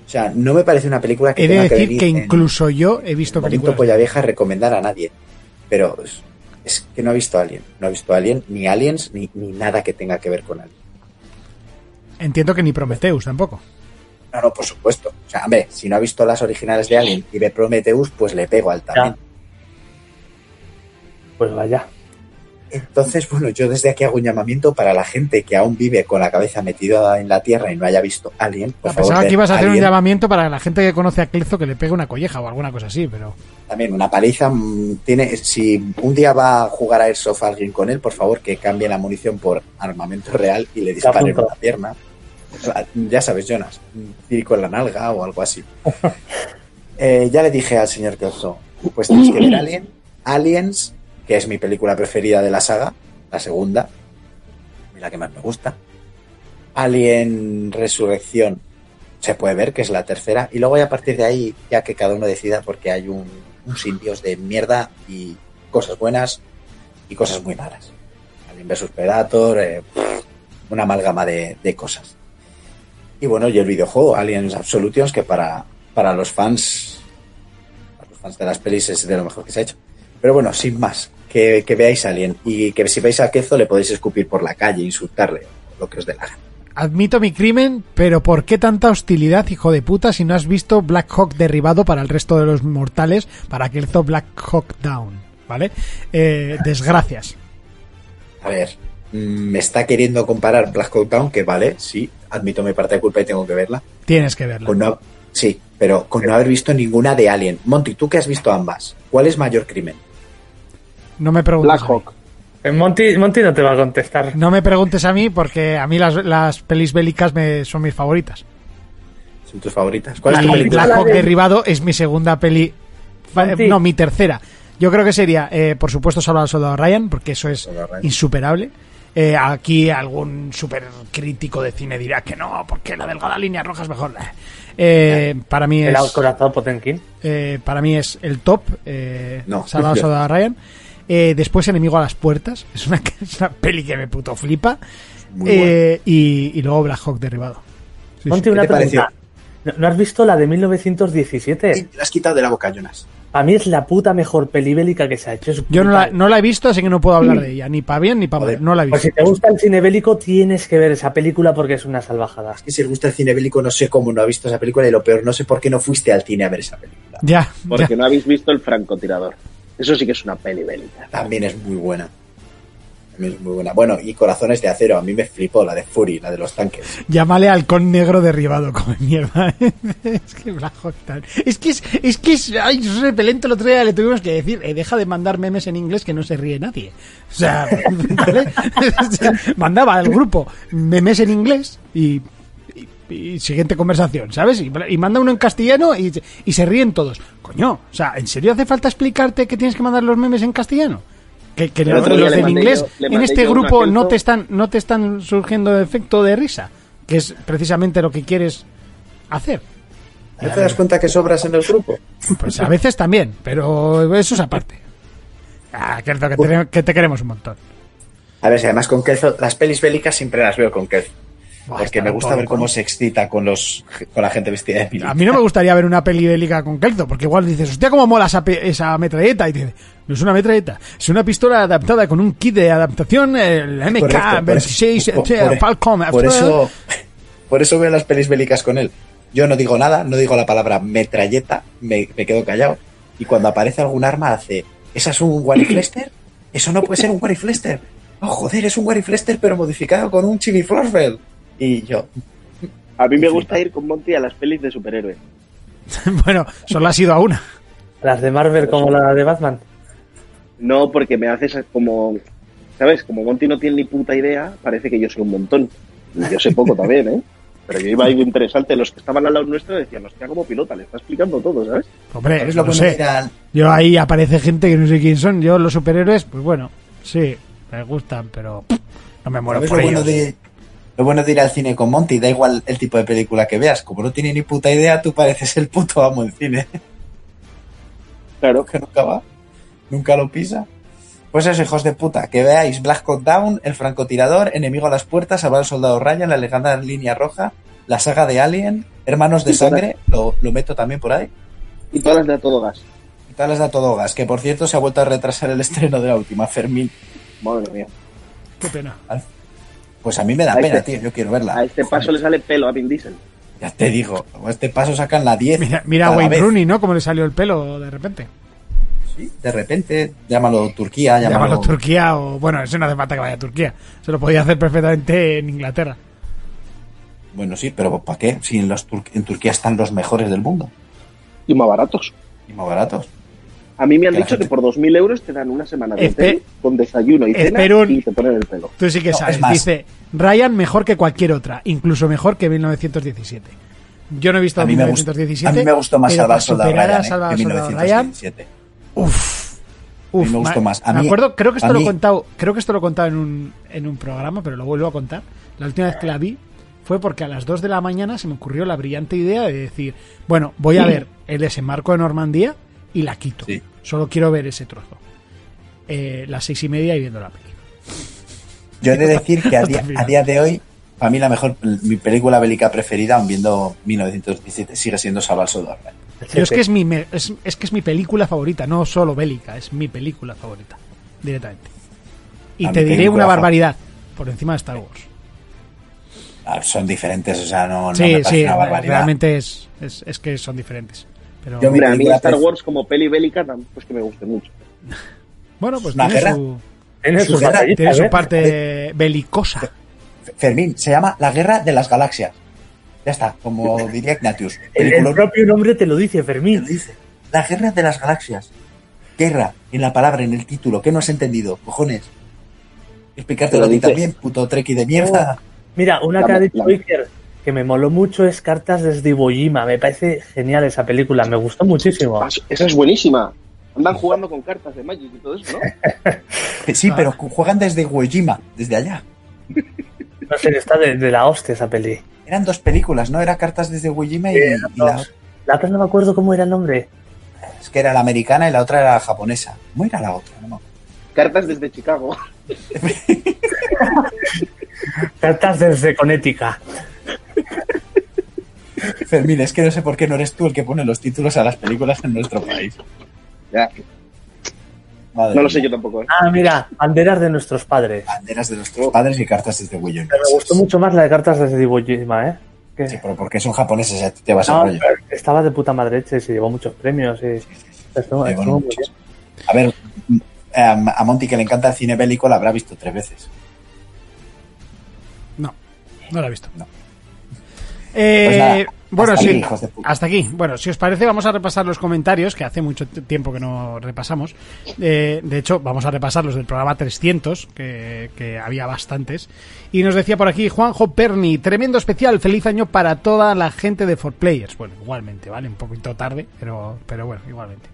O sea, no me parece una película que He de tenga que decir que en- incluso yo he visto en películas. polla vieja recomendar a nadie. Pero es, es que no ha visto Alien. No ha visto Alien, ni Aliens, ni, ni nada que tenga que ver con Alien. Entiendo que ni Prometheus tampoco. No, no, por supuesto. O sea, hombre, si no ha visto las originales de Alien y ve Prometheus, pues le pego al también. Pues vaya. Entonces, bueno, yo desde aquí hago un llamamiento para la gente que aún vive con la cabeza metida en la tierra y no haya visto Alien. Por favor, Pensaba que ibas a hacer un llamamiento para la gente que conoce a Clezo que le pegue una colleja o alguna cosa así, pero. También una paliza. mm, Tiene, si un día va a jugar a Airsoft alguien con él, por favor que cambie la munición por armamento real y le dispare en apunto. una pierna. Ya sabes, Jonas, tiro en la nalga o algo así. Eh, ya le dije al señor Kelso, pues tienes que ver Alien, Aliens, que es mi película preferida de la saga, la segunda, la que más me gusta. Alien Resurrección se puede ver, que es la tercera, y luego a partir de ahí, ya que cada uno decida, porque hay un, un simbios de mierda y cosas buenas y cosas muy malas. Alien vs Predator, eh, una amalgama de cosas. Y bueno, y el videojuego Aliens Absolutions, que para, para los fans, para los fans de las pelis es de lo mejor que se ha hecho. Pero bueno, sin más, que, que veáis Alien y que si veis a Kezo le podéis escupir por la calle, insultarle, lo que os dé la gana. Admito mi crimen, pero ¿por qué tanta hostilidad, hijo de puta, si no has visto Black Hawk derribado para el resto de los mortales para hizo Black Hawk Down? ¿Vale? Eh, desgracias. A ver, me está queriendo comparar Black Hawk Down, que vale, sí, admito mi parte de culpa y tengo que verla. Tienes que verla. Con no, sí, pero con no haber visto ninguna de Alien. Monty, tú que has visto ambas, ¿cuál es mayor crimen? No me preguntes. Black a mí. Hawk. El Monty, Monty no te va a contestar. No me preguntes a mí porque a mí las, las pelis bélicas me, son mis favoritas. ¿Son tus favoritas? ¿Cuál es tu Y película? Black Hawk derribado es mi segunda peli. Monty. No, mi tercera. Yo creo que sería, eh, por supuesto, Salvar al Soldado Ryan, porque eso es insuperable. Eh, aquí algún super crítico de cine dirá que no, porque la delgada línea roja es mejor. Eh, para mí El es corazón Potenkin. eh, para mí es el top. Eh, No. Salvador Soldado Ryan. Eh, después Enemigo a las puertas. Es una, es una peli que me puto flipa. Muy Eh, y, y luego Black Hawk derribado. Sí, una ¿Qué te pareció? ¿No, no has visto la de 1917? Y te la has quitado de la boca, Jonas. A mí es la puta mejor peli bélica que se ha hecho. es Yo no la, brutal. no la he visto, así que no puedo hablar de ella. Ni para bien ni para mal. No la he Pues visto. si te gusta el cine bélico, tienes que ver esa película porque es una salvajada. Es que si os gusta el cine bélico, no sé cómo no ha visto esa película y lo peor, no sé por qué no fuiste al cine a ver esa película. Ya, Porque ya. no habéis visto el francotirador. Eso sí que es una peli bélica. También es muy buena. Es muy buena. Bueno, y Corazones de Acero, a mí me flipó la de Fury, la de los tanques. Llámale halcón negro derribado, como mierda. es que Black. Es que es, es que es, ay, es repelente el otro día le tuvimos que decir, eh, deja de mandar memes en inglés que no se ríe nadie. O sea, mandaba al grupo memes en inglés y, siguiente conversación, ¿sabes? Y, y manda uno en castellano y, y se ríen todos. Coño, o sea, ¿en serio hace falta explicarte que tienes que mandar los memes en castellano? Que, que los, del mandé inglés yo- en este grupo no te están no te están surgiendo efecto de risa, que es precisamente lo que quieres hacer. ¿No te das cuenta que sobras en el grupo? Pues a veces también, pero eso es aparte. Ah, que, que te, que te queremos un montón. A ver, si además con Kelzo, las pelis bélicas siempre las veo con Kelzo. Porque me gusta ver loco, cómo se excita con los con la gente vestida de militar. A mí no me gustaría ver una peli bélica con Kelzo, porque igual dices, hostia, cómo mola esa, esa metralleta. Y dices, no es una metralleta, es una pistola adaptada con un kit de adaptación, el Correcto, por eso- MK26 por- eh, por- Falcon. Por eso, por eso veo las pelis bélicas con él. Yo no digo nada, no digo la palabra metralleta, me, me quedo callado. Y cuando aparece algún arma hace, ¿esa es un Wariflester? Eso no puede ser un Wariflester. Oh, joder, es un Wariflester pero modificado con un Chibi Florfeld. Y yo, A mí me Sí. gusta ir con Monty a las pelis de superhéroes. bueno, solo ha sido a una. Las de Marvel como la de Batman. No porque me haces como... ¿Sabes? Como Monty no tiene ni puta idea, parece que yo soy un montón. Y yo sé poco también, ¿eh? Pero yo iba ahí interesante. Los que estaban al lado nuestro decían, hostia, como pilota, le está explicando todo, ¿sabes? Hombre, ¿sabes no lo de sé. Yo ahí aparece gente que no sé quién son. Yo los superhéroes, pues bueno, sí, me gustan, pero no me muero ¿Sabes por lo bueno, ellos. de, lo bueno de ir al cine con Monty? Da igual el tipo de película que veas. Como no tiene ni puta idea, tú pareces el puto amo del cine. Claro. que nunca va, nunca lo pisa. Pues eso, hijos de puta, que veáis Black Hawk Down, El francotirador, Enemigo a las puertas, Salvar al soldado Ryan, La legendaria línea roja, la saga de Alien, Hermanos de todas- sangre, lo, lo meto también por ahí, Y todas las de a todo gas. y tal las de a todo gas, que por cierto se ha vuelto a retrasar el estreno de la última, Fermín. Madre mía. Qué pena. Pues a mí me da A pena, este- tío, yo quiero verla. A este paso le sale pelo a Vin Diesel. Ya te digo, a este paso sacan la 10. Mira, mira a Wayne vez. Rooney, ¿no? Como le salió el pelo de repente. Sí, de repente, llámalo Turquía, llámalo... Llámalo Turquía o... Bueno, eso no hace falta que vaya a Turquía. Se lo podía hacer perfectamente en Inglaterra. Bueno, sí, pero ¿para qué? Si en, los Tur- en Turquía están los mejores del mundo Y más baratos. y más baratos. A mí me han Que dicho gente- que por 2.000 euros te dan una semana de Espe- hotel con desayuno y cena y te ponen el pelo. Tú sí que No, sabes. Dice, Ryan mejor que cualquier otra, incluso mejor que 1917. Yo no he visto A mí, me gustó, 1917. a mí me gustó más Salvar Soldado Ryan, ¿eh? Que Ryan, 1917. Uf. A mí Uf, me gustó más. A me mí- acuerdo, creo que esto lo he contado, creo que esto lo he contado en un, en un programa, pero lo vuelvo a contar. La última vez que la vi fue porque a las 2 de la mañana se me ocurrió la brillante idea de decir, bueno, voy a ver el desembarco de Normandía y la quito. Sí. Solo quiero ver ese trozo. Eh, las seis y media y viendo la peli. Yo he de decir que a día, a día de hoy, para mí la mejor, mi película bélica preferida, aun viendo 1917, sigue siendo Salvar al Soldado Ryan. Pero es que es mi es, es que es mi película favorita, no solo bélica, es mi película favorita, directamente. Y A te diré una barbaridad por encima de Star Wars. Ah, Son diferentes, o sea, no, no sí, me parece sí, una barbaridad. realmente es, es, es que son diferentes. Pero Yo mi Hombre, a mí Star Wars como peli bélica tampoco es que me guste mucho. bueno, pues ¿Una tiene guerra? su, Tiene Su sus guerra- tiene su ¿eh? parte belicosa. Fermín, se llama La Guerra de las Galaxias. Ya está, como diría Ignatius. El, propio nombre te lo dice, Te Fermín. lo dice. La Guerra de las Galaxias. Guerra, en la palabra, en el título. ¿Qué no has entendido? Cojones. Explicártelo Te a ti también, puto treki de mierda. Mira, una La- que ha dicho la- Iker que me moló mucho es Cartas desde Iwo Jima. Me parece genial esa película, me gustó muchísimo. Ah, Esa es buenísima. Andan jugando con cartas de Magic y todo eso, ¿no? Sí, pero juegan desde Uejima, desde allá. No sé, está de, de la hostia esa peli. Eran dos películas, ¿no? Era cartas desde Uejima y, y la, La otra no me acuerdo cómo era el nombre. es que era la americana y la otra era la japonesa. ¿Cómo era la otra? No. Cartas desde Chicago. Cartas desde Connecticut. Fermín, es que no sé por qué no eres tú el que pone los títulos a las películas en nuestro país. Ya, Madre no lo sé mía. yo tampoco. ¿eh? Ah, mira, banderas de nuestros padres. Banderas de nuestros padres y cartas desde. Pero me gustó mucho más la de cartas desde Jima, ¿eh? Sí, pero porque son japoneses, a ti te vas No, a rollo. estaba de puta madre hecha y se llevó muchos premios. Y... Estuvo muy bien. A ver, mm, a a Monty que le encanta el cine bélico la habrá visto tres veces. No, no la he visto. No. Eh, Pues nada, bueno, hasta sí, aquí, hijos de puta. hasta aquí. Bueno, si os parece, vamos a repasar los comentarios, que hace mucho tiempo que no repasamos. Eh, de hecho, vamos a repasar los del programa 300, que, que había bastantes. Y nos decía por aquí Juanjo Perni, tremendo especial, feliz año para toda la gente de 4Players. Bueno, igualmente, ¿vale? Un poquito tarde, pero, pero bueno, igualmente.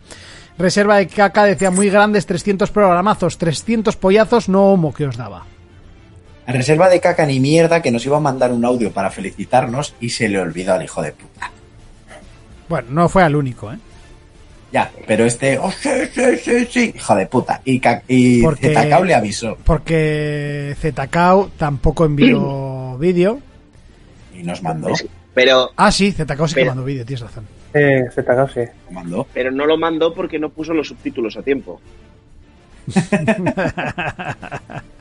Reserva de caca decía muy grandes 300 programazos, 300 pollazos no homo que os daba. A reserva de caca ni mierda que nos iba a mandar un audio para felicitarnos y se le olvidó al hijo de puta. Bueno, no fue al único, ¿eh? Ya, pero este, oh sí, sí, sí, sí, hijo de puta. Y, y Porque- le avisó Porque ZKO tampoco envió vídeo. y nos mandó. Pero, Ah, sí, ZKO sí que mandó vídeo, tienes razón. Eh, acabó, sí. Mandó. pero no lo mandó porque no puso los subtítulos a tiempo.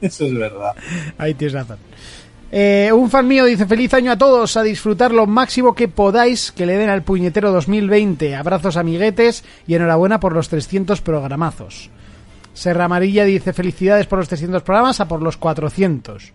Eso es verdad. Ahí tienes razón. Eh, un fan mío dice feliz año a todos, a disfrutar lo máximo que podáis, que le den al puñetero 2020. Abrazos amiguetes y enhorabuena por los 300 programazos. Serra Amarilla dice felicidades por los 300 programas, a por los 400.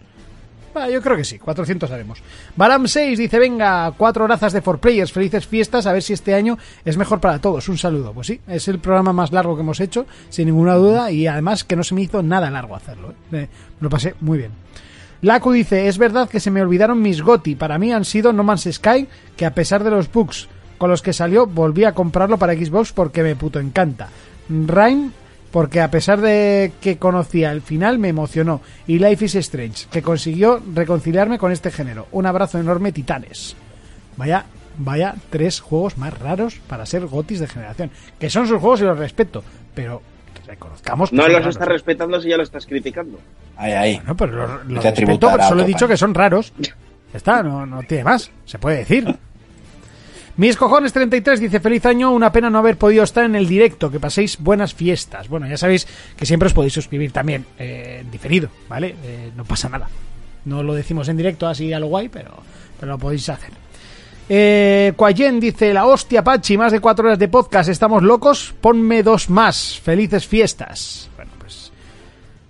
Yo creo que sí, 400 haremos. Baram 6 dice, venga, cuatro horazas de 4Players, felices fiestas, a ver si este año es mejor para todos. Un saludo. Pues sí, es el programa más largo que hemos hecho, sin ninguna duda, y además que no se me hizo nada largo hacerlo. Eh, lo pasé muy bien. Laku dice, es verdad que se me olvidaron mis GOTI, para mí han sido No Man's Sky, que a pesar de los bugs con los que salió, volví a comprarlo para Xbox porque me puto encanta. Rain, porque a pesar de que conocía el final, me emocionó. Y Life is Strange, que consiguió reconciliarme con este género. Un abrazo enorme, titanes. Vaya, vaya tres juegos más raros para ser GOTIs de generación. Que son sus juegos y los respeto, pero reconozcamos que No los raros. estás respetando si ya lo estás criticando. Ahí, ahí. Bueno, pero lo, lo Te respeto, pero solo he dicho que son raros. Ya está, no, no tiene más. Se puede decir. Mis cojones 33 dice feliz año, una pena no haber podido estar en el directo, que paséis buenas fiestas. Bueno, ya sabéis que siempre os podéis suscribir también eh, en diferido, ¿vale? Eh, no pasa nada. No lo decimos en directo así a lo guay, pero, pero lo podéis hacer. Eh, Quayen dice, la hostia Pachi, más de cuatro horas de podcast, estamos locos, ponme dos más, felices fiestas. Bueno, pues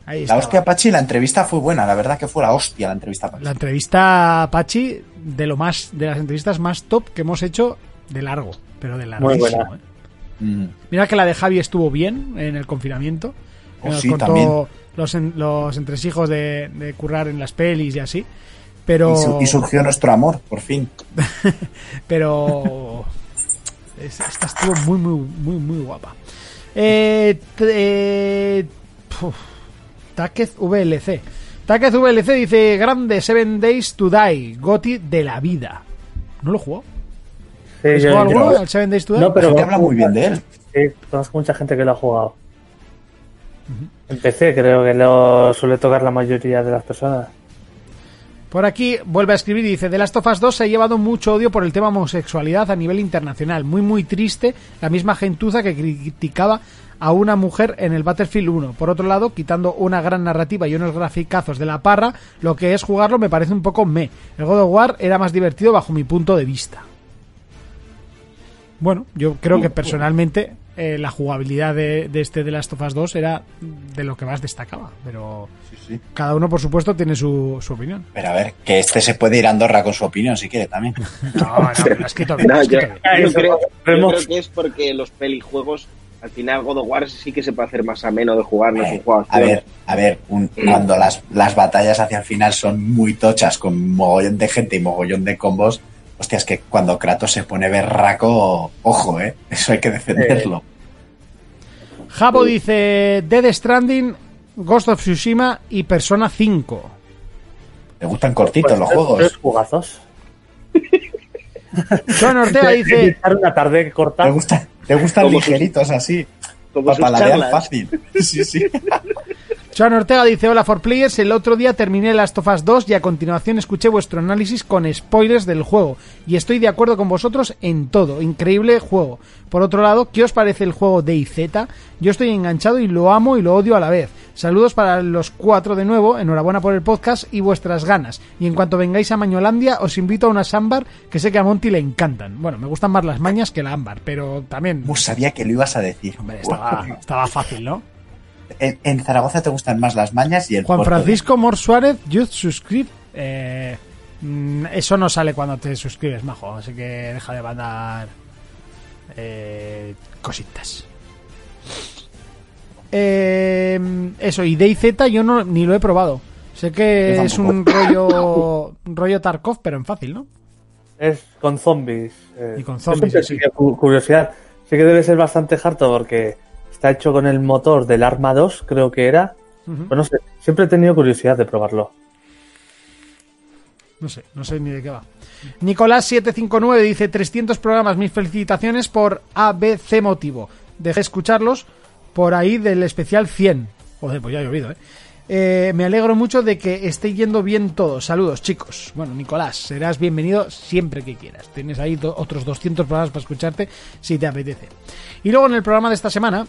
ahí está. La hostia Pachi, la entrevista fue buena, la verdad que fue la hostia la entrevista Pachi. La entrevista Pachi de lo más de las entrevistas más top que hemos hecho de largo, pero de largo. Muy buena. Mm. Mira que la de Javi estuvo bien en el confinamiento. Oh, nos sí, contó también. los en- los entresijos de, de currar en las pelis y así. Pero Y, su- y surgió nuestro amor, por fin. pero es- esta estuvo muy muy muy muy guapa. Eh, eh, VLC. Táquez VLC dice grande Seven Days to Die, Goti de la vida. ¿No lo jugó? Sí, ¿Has jugado alguno al Seven Days to Die? No, pero Pero habla muy bien de él. Sí, conozco mucha gente que lo ha jugado. En PC creo que lo suele tocar la mayoría de las personas. Por aquí vuelve a escribir y dice, The Last of Us 2 se ha llevado mucho odio por el tema homosexualidad a nivel internacional. Muy, muy triste la misma gentuza que criticaba a una mujer en el Battlefield 1. Por otro lado, quitando una gran narrativa y unos graficazos de la parra, lo que es jugarlo me parece un poco me. El God of War era más divertido bajo mi punto de vista. Bueno, yo creo que personalmente eh, la jugabilidad de, de este The Last of Us 2 era de lo que más destacaba. Pero cada uno, por supuesto, tiene su, su opinión. Pero a ver, que este se puede ir a Andorra con su opinión si quiere también. No, no, lo ha escrito bien, No, yo, yo creo, yo creo que es porque los pelijuegos, al final God of War sí que se puede hacer más ameno de jugar, no es un juego de A ver, a ver, un- cuando las, las batallas hacia el final son muy tochas, con mogollón de gente y mogollón de combos, hostia, es que cuando Kratos se pone berraco, ojo, eh, eso hay que defenderlo. Jabo dice Dead Stranding, Ghost of Tsushima y Persona 5. Me gustan cortitos los Pues, juegos. Tres jugazos. Joan Ortega dice una tarde corta. Te gustan, te gustan ligeritos así. como Para paladear fácil. Sí, sí. Joan Ortega dice hola for players, el otro día terminé Last of Us 2 y a continuación escuché vuestro análisis con spoilers del juego y estoy de acuerdo con vosotros en todo, increíble juego. Por otro lado, ¿qué os parece el juego DayZ? Yo estoy enganchado y lo amo y lo odio a la vez. Saludos para los cuatro de nuevo, enhorabuena por el podcast y vuestras ganas. Y en cuanto vengáis a Mañolandia os invito a unas ámbar que sé que a Monty le encantan. Bueno, me gustan más las mañas que la ámbar, pero también... Uh, sabía que lo ibas a decir. Hombre, estaba, estaba fácil, ¿no? En, en Zaragoza te gustan más las mañas y el Juan. Francisco Mor Suárez, Youth Subscribe. Eh, mm, eso no sale cuando te suscribes, majo. Así que deja de mandar eh, cositas. Eh, eso, y DayZ yo no, ni lo he probado. Sé que es un rollo, un rollo Tarkov, pero en fácil, ¿no? Es con zombies. eh. Y con zombies, sí. Curiosidad. Sí que debe ser bastante harto porque está hecho con el motor del Arma 2, creo que era. Pues no sé, siempre he tenido curiosidad de probarlo. No sé, no sé ni de qué va. Nicolás759 dice 300 programas, mis felicitaciones por ABC motivo. Dejé escucharlos por ahí del especial 100. Joder, pues ya ha llovido, ¿eh? Eh, me alegro mucho de que esté yendo bien todo. Saludos, chicos. Bueno, Nicolás, serás bienvenido siempre que quieras. Tienes ahí otros 200 programas para escucharte si te apetece. Y luego en el programa de esta semana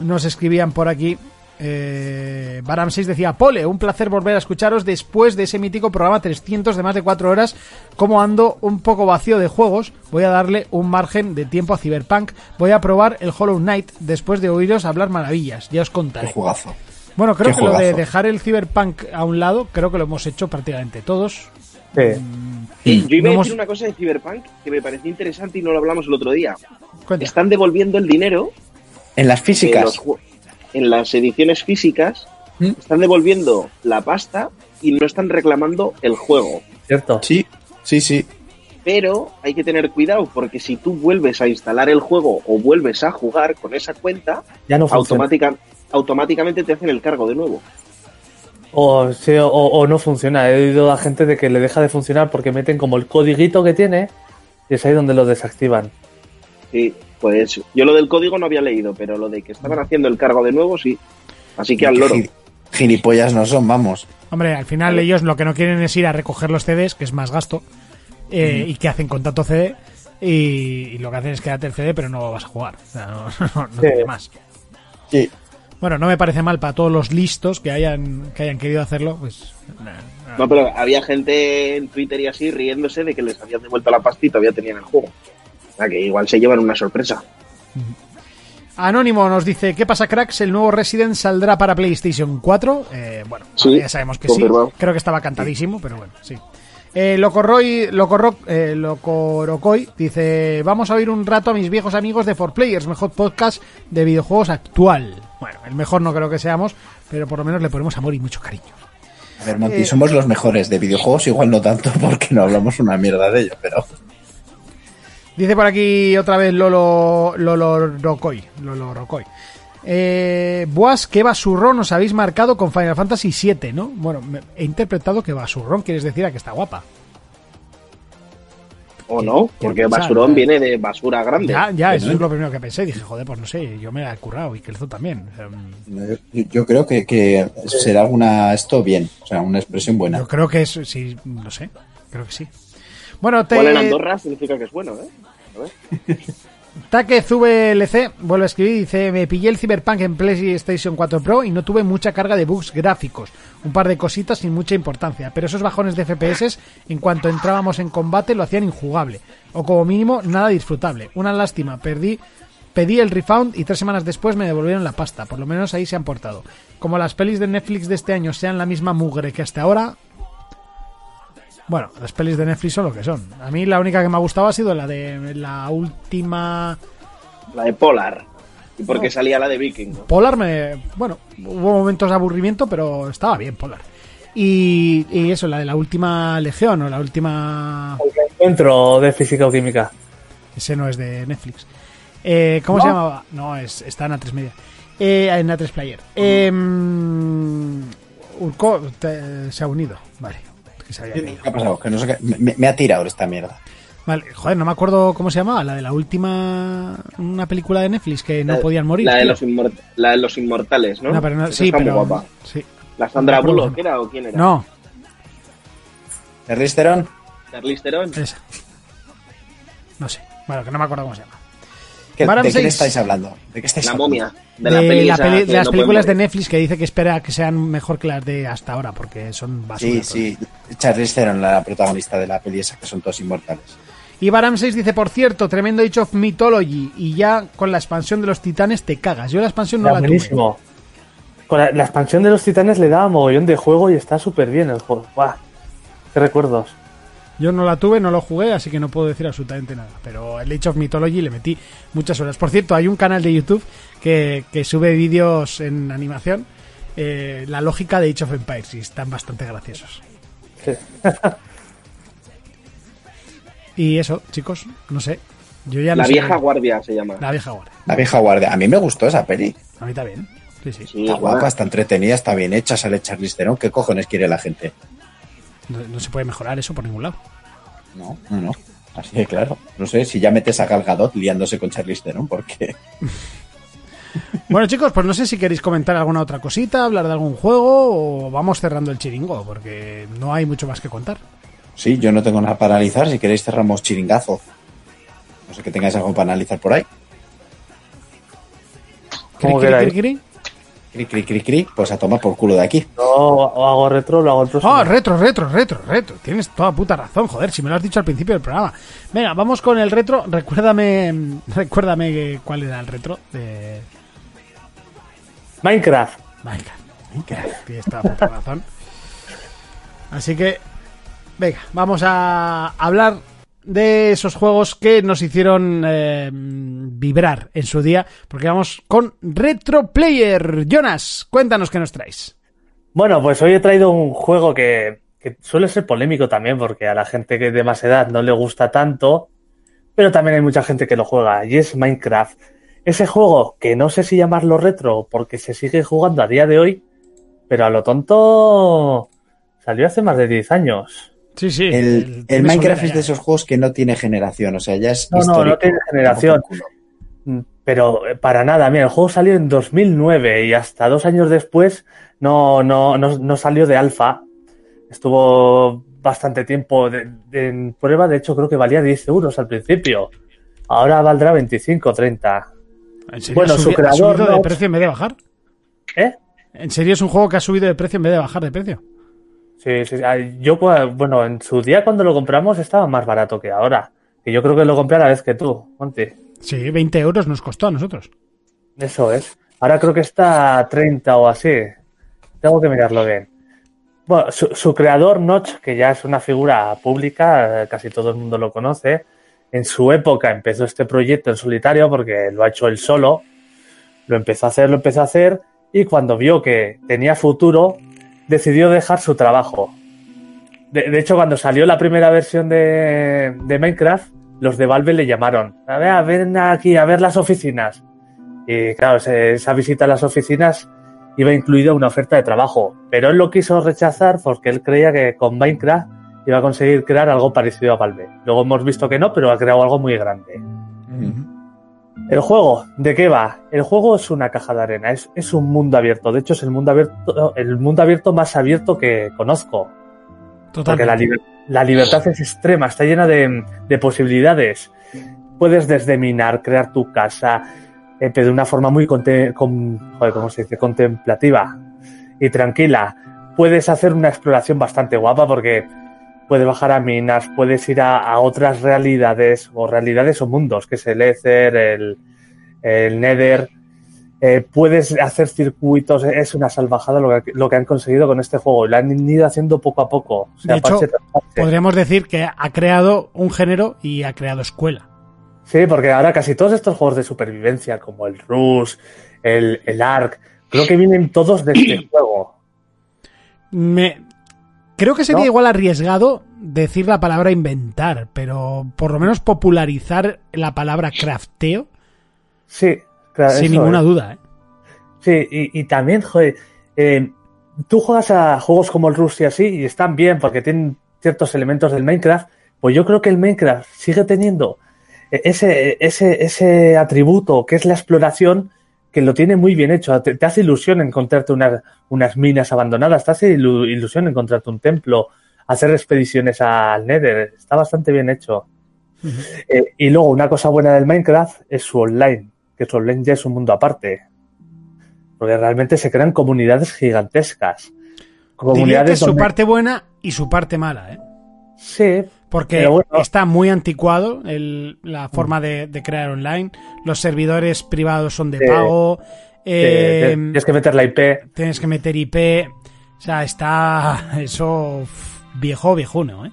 nos escribían por aquí. Eh, Baram 6 decía: Pole, un placer volver a escucharos después de ese mítico programa 300 de más de 4 horas. Como ando un poco vacío de juegos, voy a darle un margen de tiempo a Cyberpunk. Voy a probar el Hollow Knight después de oíros hablar maravillas. Ya os Qué contaré. jugazo. Bueno, creo qué que lo de dejar el Cyberpunk a un lado, creo que lo hemos hecho prácticamente todos. Sí. Sí, yo iba a decir una cosa de Cyberpunk que me pareció interesante y no lo hablamos el otro día. Cuenta. Están devolviendo el dinero En las físicas. los en las ediciones físicas, ¿Mm? están devolviendo la pasta y no están reclamando el juego. ¿Cierto? Sí, sí, sí. Pero hay que tener cuidado porque si tú vuelves a instalar el juego o vuelves a jugar con esa cuenta, Ya no funciona. automática- automáticamente te hacen el cargo de nuevo. O, sí, o, o no funciona. He oído a gente de que le deja de funcionar porque meten como el codiguito que tiene y es ahí donde lo desactivan. Sí, pues yo lo del código no había leído, pero lo de que estaban haciendo el cargo de nuevo sí. Así que al loro. gil- Gilipollas no son, vamos. Hombre, al final ellos lo que no quieren es ir a recoger los CDs, que es más gasto, eh, y que hacen con tanto CD, y, y lo que hacen es quedarte el CD, pero no vas a jugar. O sea, no, no, no Sí. tiene más. Sí. Bueno, no me parece mal para todos los listos que hayan, que hayan querido hacerlo, pues... nah, nah. No, pero había gente en Twitter y así riéndose de que les habían devuelto la pasta y todavía tenían el juego. O sea que igual se llevan una sorpresa. Anónimo nos dice, ¿qué pasa cracks? ¿El nuevo Resident saldrá para PlayStation 4? Eh, bueno, Sí, ya sabemos que confirmado. sí. Creo que estaba cantadísimo, pero bueno, sí. Eh, Locoroy, Locorro, eh, Locorocoy dice, vamos a oír un rato a mis viejos amigos de 4Players, mejor podcast de videojuegos actual. Bueno, el mejor no creo que seamos, pero por lo menos le ponemos amor y mucho cariño. A ver, Monty, Eh, somos los mejores de videojuegos, igual no tanto porque no hablamos una mierda de ello, pero Dice por aquí otra vez Lolo, Lolo Rocoy. Lolo Rocoy. Eh, Buas, qué basurrón os habéis marcado con Final Fantasy VII, ¿no? Bueno, me- he interpretado que basurrón quieres decir a que está guapa. ¿O ¿Qué- no? Porque pensar, basurón ya? viene de basura grande. Ya, ya, eso ¿no? es lo primero que pensé. Dije, joder, pues no sé, yo me la he currado y que el también. O sea, mm, yo, yo creo que, que será alguna esto bien, o sea, una expresión buena. yo creo que es, sí, no sé, creo que sí. Bueno, te, en Andorra significa que es bueno, ¿eh? VLC vuelve a escribir y dice me pillé el Cyberpunk en PlayStation 4 Pro y no tuve mucha carga de bugs gráficos, un par de cositas sin mucha importancia, pero esos bajones de FPS en cuanto entrábamos en combate lo hacían injugable, o como mínimo nada disfrutable. Una lástima, perdí pedí el refund y tres semanas después me devolvieron la pasta, por lo menos ahí se han portado. Como las pelis de Netflix de este año sean la misma mugre que hasta ahora, bueno, las pelis de Netflix son lo que son. A mí la única que me ha gustado ha sido la de la última La de Polar. Y porque No. salía la de Viking. Polar me. Bueno, hubo momentos de aburrimiento, pero estaba bien Polar. Y, y eso, la de la última Legión o la última. Encuentro de física o química. Ese no es de Netflix. Eh, ¿Cómo se llamaba? No, es, está en A3 Media. Eh, en A3 Player. Eh, Urco te- se ha unido. Vale. Que se había caído. ¿Qué ha pasado? Que no sé qué- me, me ha tirado esta mierda. Vale, joder, no me acuerdo cómo se llamaba. La de la última. Una película de Netflix que no La- podían morir. La de, tío. los inmor- la de los inmortales, ¿no? No, pero no, Esa sí, está muy pero. guapa. Sí. ¿La Sandra No Bullock era o quién era? No, ¿Charlize Theron? Charlize Theron. esa. No sé. Bueno, que no me acuerdo cómo se llama. ¿Qué- Madame ¿De quién Seis. estáis hablando? ¿De qué estáis La hablando? momia. De, De, la peli la peli- de las no películas de. Netflix que dice que espera que sean mejor que las de hasta ahora, porque son basura. Sí, sí. Charlize Theron, la protagonista de la peli esa, que son todos inmortales. Y Baram 6 dice, por cierto, tremendo Age of Mythology. Y ya con la expansión de los titanes te cagas. Yo la expansión no Era la tuve. buenísimo. Con la, la expansión de los titanes le daba mogollón de juego y está súper bien el juego. ¡Buah! ¡Qué recuerdos! Yo no la tuve, no lo jugué, así que no puedo decir absolutamente nada. Pero el Age of Mythology le metí muchas horas. Por cierto, hay un canal de YouTube que, que sube vídeos en animación. eh, la lógica de Age of Empires y están bastante graciosos. Sí. Y eso, chicos, no sé. Yo ya no La sé- vieja guardia se llama. La vieja guardia. La vieja guardia. A mí me gustó esa peli. A mí también. Sí, sí. Sí, Está guapa, está entretenida, está bien hecha, sale Charlize Theron. ¿Qué cojones quiere la gente? No, no se puede mejorar eso por ningún lado. No, no, no. Así de claro. No sé si ya metes a Gal Gadot liándose con Charlize Theron, porque Bueno, chicos, pues no sé si queréis comentar alguna otra cosita, hablar de algún juego o vamos cerrando el chiringo, porque no hay mucho más que contar. sí, yo no tengo nada para analizar. Si queréis cerramos chiringazo. No sé que tengáis algo para analizar por ahí. ¿Cómo Cri, cri, queráis? cri, cri. Cri, cri, cri. Pues a tomar por culo de aquí. No, o hago retro, lo hago el próximo. Oh, retro, retro, retro, retro. Tienes toda puta razón, joder, si me lo has dicho al principio del programa. Venga, vamos con el retro. Recuérdame, recuérdame cuál era el retro de Minecraft. Minecraft. Tienes toda puta razón. Así que, venga, vamos a hablar de esos juegos que nos hicieron eh, vibrar en su día, porque vamos con Retro Player. Jonas, cuéntanos qué nos traes. Bueno, pues hoy he traído un juego que, que suele ser polémico también, porque a la gente que de más edad no le gusta tanto, pero también hay mucha gente que lo juega, y es Minecraft. Ese juego que no sé si llamarlo retro, porque se sigue jugando a día de hoy, pero a lo tonto salió hace más de 10 años. Sí, sí. El, el Minecraft es de esos juegos que no tiene generación. O sea, ya es. No, no, histórico. no tiene generación. Mm, Pero eh, para nada, mira, el juego salió en 2009 y hasta dos años después no, no, no, no salió de alfa. Estuvo bastante tiempo de- de- en prueba, de hecho creo que valía 10 euros al principio. Ahora valdrá 25 30. ¿En serio Bueno, ha su ha creador, subido de precio en vez de bajar? ¿Eh? ¿En serio es un juego que ha subido de precio en vez de bajar de precio? Sí, sí, ah, yo, pues, bueno, en su día cuando lo compramos estaba más barato que ahora. Que yo creo que lo compré a la vez que tú, Monty. Sí, 20 euros nos costó a nosotros. Eso es. Ahora creo que está a 30 o así. Tengo que mirarlo bien. Bueno, su, su creador, Notch, que ya es una figura pública, eh, casi todo el mundo lo conoce, en su época empezó este proyecto en solitario porque lo ha hecho él solo. Lo empezó a hacer, lo empezó a hacer y cuando vio que tenía futuro, decidió dejar su trabajo. De, hecho, cuando salió la primera versión de, de Minecraft, los de Valve le llamaron. A ver, a aquí, a ver las oficinas. Y claro, esa visita a las oficinas iba incluida una oferta de trabajo, pero él lo quiso rechazar porque él creía que con Minecraft iba a conseguir crear algo parecido a Valve. Luego hemos visto que no, pero ha creado algo muy grande. El juego, ¿de qué va? El juego es una caja de arena, es, es un mundo abierto. De hecho, es el mundo abierto, el mundo abierto más abierto que conozco. Porque la, liber- la libertad es extrema, está llena de, de posibilidades. Puedes desde minar, crear tu casa, eh, pero de una forma muy conte- con- joder, ¿cómo se dice? contemplativa y tranquila. Puedes hacer una exploración bastante guapa porque puedes bajar a minas, puedes ir a, a otras realidades o realidades o mundos, que es el Ether, el, el Nether. Eh, puedes hacer circuitos, es una salvajada lo que, lo que han conseguido con este juego. Lo han ido haciendo poco a poco. O sea, De hecho. Podríamos decir que ha creado un género y ha creado escuela. Sí, porque ahora casi todos estos juegos de supervivencia, como el Rush, el, el Ark, creo que vienen todos de este juego. Me... Creo que sería ¿No? igual arriesgado decir la palabra inventar, pero por lo menos popularizar la palabra crafteo Sí, claro, sin ninguna es. duda. ¿eh? Sí, y, y también, joder, eh, tú juegas a juegos como el Rust y así y están bien porque tienen ciertos elementos del Minecraft, pues yo creo que el Minecraft sigue teniendo ese, ese, ese atributo que es la exploración que lo tiene muy bien hecho. Te, te hace ilusión encontrarte unas, unas minas abandonadas, te hace ilu- ilusión encontrarte un templo, hacer expediciones al Nether. Está bastante bien hecho. Eh, y luego, una cosa buena del Minecraft es su online, que su online ya es un mundo aparte. Porque realmente se crean comunidades gigantescas. Diría que Comunidades es su donde- parte buena y su parte mala, ¿eh? Sí, Porque bueno. está muy anticuado el- la forma de, de crear online. Los servidores privados son de pago. eh, tienes que meter la IP. tienes que meter IP. O sea, está eso viejo, viejuno, ¿eh?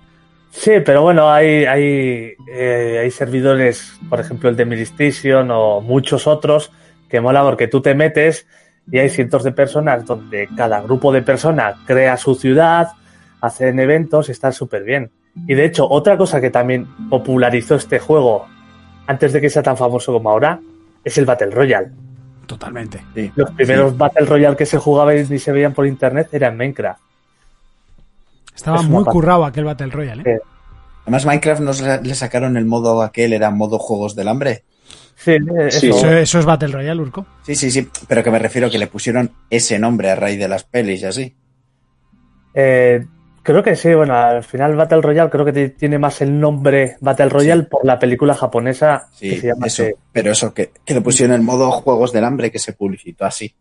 Sí, pero bueno, hay, hay, eh, hay servidores, por ejemplo el de Miristation o muchos otros, que mola porque tú te metes y hay cientos de personas donde cada grupo de personas crea su ciudad, hacen eventos y está súper bien. Y de hecho, otra cosa que también popularizó este juego antes de que sea tan famoso como ahora es el Battle Royale. Totalmente. Sí. Los primeros Battle Royale que se jugaban y se veían por internet eran Minecraft. Estaba Es muy currado aquel Battle Royale, ¿eh? Sí. Además, Minecraft nos le sacaron el modo aquel, era modo juegos del hambre. Sí, eso. Sí. Eso, eso es Battle Royale, Urco. Sí, sí, sí, pero que me refiero que le pusieron ese nombre a raíz de las pelis y así. Eh, creo que sí, bueno, al final Battle Royale creo que tiene más el nombre Battle Royale por la película japonesa Sí, que se llama eso. Pero eso, que, que le pusieron el modo juegos del hambre que se publicitó así.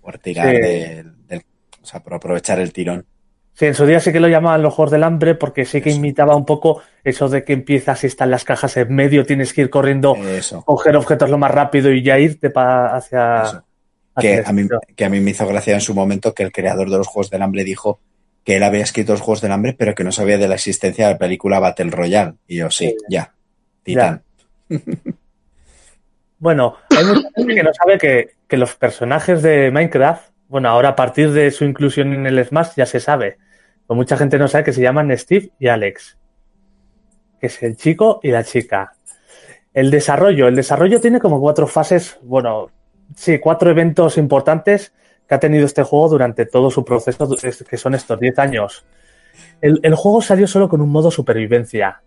Por tirar Sí. del, del- O sea, por aprovechar el tirón. Sí, en su día sí que lo llamaban los Juegos del Hambre porque sí que Eso. imitaba un poco eso de que empiezas y están las cajas en medio, tienes que ir corriendo, Eso. coger objetos lo más rápido y ya irte pa- hacia... eso. hacia Que a, mí, que a mí me hizo gracia en su momento que el creador de los Juegos del Hambre dijo que él había escrito los Juegos del Hambre, pero que no sabía de la existencia de la película Battle Royale. Y yo, sí, Sí. ya. Titán. Bueno, hay mucha gente que no sabe que, que los personajes de Minecraft, bueno, ahora a partir de su inclusión en el Smash ya se sabe, pero mucha gente no sabe que se llaman Steve y Alex, que es el chico y la chica. El desarrollo, el desarrollo tiene como cuatro fases, bueno, sí, cuatro eventos importantes que ha tenido este juego durante todo su proceso, que son estos 10 años. El, juego salió solo con un modo supervivencia,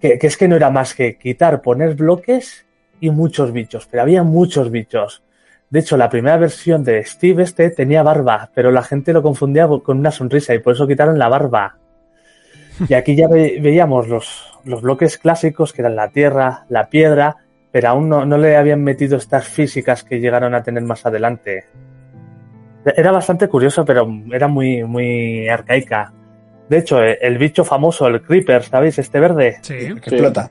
que, es que no era más que quitar, poner bloques y muchos bichos, pero había muchos bichos. De hecho, la primera versión de Steve este tenía barba, pero la gente lo confundía con una sonrisa y por eso quitaron la barba. Y aquí ya ve- veíamos los, bloques clásicos, que eran la tierra, la piedra, pero aún no le habían metido estas físicas que llegaron a tener más adelante. Era bastante curioso, pero era muy, muy arcaica. De hecho, eh, el bicho famoso, el Creeper, ¿sabéis? Este verde. Sí. Que explota.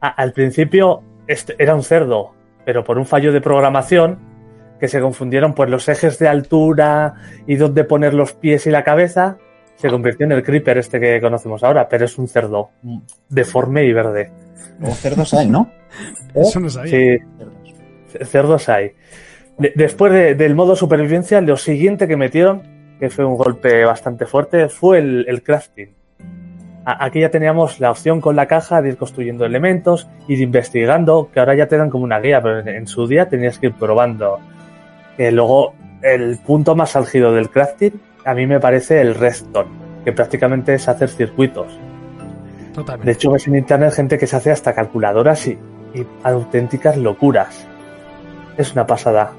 A- al principio este era un cerdo, pero por un fallo de programación que se confundieron pues los ejes de altura y dónde poner los pies y la cabeza, se convirtió en el creeper este que conocemos ahora, pero es un cerdo mm, deforme y verde. Luego cerdos hay, ¿no? Eso no sabía. Sí, cerdos hay. De- después de- del modo supervivencia, lo siguiente que metieron, que fue un golpe bastante fuerte, fue el, el crafting. A- Aquí ya teníamos la opción con la caja de ir construyendo elementos, ir investigando, que ahora ya te dan como una guía, pero en, en su día tenías que ir probando. Eh, luego, el punto más álgido del crafting, a mí me parece el redstone, que prácticamente es hacer circuitos. De Totalmente. hecho, ves en internet gente que se hace hasta calculadoras y, y auténticas locuras. Es una pasada.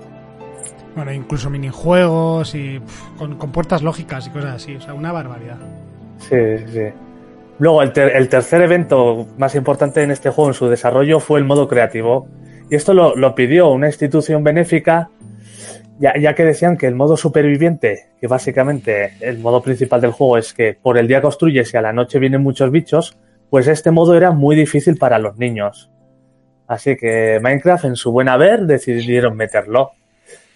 Bueno, incluso minijuegos y con, puertas lógicas y cosas así. O sea, una barbaridad. Sí, sí. Luego, el, ter- el tercer evento más importante en este juego en su desarrollo fue el modo creativo. Y esto lo, lo pidió una institución benéfica, ya, ya que decían que el modo superviviente, que básicamente el modo principal del juego es que por el día construyes y a la noche vienen muchos bichos, pues este modo era muy difícil para los niños. Así que Minecraft, en su buen haber, decidieron meterlo.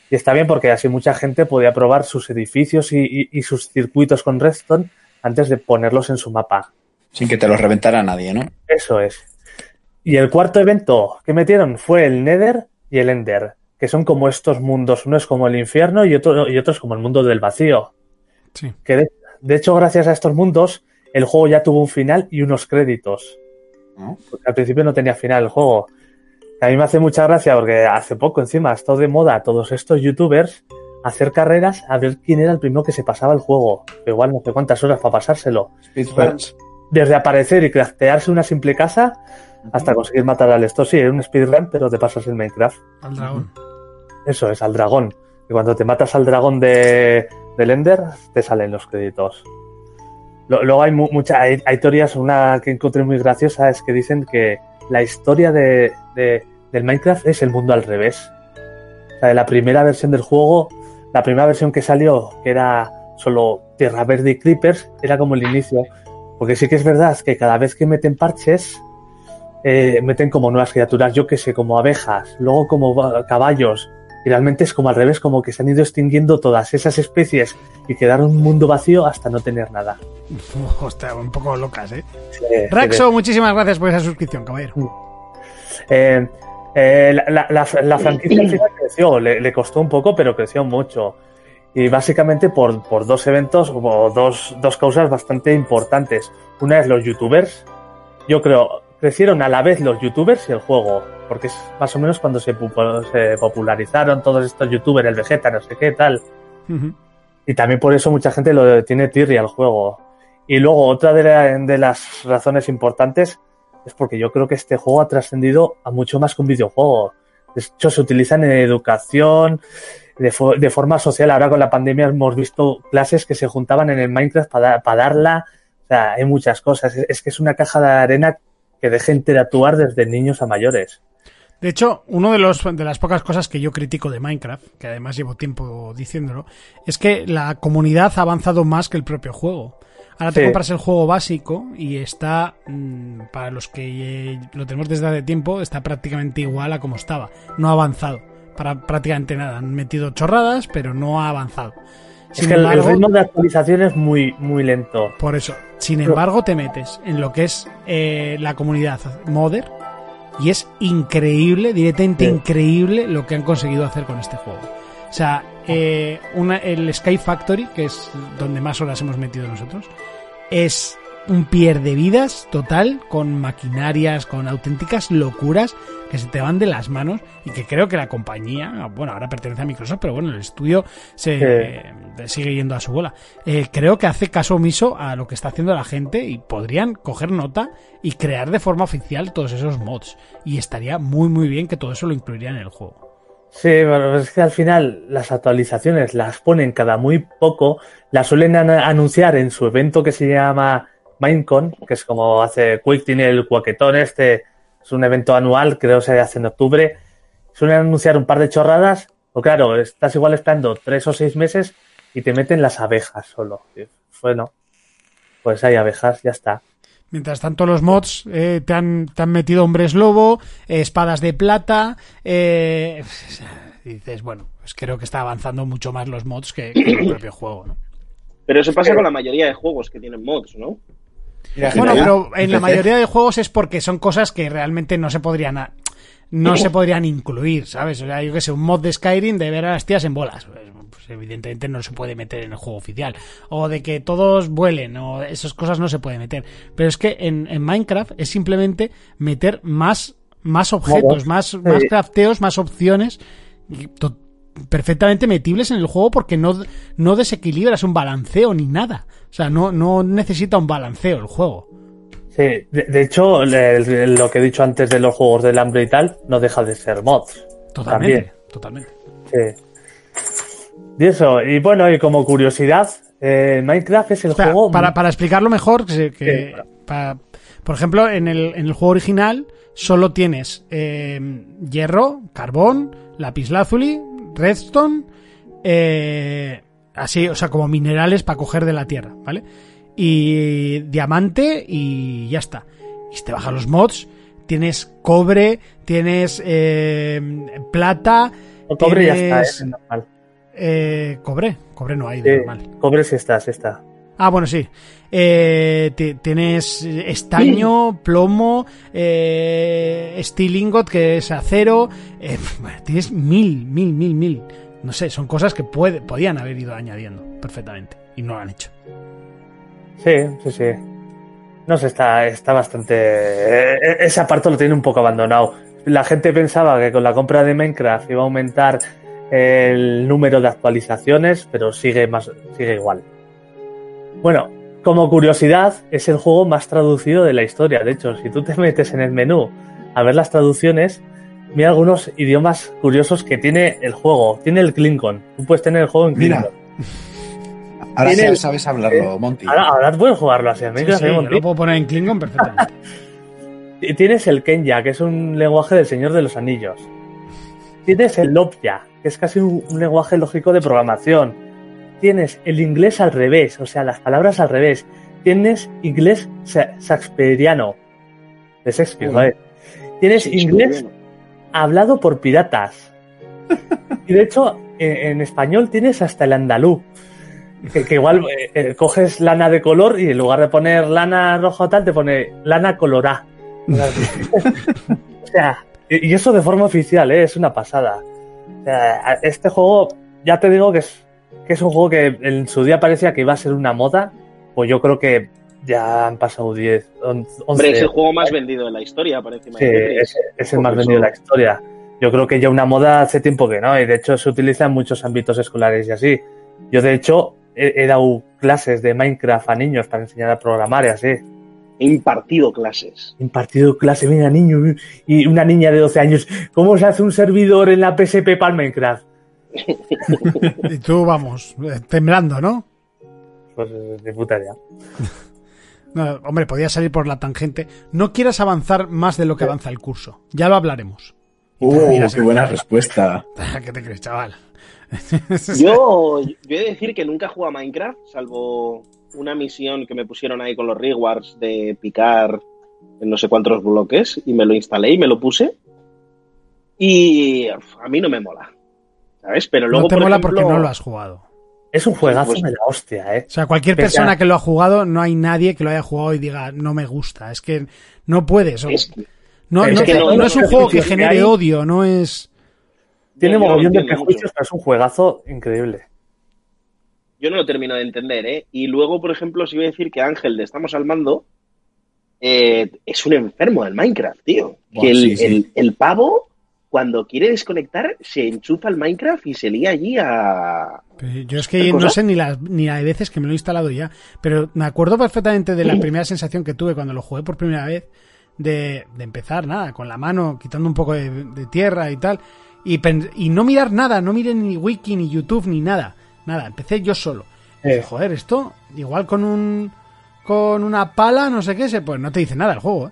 Y está bien porque así mucha gente podía probar sus edificios y, y- y sus circuitos con Redstone antes de ponerlos en su mapa. Sin que te los reventara nadie, ¿no? Eso es. Y el cuarto evento que metieron fue el Nether y el Ender, que son como estos mundos. Uno es como el infierno y otro, y otro es como el mundo del vacío. Sí. Que de, de hecho, gracias a estos mundos, el juego ya tuvo un final y unos créditos. ¿No? Porque al principio no tenía final el juego. A mí me hace mucha gracia porque hace poco encima ha estado de moda todos estos youtubers hacer carreras a ver quién era el primero que se pasaba el juego. Igual no sé cuántas horas para pasárselo. Speedruns. Desde aparecer y craftearse una simple casa hasta conseguir matar al esto. Sí, es un speedrun, pero te pasas el Minecraft. Al dragón. Eso es, al dragón. Y cuando te matas al dragón de, del Ender, te salen los créditos. Luego hay muchas, hay, hay teorías, una que encontré muy graciosa es que dicen que la historia de, de- del Minecraft es el mundo al revés. O sea, de la primera versión del juego, la primera versión que salió, que era solo Tierra Verde y Creepers, era como el inicio. Porque sí que es verdad que cada vez que meten parches, eh, meten como nuevas criaturas, yo que sé, como abejas, luego como caballos, realmente es como al revés, como que se han ido extinguiendo todas esas especies y quedaron un mundo vacío hasta no tener nada. Hostia, un poco locas, ¿eh? Raxo, muchísimas gracias por esa suscripción, caballero. eh, eh, la, la- la- la franquicia al final creció, le, le costó un poco, pero creció mucho. Y básicamente por, por dos eventos o dos, dos causas bastante importantes. Una es los youtubers. Yo creo, crecieron a la vez los youtubers y el juego. Porque es más o menos cuando se, pu- se popularizaron todos estos youtubers, el Vegeta, no sé qué, tal. Y también por eso mucha gente lo tiene tirria al juego. Y luego otra de, la- de las razones importantes es porque yo creo que este juego ha trascendido a mucho más que un videojuego. De hecho, se utilizan en educación, de, fo- de forma social. Ahora con la pandemia hemos visto clases que se juntaban en el Minecraft para, para darla. O sea, hay muchas cosas. Es, es que es una caja de arena que deja interactuar desde niños a mayores. De hecho, uno de los de las pocas cosas que yo critico de Minecraft, que además llevo tiempo diciéndolo, es que la comunidad ha avanzado más que el propio juego. Ahora te Sí. compras el juego básico y está, mm, para los que eh, lo tenemos desde hace tiempo, está prácticamente igual a como estaba. No ha avanzado para prácticamente nada. Han metido chorradas, pero no ha avanzado. Es que el- el ritmo de actualización es muy, muy lento. Por eso, sin embargo, te metes en lo que es eh, la comunidad modder y es increíble, directamente Sí. increíble lo que han conseguido hacer con este juego. O sea, eh, una, el Sky Factory, que es donde más horas hemos metido nosotros, es un pierde vidas total con maquinarias, con auténticas locuras que se te van de las manos y que creo que la compañía, bueno, ahora pertenece a Microsoft, pero bueno, el estudio se eh, sigue yendo a su bola. Eh, creo que hace caso omiso a lo que está haciendo la gente y podrían coger nota y crear de forma oficial todos esos mods. Y estaría muy muy bien que todo eso lo incluiría en el juego. Sí, bueno, es que al final las actualizaciones las ponen cada muy poco, las suelen an- anunciar en su evento que se llama Minecon, que es como hace Quick, tiene el cuaquetón este, es un evento anual, creo que se hace en octubre, suelen anunciar un par de chorradas, o claro, estás igual esperando tres o seis meses y te meten las abejas solo. Bueno, pues hay abejas, ya está. Mientras tanto, los mods eh, te, han, te han metido hombres lobo, eh, espadas de plata. eh, y dices, bueno, pues creo que está avanzando mucho más los mods que, que el propio juego. ¿no? Pero eso pasa con la mayoría de juegos que tienen mods, ¿no? Mira, Bueno, pero en la mayoría de juegos es porque son cosas que realmente no se podrían a- no se podrían incluir, ¿sabes? O sea, yo que sé, un mod de Skyrim de ver a las tías en bolas. Pues, pues, evidentemente no se puede meter en el juego oficial. O de que todos vuelen, o esas cosas no se puede meter. Pero es que en, en Minecraft es simplemente meter más, más objetos, más, más crafteos, más opciones. perfectamente metibles en el juego porque no, no desequilibras un balanceo ni nada. O sea, no, no necesita un balanceo el juego. Sí, de, de hecho, le- lo que he dicho antes de los juegos del hambre y tal, no deja de ser mods. Totalmente, También. totalmente. Sí. Y eso, y bueno, y como curiosidad, eh, Minecraft es el juego. para, para explicarlo mejor, que, que- Sí. para- por ejemplo, en el, en el juego original solo tienes eh, hierro, carbón, lapislázuli, redstone, eh, así, o sea, como minerales para coger de la tierra, ¿vale? Y diamante y ya está. Y si te bajas los mods, tienes cobre, tienes eh, plata, el cobre ya está, normal. eh, cobre, cobre no hay de normal. cobre sí está, sí está. Ah, bueno, sí. Eh, ti- tienes estaño, plomo, eh, steel ingot, que es acero. eh, bueno, tienes mil, mil, mil, mil. No sé, son cosas que puede, podían haber ido añadiendo perfectamente. Y no lo han hecho. Sí, sí, sí. No sé, está, está bastante. eh, ese aparto lo tiene un poco abandonado. la gente pensaba que con la compra de Minecraft iba a aumentar el número de actualizaciones, pero sigue más, sigue igual. Bueno, como curiosidad, es el juego más traducido de la historia. De hecho, si tú te metes en el menú a ver las traducciones, mira algunos idiomas curiosos que tiene el juego. Tiene el Klingon. Tú puedes tener el juego en Klingon. Ahora Tiene sí el- sabes hablarlo, Monty. Ahora, ahora puedes jugarlo así. Sí, sí, lo puedo poner en Klingon perfectamente. Y Tienes el Kenya, que es un lenguaje del Señor de los Anillos. Tienes el Lopya, que es casi un, un lenguaje lógico de programación. Tienes el inglés al revés, o sea, las palabras al revés. Tienes inglés sa- shakespeariano, de Shakespeare. ¿vale? Tienes inglés. Hablado por piratas. Y de hecho, en, español tienes hasta el andaluz. Que, que igual eh, eh, coges lana de color y en lugar de poner lana roja o tal, te pone lana colorá. o sea, y y eso de forma oficial, ¿eh? es una pasada. O sea, este juego, ya te digo que es, que es un juego que en su día parecía que iba a ser una moda, pues yo creo que ya han pasado 10, 11. Hombre, es el juego más vendido de la historia, parece. Sí, es, es el más vendido de la historia. Yo creo que ya una moda hace tiempo que no, y de hecho se utiliza en muchos ámbitos escolares y así. Yo, de hecho, he, he dado clases de Minecraft a niños para enseñar a programar y así. He impartido clases. He impartido clase, venga, niño, y una niña de 12 años, ¿cómo se hace un servidor en la PSP para el Minecraft? y tú, vamos, eh, temblando, ¿no? Pues de puta idea. No, hombre, podía salir por la tangente. No quieras avanzar más de lo que avanza el curso. Ya lo hablaremos. Uh, qué buena respuesta. ¿Qué te crees, chaval? Yo, yo he de decir que nunca he jugado a Minecraft, salvo una misión que me pusieron ahí con los rewards de picar en no sé cuántos bloques y me lo instalé y me lo puse. Y uf, a mí no me mola. ¿Sabes? Pero luego, no te por mola ejemplo, porque no lo has jugado. Es un juegazo pues- de la hostia, ¿eh? O sea, cualquier persona que lo ha jugado, no hay nadie que lo haya jugado y diga, no me gusta. Es que no puedes. o- Es que- no, es no, que te- no- no no es un juego que genere hay- odio, no es... Tiene mogollón de prejuicios, pero es un juegazo increíble. Yo no lo termino de entender, ¿eh? Y luego, por ejemplo, si voy a decir que Ángel de Estamos al Mando eh, es un enfermo del Minecraft, tío. Que el, sí, sí. el- el pavo, cuando quiere desconectar, se enchufa el Minecraft y se lía allí a... Yo es ¿Qué que no sé ni las ni la de veces que me lo he instalado ya, pero me acuerdo perfectamente de la primera sensación que tuve cuando lo jugué por primera vez, de, de empezar, nada, con la mano, quitando un poco de, de tierra y tal, y, y no mirar nada, no miré ni wiki, ni YouTube, ni nada, nada, empecé yo solo. Dije, joder, esto, igual con un con una pala, no sé qué, se, pues no te dice nada el juego, ¿eh?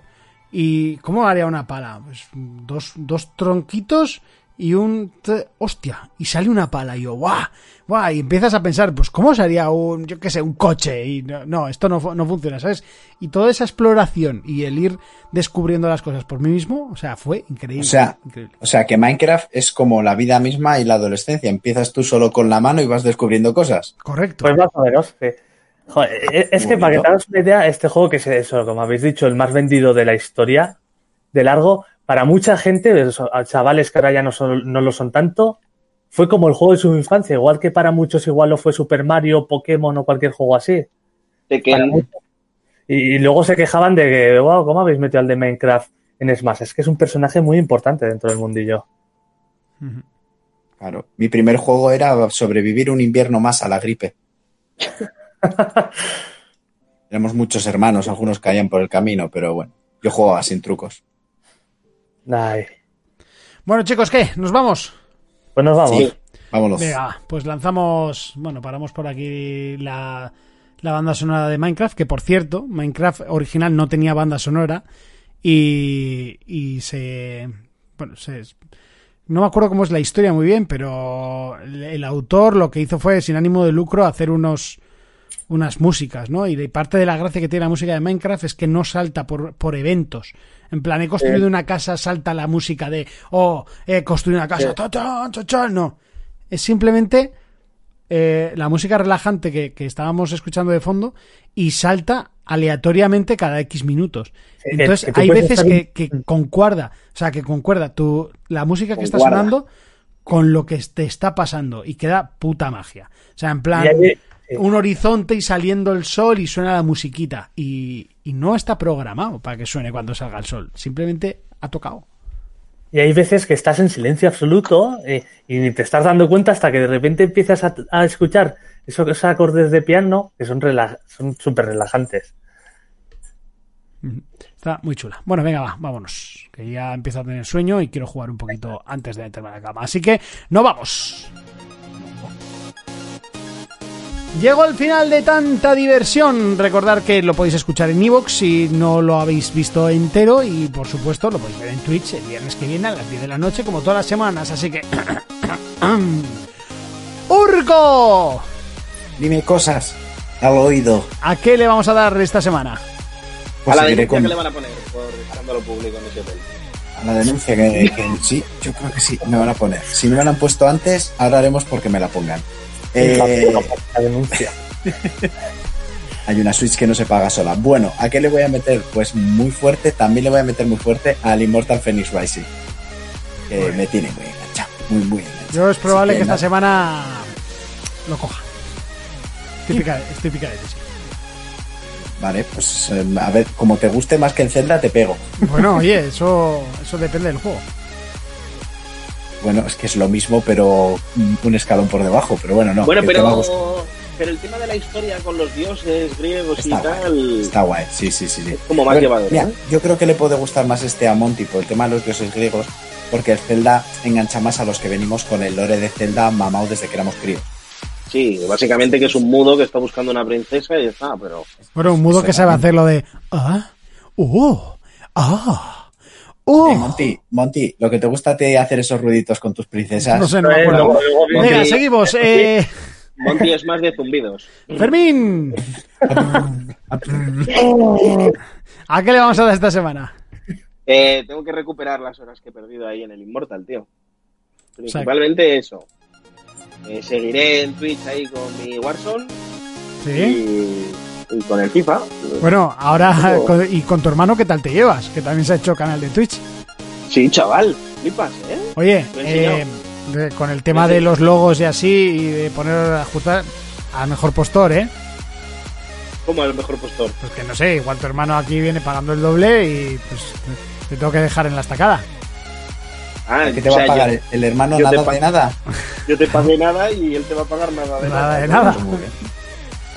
¿Y cómo haría una pala? Pues dos, dos tronquitos y un... ¡Hostia! Y sale una pala y yo, ¡guau! ¡guau! Y empiezas a pensar, pues ¿cómo sería un, yo qué sé, un coche? Y no, no, esto no, no funciona, ¿sabes? Y toda esa exploración y el ir descubriendo las cosas por mí mismo, o sea, fue increíble. O sea, increíble. O sea, que Minecraft es como la vida misma y la adolescencia. Empiezas tú solo con la mano y vas descubriendo cosas. Correcto. Pues más o menos, sí. Joder, es- es que para que te hagas una idea, este juego que es eso, como habéis dicho, el más vendido de la historia, de largo, para mucha gente, chavales que ahora ya no, son, no lo son tanto, fue como el juego de su infancia, igual que para muchos igual lo fue Super Mario, Pokémon o cualquier juego así. de que. Y, y luego se quejaban de que, wow, ¿cómo habéis metido al de Minecraft en Smash? Es que es un personaje muy importante dentro del mundillo. Claro. Mi primer juego era sobrevivir un invierno más a la gripe. Éramos muchos hermanos, algunos caían por el camino, pero bueno, yo jugaba sin trucos. Ay, Bueno, chicos, ¿qué? ¿Nos vamos? pues nos vamos. Sí. Vámonos. Venga, pues lanzamos, bueno, paramos por aquí la, la banda sonora de Minecraft, que por cierto, Minecraft original no tenía banda sonora y, y se, bueno, se, no me acuerdo cómo es la historia muy bien, pero el, el autor lo que hizo fue, sin ánimo de lucro, hacer unos, unas músicas, ¿no? Y de parte de la gracia que tiene la música de Minecraft es que no salta por, por eventos. En plan, he construido una casa, salta la música de, oh, he construido una casa, ta, ta, ta, ta. no. Es simplemente eh, la música relajante que, que estábamos escuchando de fondo y salta aleatoriamente cada X minutos. Entonces, hay veces estar que, que concuerda, o sea, que concuerda tu, la música que está Concuerda. sonando con lo que te está pasando y queda puta magia. O sea, en plan, Y. un horizonte y saliendo el sol y suena la musiquita. Y, y no está programado para que suene cuando salga el sol. Simplemente ha tocado. Y hay veces que estás en silencio absoluto eh, y ni te estás dando cuenta hasta que de repente empiezas a, a escuchar esos acordes de piano que son rela- son súper relajantes. Está muy chula. Bueno, venga, va, vámonos. Que ya empiezo a tener sueño y quiero jugar un poquito antes de meterme a la cama. Así que, no vamos. Llego al final de tanta diversión. Recordar que lo podéis escuchar en Evox si no lo habéis visto entero. Y por supuesto, lo podéis ver en Twitch el viernes que viene a las 10 de la noche, como todas las semanas. Así que. ¡Urco! Dime cosas al oído. ¿A qué le vamos a dar esta semana? Pues a la denuncia con- que le van a poner por escándalo público en ese hotel. a la denuncia que, que sí, yo creo que sí, me van a poner. Si me la han puesto antes, ahora haremos porque me la pongan. Eh, La denuncia. hay una Switch que no se paga sola. Bueno, ¿a qué le voy a meter? Pues muy fuerte, también le voy a meter muy fuerte al Immortal Phoenix Rising. Que me tiene muy enganchado, muy, muy enganchado. Yo es probable que esta nada. semana lo coja. Estoy pica- estoy picadete, sí. Vale, pues eh, a ver, como te guste más que el Zelda, te pego. Bueno, oye, eso, eso depende del juego. Bueno, es que es lo mismo, pero mm, un escalón por debajo. Pero bueno, no. bueno, pero, pero el tema de la historia con los dioses griegos Está y tal. guay, está guay, sí, sí, sí. sí. Es como más Bueno, mira, ¿eh? Yo creo que le puede gustar más este a Monty por el tema de los dioses griegos, porque el Zelda engancha más a los que venimos con el lore de Zelda mamado desde que éramos críos. Sí, básicamente que es un mudo que está buscando una princesa y ya está, pero. Bueno, un mudo que sabe hacer lo de. Ah, oh, ah, Eh, Monty, Monty, lo que te gusta te hacer esos ruiditos con tus princesas. No sé, no me Eh, acuerdo. viene- Venga, seguimos. Eh, Monty es más de zumbidos. Fermín, ¿a qué le vamos a dar esta semana? Eh, tengo que recuperar las horas que he perdido ahí en el Immortal, tío. Principalmente eso. Eh, seguiré en Twitch ahí con mi Warzone Sí. y, y con el FIFA. Bueno, ahora, con- ¿y con tu hermano qué tal te llevas? Que también se ha hecho canal de Twitch. Sí, chaval, flipas, ¿eh? Oye, eh, de- con el tema de los logos y así, y de poner a ajustar al mejor postor, ¿eh? Como el mejor postor. Pues que no sé, igual tu hermano aquí viene pagando el doble y pues te, te tengo que dejar en la estacada. Ah, ¿Qué te o va sea, a pagar? Yo, ¿El hermano nada de nada? yo te pagué nada y él te va a pagar nada de Nada nada. de nada.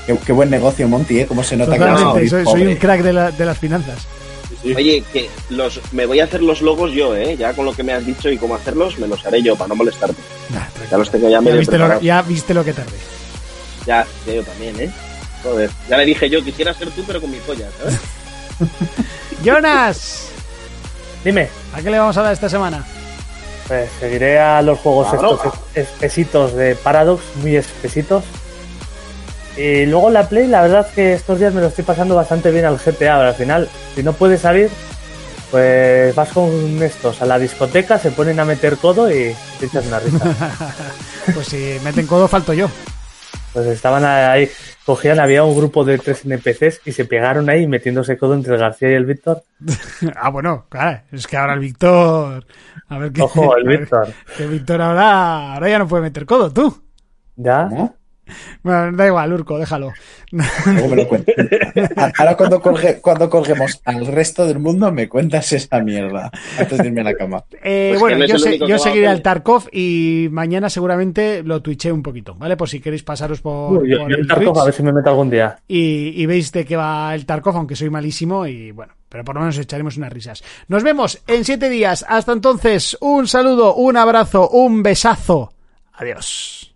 Qué, qué buen negocio, Monty, ¿eh? Cómo se nota que Totalmente, morir soy, soy un crack de, la- de las finanzas. Oye, que los, me voy a hacer los logos yo, ¿eh? Ya con lo que me has dicho y cómo hacerlos, me los haré yo para no molestarte. Nah, Ya los tengo ya Ya medio viste, lo, ya viste lo que tardé. Ya, ya yo también, ¿eh? Joder, ya le dije yo, quisiera ser tú, pero con mi polla, ¿sabes? Jonas, Dime, ¿a qué le vamos a dar esta semana? pues seguiré a los juegos estos espesitos de Paradox, muy espesitos. Y luego la Play, la verdad que estos días me lo estoy pasando bastante bien al GTA, pero al final, si no puedes salir, pues vas con estos a la discoteca, se ponen a meter codo y te echas una risa. Pues si meten codo, falto yo. Pues estaban ahí, cogían, había un grupo de tres NPCs y se pegaron ahí metiéndose codo entre el García y el Víctor. Ah, bueno, claro, es que ahora el Víctor. A ver qué. Ojo, el Víctor. Que Víctor ahora, ahora ya no puede meter codo, tú. ¿Ya? ¿No? Bueno, da igual, Urco, déjalo. Luego me lo cuentas. Ahora cuando, colgue- cuando colguemos al resto del mundo me cuentas esa mierda antes de irme a la cama. Eh, Pues bueno, no yo, se- seguiré al Tarkov y mañana seguramente lo twitché un poquito, ¿vale? Por si queréis pasaros por, Uy, yo, por yo el Tarkov, Twitch a ver si me meto algún día. y, y veis de qué va el Tarkov, aunque soy malísimo y bueno, pero por lo menos echaremos unas risas. Nos vemos en siete días. Hasta entonces, un saludo, un abrazo, un besazo. Adiós.